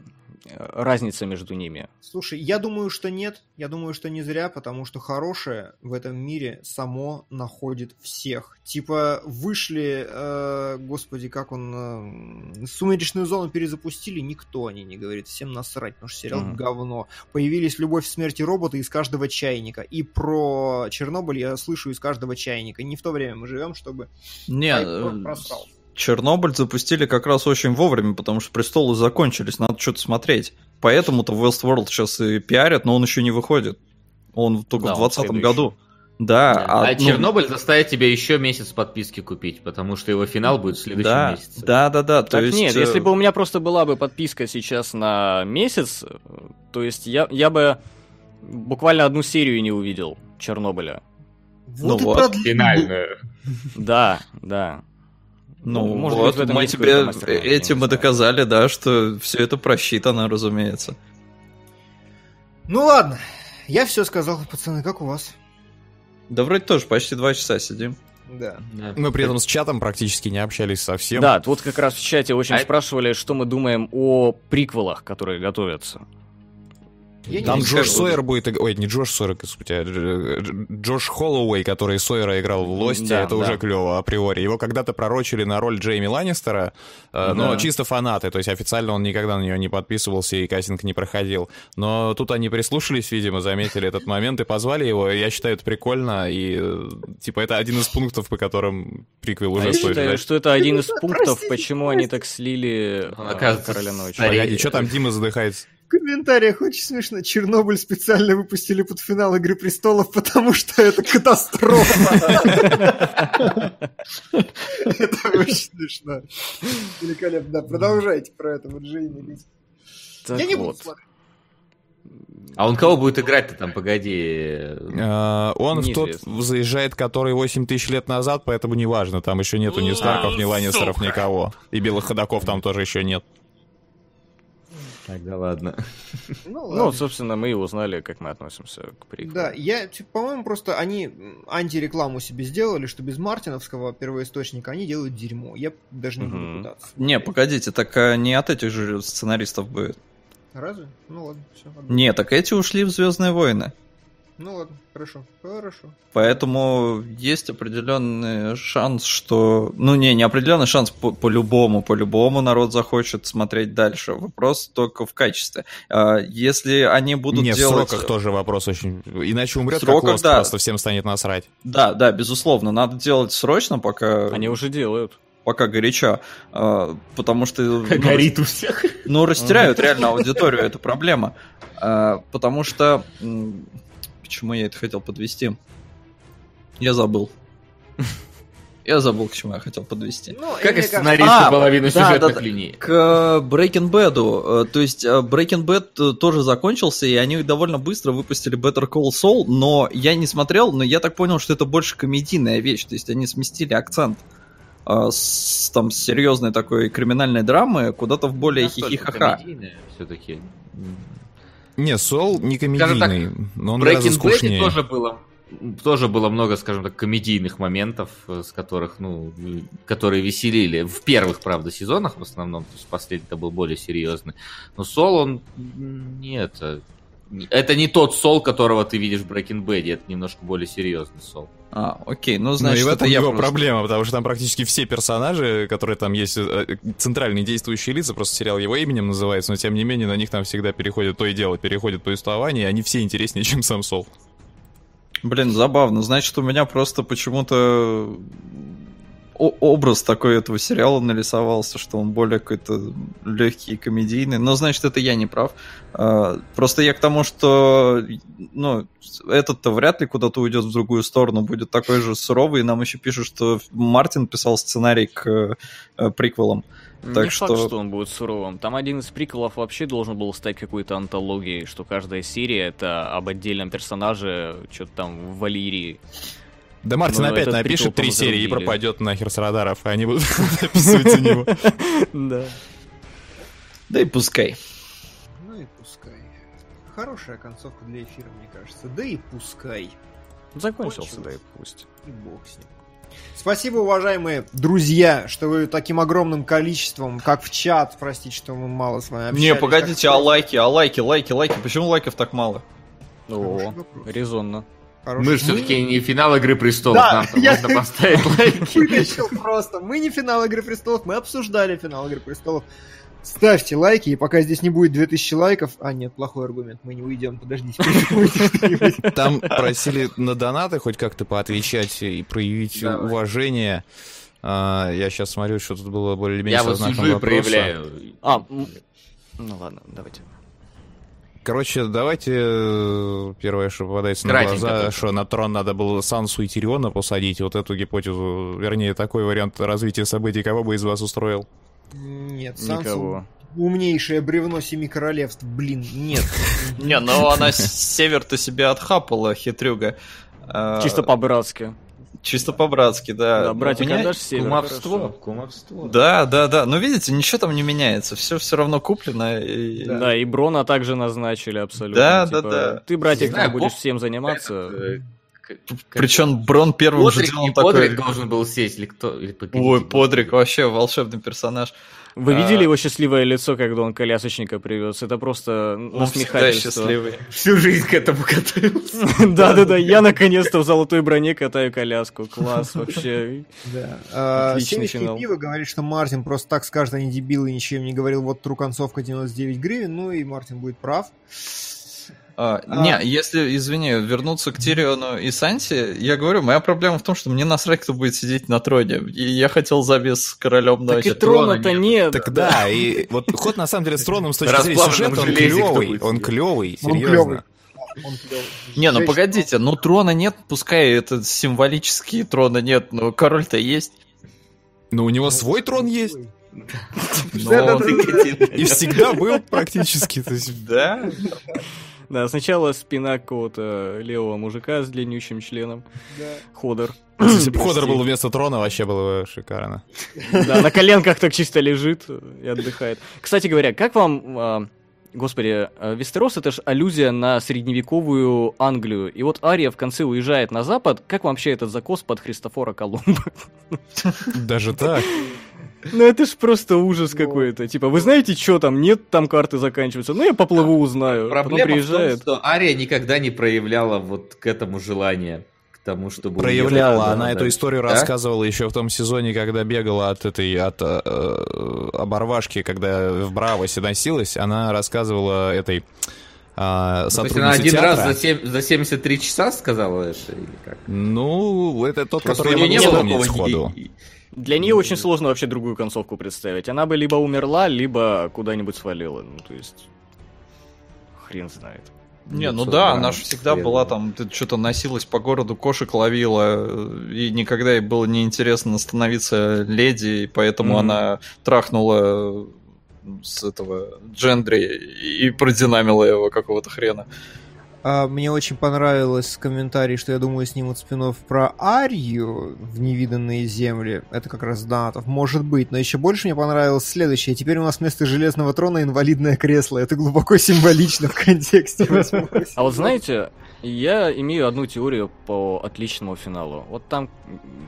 разница между ними?
Слушай, я думаю, что нет. Я думаю, что не зря, потому что хорошее в этом мире само находит всех. Типа вышли, э, господи, как он, э, сумеречную зону перезапустили, никто о ней не говорит. Всем насрать, потому что сериал
Мгм.
говно. Появились любовь, смерть и роботы из каждого чайника. И про Чернобыль я слышу из каждого чайника. Не в то время мы живем, чтобы
Не, э,
просрал.
Чернобыль запустили как раз очень вовремя, потому что престолы закончились, надо что-то смотреть. Поэтому-то Westworld сейчас и пиарят, но он еще не выходит. Он только
Да,
в
он
2020
следующий.
году. Да,
А,
а, ну,
Чернобыль заставит тебя еще месяц подписки купить, потому что его финал будет в следующем
да,
месяце.
да, да, да. То
так
есть,
нет,
э,
если бы у меня просто была бы подписка сейчас на месяц, э, то есть я, я бы буквально одну серию не увидел Чернобыля.
Вот и
вот,
продлили.
Финальную.
Да, да.
Ну,
может
вот,
быть,
мы тебе этим мы доказали, да, что все это просчитано, разумеется.
Ну ладно, я все сказал, пацаны, как у вас?
Да вроде тоже почти два часа сидим.
Да.
Да.
Мы при этом с чатом практически не общались совсем.
Да, вот как раз в чате очень
А-
спрашивали, что мы думаем о приквелах, которые готовятся.
Я
Там Джош Сойер будет... Ой, не Джош Сойер, господи, а Дж- Дж- Джош Холлоуэй, который Сойера играл в Лосте,
Да,
это
да.
уже клево априори. Его когда-то пророчили на роль Джейми Ланнистера, э, но
Да.
чисто фанаты, то есть официально он никогда на нее не подписывался и кастинг не проходил. Но тут они прислушались, видимо, заметили этот момент и позвали его. Я считаю, это прикольно, и э, типа это один из пунктов, по которым приквел
А
уже
я
стоит
считаю,
ждать.
что это один из пунктов, почему они так слили
оказывается,
Короля Ночи.
Погоди, что там Дима задыхается?
В комментариях очень смешно. Чернобыль специально выпустили под финал Игры Престолов, потому что это катастрофа. Это очень смешно. Великолепно. Да, продолжайте про это, вот.
Так
Я не буду смотреть.
А он кого будет играть-то там, погоди?
Э, Он в тот заезжает, который 8 тысяч лет назад, поэтому неважно. Там еще нету ни Старков, ни Ланнистеров, никого. И белых ходаков там тоже еще нет.
Тогда ладно.
Ну,
Ну,
ладно.
собственно, мы и узнали, как мы относимся к приквелу.
Да, я, типа, по-моему, просто они антирекламу себе сделали, что без мартиновского первоисточника они делают дерьмо. Я даже не буду
Мгм.
пытаться.
Не, погодите, так а, не от этих же сценаристов будет.
Разве? Ну ладно, все.
Не, так эти ушли в Звездные войны.
Ну ладно, хорошо, хорошо.
Поэтому есть определенный шанс, что... Ну, не, не определенный шанс по- по-любому, по-любому народ захочет смотреть дальше. Вопрос только в качестве. А, Если они будут
Не,
делать...
в сроках тоже вопрос очень... Иначе умрет
В сроках,
как Lost,
да.
просто всем станет насрать.
Да, да, безусловно, надо делать срочно, пока,
Они уже делают.
пока горячо, а, потому что... ну,
Горит у всех.
Ну, растеряют реально аудиторию, это проблема. А, Потому что... м, Почему я это хотел подвести? Я забыл. Я забыл, к чему я хотел подвести.
Ну,
Как и сценаристы
А,
половину
да,
сюжетных
да, да.
линий.
К э, Breaking Bad. То есть э, Breaking Bad э, тоже закончился, и они довольно быстро выпустили Better Call Saul, но я не смотрел, но я так понял, что это больше комедийная вещь. То есть они сместили акцент э, с там с серьезной такой криминальной драмы куда-то в более хихихаха.
Все-таки.
Не, Сол не
Скажем так,
комедийный, но он гораздо скучнее.
тоже было тоже было много, скажем так, комедийных моментов, э, с которых, ну, э, которые веселили. В первых, правда, сезонах в основном, то есть последний-то был более серьезный. Но Сол, он не это... Это не тот Сол, которого ты видишь в Breaking Bad, это немножко более серьезный Сол.
А, окей, ну
Ну
значит,
и в
это
этом
я
его
просто-
проблема, потому что там практически все персонажи, которые там есть, э, центральные действующие лица, просто сериал его именем называется, но тем не менее на них там всегда переходит то и дело, переходит повествование, и они все интереснее, чем сам Сол.
Блин, забавно. Значит, у меня просто почему-то образ такой этого сериала нарисовался, что он более какой-то легкий и комедийный. Но, значит, это я не прав. А, Просто я к тому, что ну, этот-то вряд ли куда-то уйдет в другую сторону, будет такой же суровый. И нам еще пишут, что Мартин писал сценарий к э, приквелам. Так
не
что-
факт, что он будет суровым. Там один из приколов вообще должен был стать какой-то антологией, что каждая серия это об отдельном персонаже, что-то там в Валерии.
Да Мартин
Ну,
опять напишет три серии и пропадет нахер с радаров, и они будут записывать за него.
Да.
Да и пускай.
Ну и пускай. Хорошая концовка для эфира, мне кажется. Да и пускай.
Закончился, да и пусть.
И бог с ним. Спасибо, уважаемые друзья, что вы таким огромным количеством, как в чат, простите, что мы мало с вами общались.
Не, погодите, а лайки, а лайки, лайки, лайки. Почему лайков так мало?
О, резонно.
Хороший.
Мы же все-таки не финал Игры Престолов,
Да,
нам
я-
можно поставить лайки.
вытащил просто. Мы не финал Игры Престолов, мы обсуждали финал Игры Престолов. Ставьте лайки, и пока здесь не будет 2000 лайков... А, нет, плохой аргумент, мы не уйдем, подождите.
Там просили на донаты хоть как-то поотвечать и проявить
Давай.
уважение. А, я сейчас смотрю, что тут было более-менее
Я вот сижу и проявляю.
А, ну ладно, давайте.
Короче, давайте э, первое, что попадается на
Кратенько
глаза,
только.
что на трон надо было Сансу и Тириона посадить. Вот эту гипотезу, вернее, такой вариант развития событий, кого бы из вас устроил?
Нет, Сансу
Никого.
умнейшее бревно Семи Королевств. Блин, нет.
Не, ну она север-то себе отхапала, хитрюга. А,
Чисто по-братски.
Чисто по-братски, да.
Да, братик,
У меня-
отдашь север?
Кумовство,
Хорошо.
кумовство.
Да, да, да. Но видите, ничего там не меняется. Все все равно куплено. и-
Да. и Брона также назначили абсолютно.
Да,
Типа,
да, да.
Ты, братик,
знаю,
будешь
Бог-
всем заниматься.
Э,
Причем Брон первым же
Подрик,
делом
не
такой...
Подрик должен был сесть, или кто? Или
Ой? Подрик вообще волшебный персонаж.
Вы
А.
видели его счастливое лицо, когда он колясочника привез? Это просто насмехательство.
счастливый.
Всю жизнь к этому готовился.
Да-да-да, я наконец-то в золотой броне катаю коляску. Класс, вообще.
Да. А,
Отличный финал.
пиво говорит, что Мартин просто так скажет, они дебилы, им не говорил, вот тру концовка 99 гривен, ну и Мартин будет прав.
А,
А.
Не, если, извини, вернуться к Тириону и Санси, я говорю, моя проблема в том, что мне насрать, кто будет сидеть на троне. И я хотел забить с королем
Так и трона-то
трона
нет.
Так да, и вот ход на самом деле с троном с точки зрения сюжета, он клевый, он клевый, серьезно.
Не, ну погодите, ну трона нет, пускай это символические трона нет, но король-то есть.
Но у него свой трон есть,
Но-
и всегда был практически. то есть
Да?
Да, сначала спина какого-то левого мужика с длиннющим членом.
Да.
Ходор.
Если бы Ходор был вместо трона, вообще было бы шикарно.
Да, на коленках так чисто лежит и отдыхает. Кстати говоря, как вам... а, Господи, а, Вестерос это ж аллюзия на средневековую Англию. И вот Ария в конце уезжает на запад. Как вам вообще этот закос под Христофора Колумба?
Даже так.
Ну это ж просто ужас какой-то. Типа, вы знаете, что там? Нет, там карты заканчиваются. Ну я поплыву, узнаю.
Проблема в том,
приезжает.
что Ария никогда не проявляла вот к этому желания. К тому, чтобы...
Проявляла.
уехать
Она
дальше.
эту историю
Да?
рассказывала еще в том сезоне, когда бегала от этой, от э, э, оборвашки, когда в Бравосе носилась. Она рассказывала этой а,
То есть она
сотруднице
один раз
театра.
за, семь- за 73 часа сказала это или как?
Ну, это тот,
Просто
который я могу
не было
вспомнить
такого
сходу.
и-
Для нее очень сложно вообще другую концовку представить. Она бы либо умерла, либо куда-нибудь свалила. Ну, то есть... Хрен знает.
Не, ну да, она же всегда
верно.
была там, ты что-то носилась по городу, кошек ловила, и никогда ей было неинтересно становиться леди, и поэтому
Мгм.
она трахнула с этого Джендри и продинамила его какого-то хрена.
А, Мне очень понравилось комментарий, что я думаю снимут спинов про Арию в невиданные земли. Это как раз донатов. Может быть. Но еще больше мне понравилось следующее. Теперь у нас вместо железного трона инвалидное кресло. Это глубоко символично в контексте
А вот знаете, я имею одну теорию по отличному финалу. Вот там,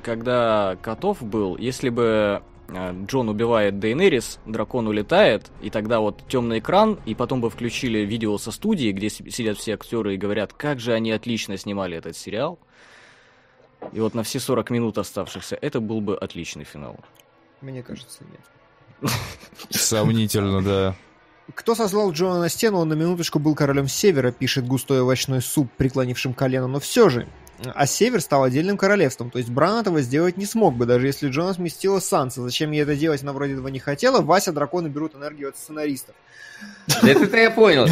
когда Котов был, если бы Джон убивает Дейнерис, дракон улетает, и тогда вот темный экран, и потом бы включили видео со студии, где си- сидят все актеры и говорят, как же они отлично снимали этот сериал. И вот на все 40 минут оставшихся, это был бы отличный финал.
Мне кажется, нет.
Сомнительно, да.
Кто сослал Джона на стену, он на минуточку был королем Севера, пишет густой овощной суп, преклонившим колено, но все же. А Север стал отдельным королевством, то есть Бран этого сделать не смог бы, даже если Джона сместила Санса. Зачем ей это делать, она вроде этого не хотела. Вася, драконы берут энергию от сценаристов.
Это я понял.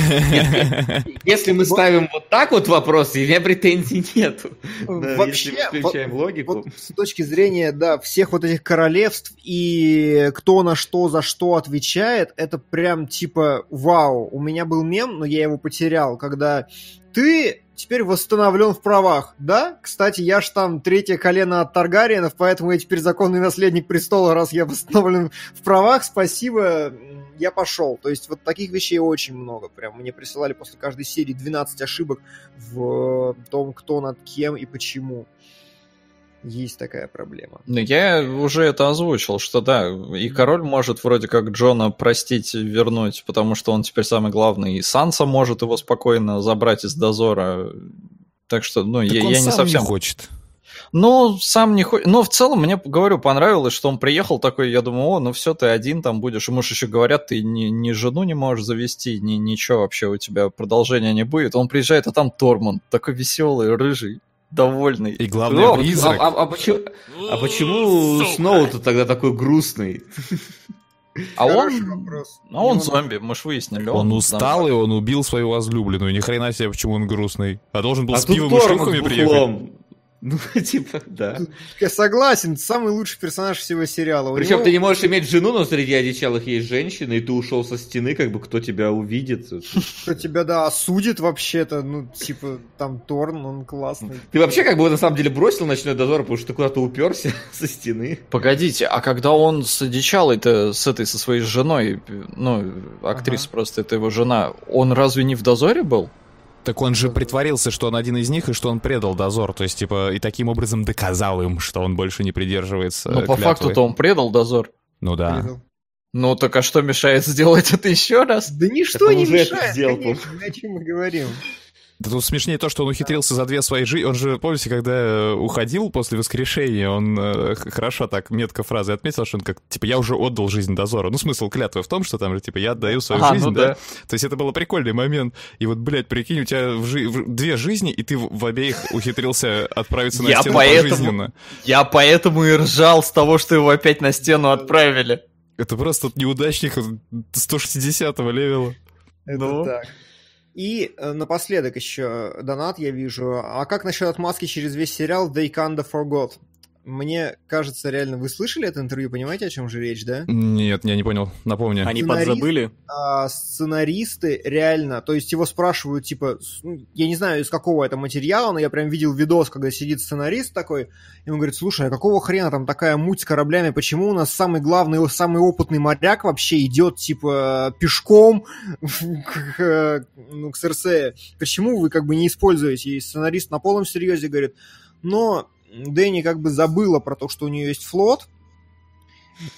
Если- мы ставим вот так вот вопрос, и у меня претензий нету.
Вообще,
включаем логику.
С точки зрения, да, всех вот этих королевств и кто на что за что отвечает, это прям типа вау. У меня был мем, но я его потерял, когда ты теперь восстановлен в правах, да? Кстати, я ж там третье колено от Таргариенов, поэтому я теперь законный наследник престола, раз я восстановлен в правах. Спасибо, я пошел. То есть вот таких вещей очень много. Прям мне присылали после каждой серии 12 ошибок в том, кто над кем и почему. Есть такая проблема.
Ну, я уже это озвучил, что да, и король может вроде как Джона простить, вернуть, потому что он теперь самый главный, и Санса может его спокойно забрать из дозора. Так что, ну,
Так
я,
он
я не
сам
совсем...
не хочет.
Ну, сам не хочет. Но в целом, мне, говорю, понравилось, что он приехал такой, я думаю, о, ну все, ты один там будешь. Ему же еще говорят, ты ни, ни жену не можешь завести, ни ничего вообще у тебя продолжения не будет. Он приезжает, а там Торман, такой веселый, рыжий, довольный.
И главное,
Ну,
призрак.
а, а- а почему, а почему Сноу-то тогда такой грустный?
А он,
вопрос.
а он зомби, мы ж выяснили.
Он
там-
устал, и он убил свою возлюбленную. Ни хрена себе, почему он грустный. А должен был
А
с пивом и шлюхами приехать.
Ну, типа, да.
Я согласен, самый лучший персонаж всего сериала. У
Причем
него-
ты не можешь иметь жену, но среди одичалых есть женщина, и ты ушел со стены, как бы кто тебя увидит.
Кто тебя, да, осудит вообще-то, ну, типа, там Торн, он классный.
Ты вообще как бы на самом деле бросил ночной дозор, потому что ты куда-то уперся со стены.
Погодите, а когда он с одичалой-то, с этой, со своей женой, ну, актриса
Ага.
просто, это его жена, он разве не в дозоре был?
Так он же притворился, что он один из них, и что он предал дозор. То есть, типа, и таким образом доказал им, что он больше не придерживается
Но Ну, по факту-то он предал дозор.
Ну да.
Предал.
Ну так а что мешает сделать это еще раз?
Да ничто
Так он
не
уже это
мешает,
сделал,
конечно, о чем мы говорим.
Да тут смешнее то, что он ухитрился за две свои жизни. Он же, помните, когда э, уходил после воскрешения, он э, хорошо так метко фразой отметил, что он как, типа, я уже отдал жизнь дозора. Ну, смысл клятвы в том, что там же, типа, я отдаю свою
А,
жизнь,
ну
да?
да.
То есть это был прикольный момент. И вот, блядь, прикинь, у тебя в жи- в- две жизни, и ты в обеих ухитрился отправиться на
Я
стену
поэтому-
пожизненно.
Я поэтому и ржал с того, что его опять на стену отправили.
Это просто неудачник 160-го левела.
Это
Ну.
так. И э, напоследок еще донат я вижу. А как насчет отмазки через весь сериал They Kinda Forgot? Мне кажется, реально, вы слышали это интервью, понимаете, о чем же речь, да?
Нет, я не понял. Напомни.
Они
Сценарист?
подзабыли.
А сценаристы реально, то есть его спрашивают, типа, ну, я не знаю, из какого это материала, но я прям видел видос, когда сидит сценарист такой, и он говорит, слушай, а какого хрена там такая муть с кораблями, почему у нас самый главный, самый опытный моряк вообще идет, типа, пешком к, ну, к Серсее? Почему вы как бы не используете? И сценарист на полном серьезе говорит, но Дэнни как бы забыла про то, что у нее есть флот,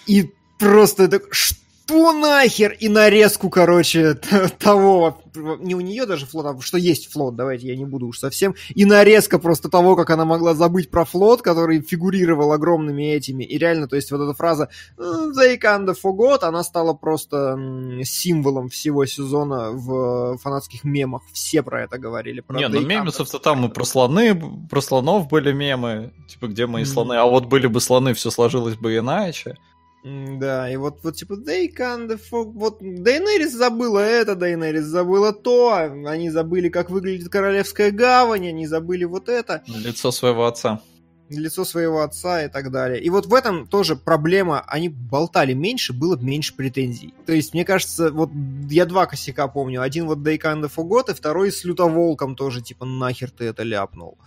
и просто что нахер? И нарезку, короче, того, не у нее даже флот, а что есть флот, давайте я не буду уж совсем. И нарезка просто того, как она могла забыть про флот, который фигурировал огромными этими. И реально, то есть вот эта фраза «They kinda forgot», она стала просто символом всего сезона в фанатских мемах. Все про это говорили. Про
Не, ну
«They kinda
мемесов-то там и про слоны, про слонов были мемы, типа где мои слоны, а вот были бы слоны, все сложилось бы иначе.
Да, и вот, вот типа, they kinda for... Вот Дейнерис забыла это, Дейнерис забыла то, они забыли, как выглядит Королевская гавань, они забыли вот это,
Лицо своего отца.
лицо своего отца и так далее. И вот в этом тоже проблема, они болтали меньше, было бы меньше претензий. То есть, мне кажется, вот я два косяка помню. Один вот they forgot, и второй с Лютоволком тоже, типа, нахер ты это ляпнул.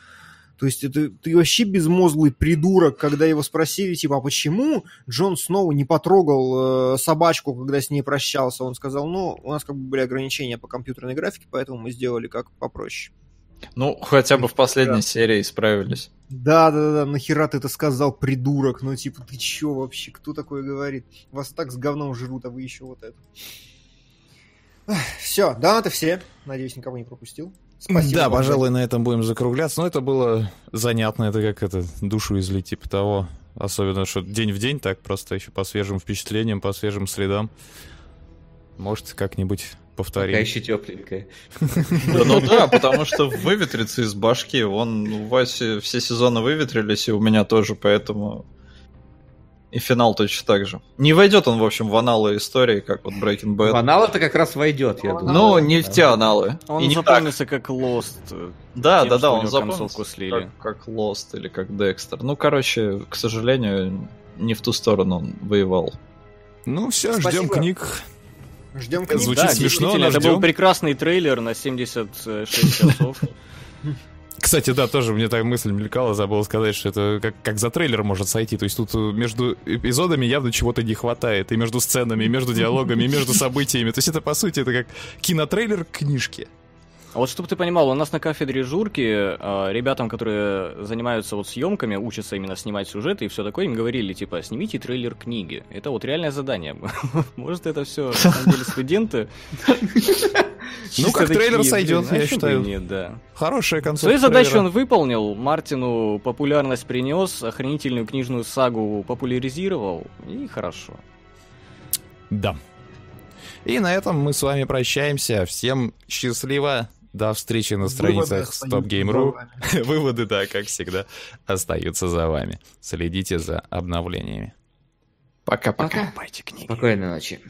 То есть это ты вообще безмозглый придурок, когда его спросили, типа, а почему Джон Сноу не потрогал э, собачку, когда с ней прощался? Он сказал, ну, у нас как бы были ограничения по компьютерной графике, поэтому мы сделали как попроще.
Ну, хотя бы в последней серии справились.
Да, да, да, нахера ты это сказал, придурок? Ну, типа, ты чё вообще? Кто такое говорит? Вас так с говном жрут, а вы еще вот это. Все, да, это все. Надеюсь, никого не пропустил. Спасибо.
да, пожалуй, на этом будем закругляться. Но это было занятно, это как это, душу излить, типа того. Особенно, что день в день, так просто еще по свежим впечатлениям, по свежим следам. Может, как-нибудь повторим.
Такая еще тепленькая.
Да, ну да, потому что выветрится из башки. Вон у Васи все сезоны выветрились, и у меня тоже, поэтому... И финал точно так же. Не войдет он, в общем, в аналы истории, как вот Breaking Bad.
В анал это как раз войдет, я думаю.
Ну, не в те аналы.
Он
И не так.
запомнился как Lost. э,
Да,
тем,
да, да, он запомнился
слили.
Как, как Lost или как Декстер. Ну, короче, к сожалению, не в ту сторону он воевал.
Ну все, ждем книг.
Ждем книг.
Звучит
Да,
смешно,
действительно,
но
это
ждем.
был прекрасный трейлер на 76 часов.
Кстати, да, тоже мне такая мысль мелькала, забыл сказать, что это как, как за трейлер может сойти. То есть тут э, между эпизодами явно чего-то не хватает. И между сценами, и между диалогами, и между событиями. То есть это, по сути, это как кинотрейлер к книжке.
А вот чтобы ты понимал, у нас на кафедре журки э, ребятам, которые занимаются вот съемками, учатся именно снимать сюжеты и все такое, им говорили, типа, снимите трейлер книги. Это вот реальное задание. Может, это все, на самом деле, студенты?
Ну, как трейлер сойдет, я считаю.
Нет, да.
Хорошая концовка
Свою задачу он выполнил, Мартину популярность принес, охранительную книжную сагу популяризировал, и хорошо.
Да. И на этом мы с вами прощаемся. Всем счастливо. До встречи на страницах StopGame.ru. Выводы, да, как всегда, остаются за вами. Следите за обновлениями.
Пока-пока.
Спокойной ночи.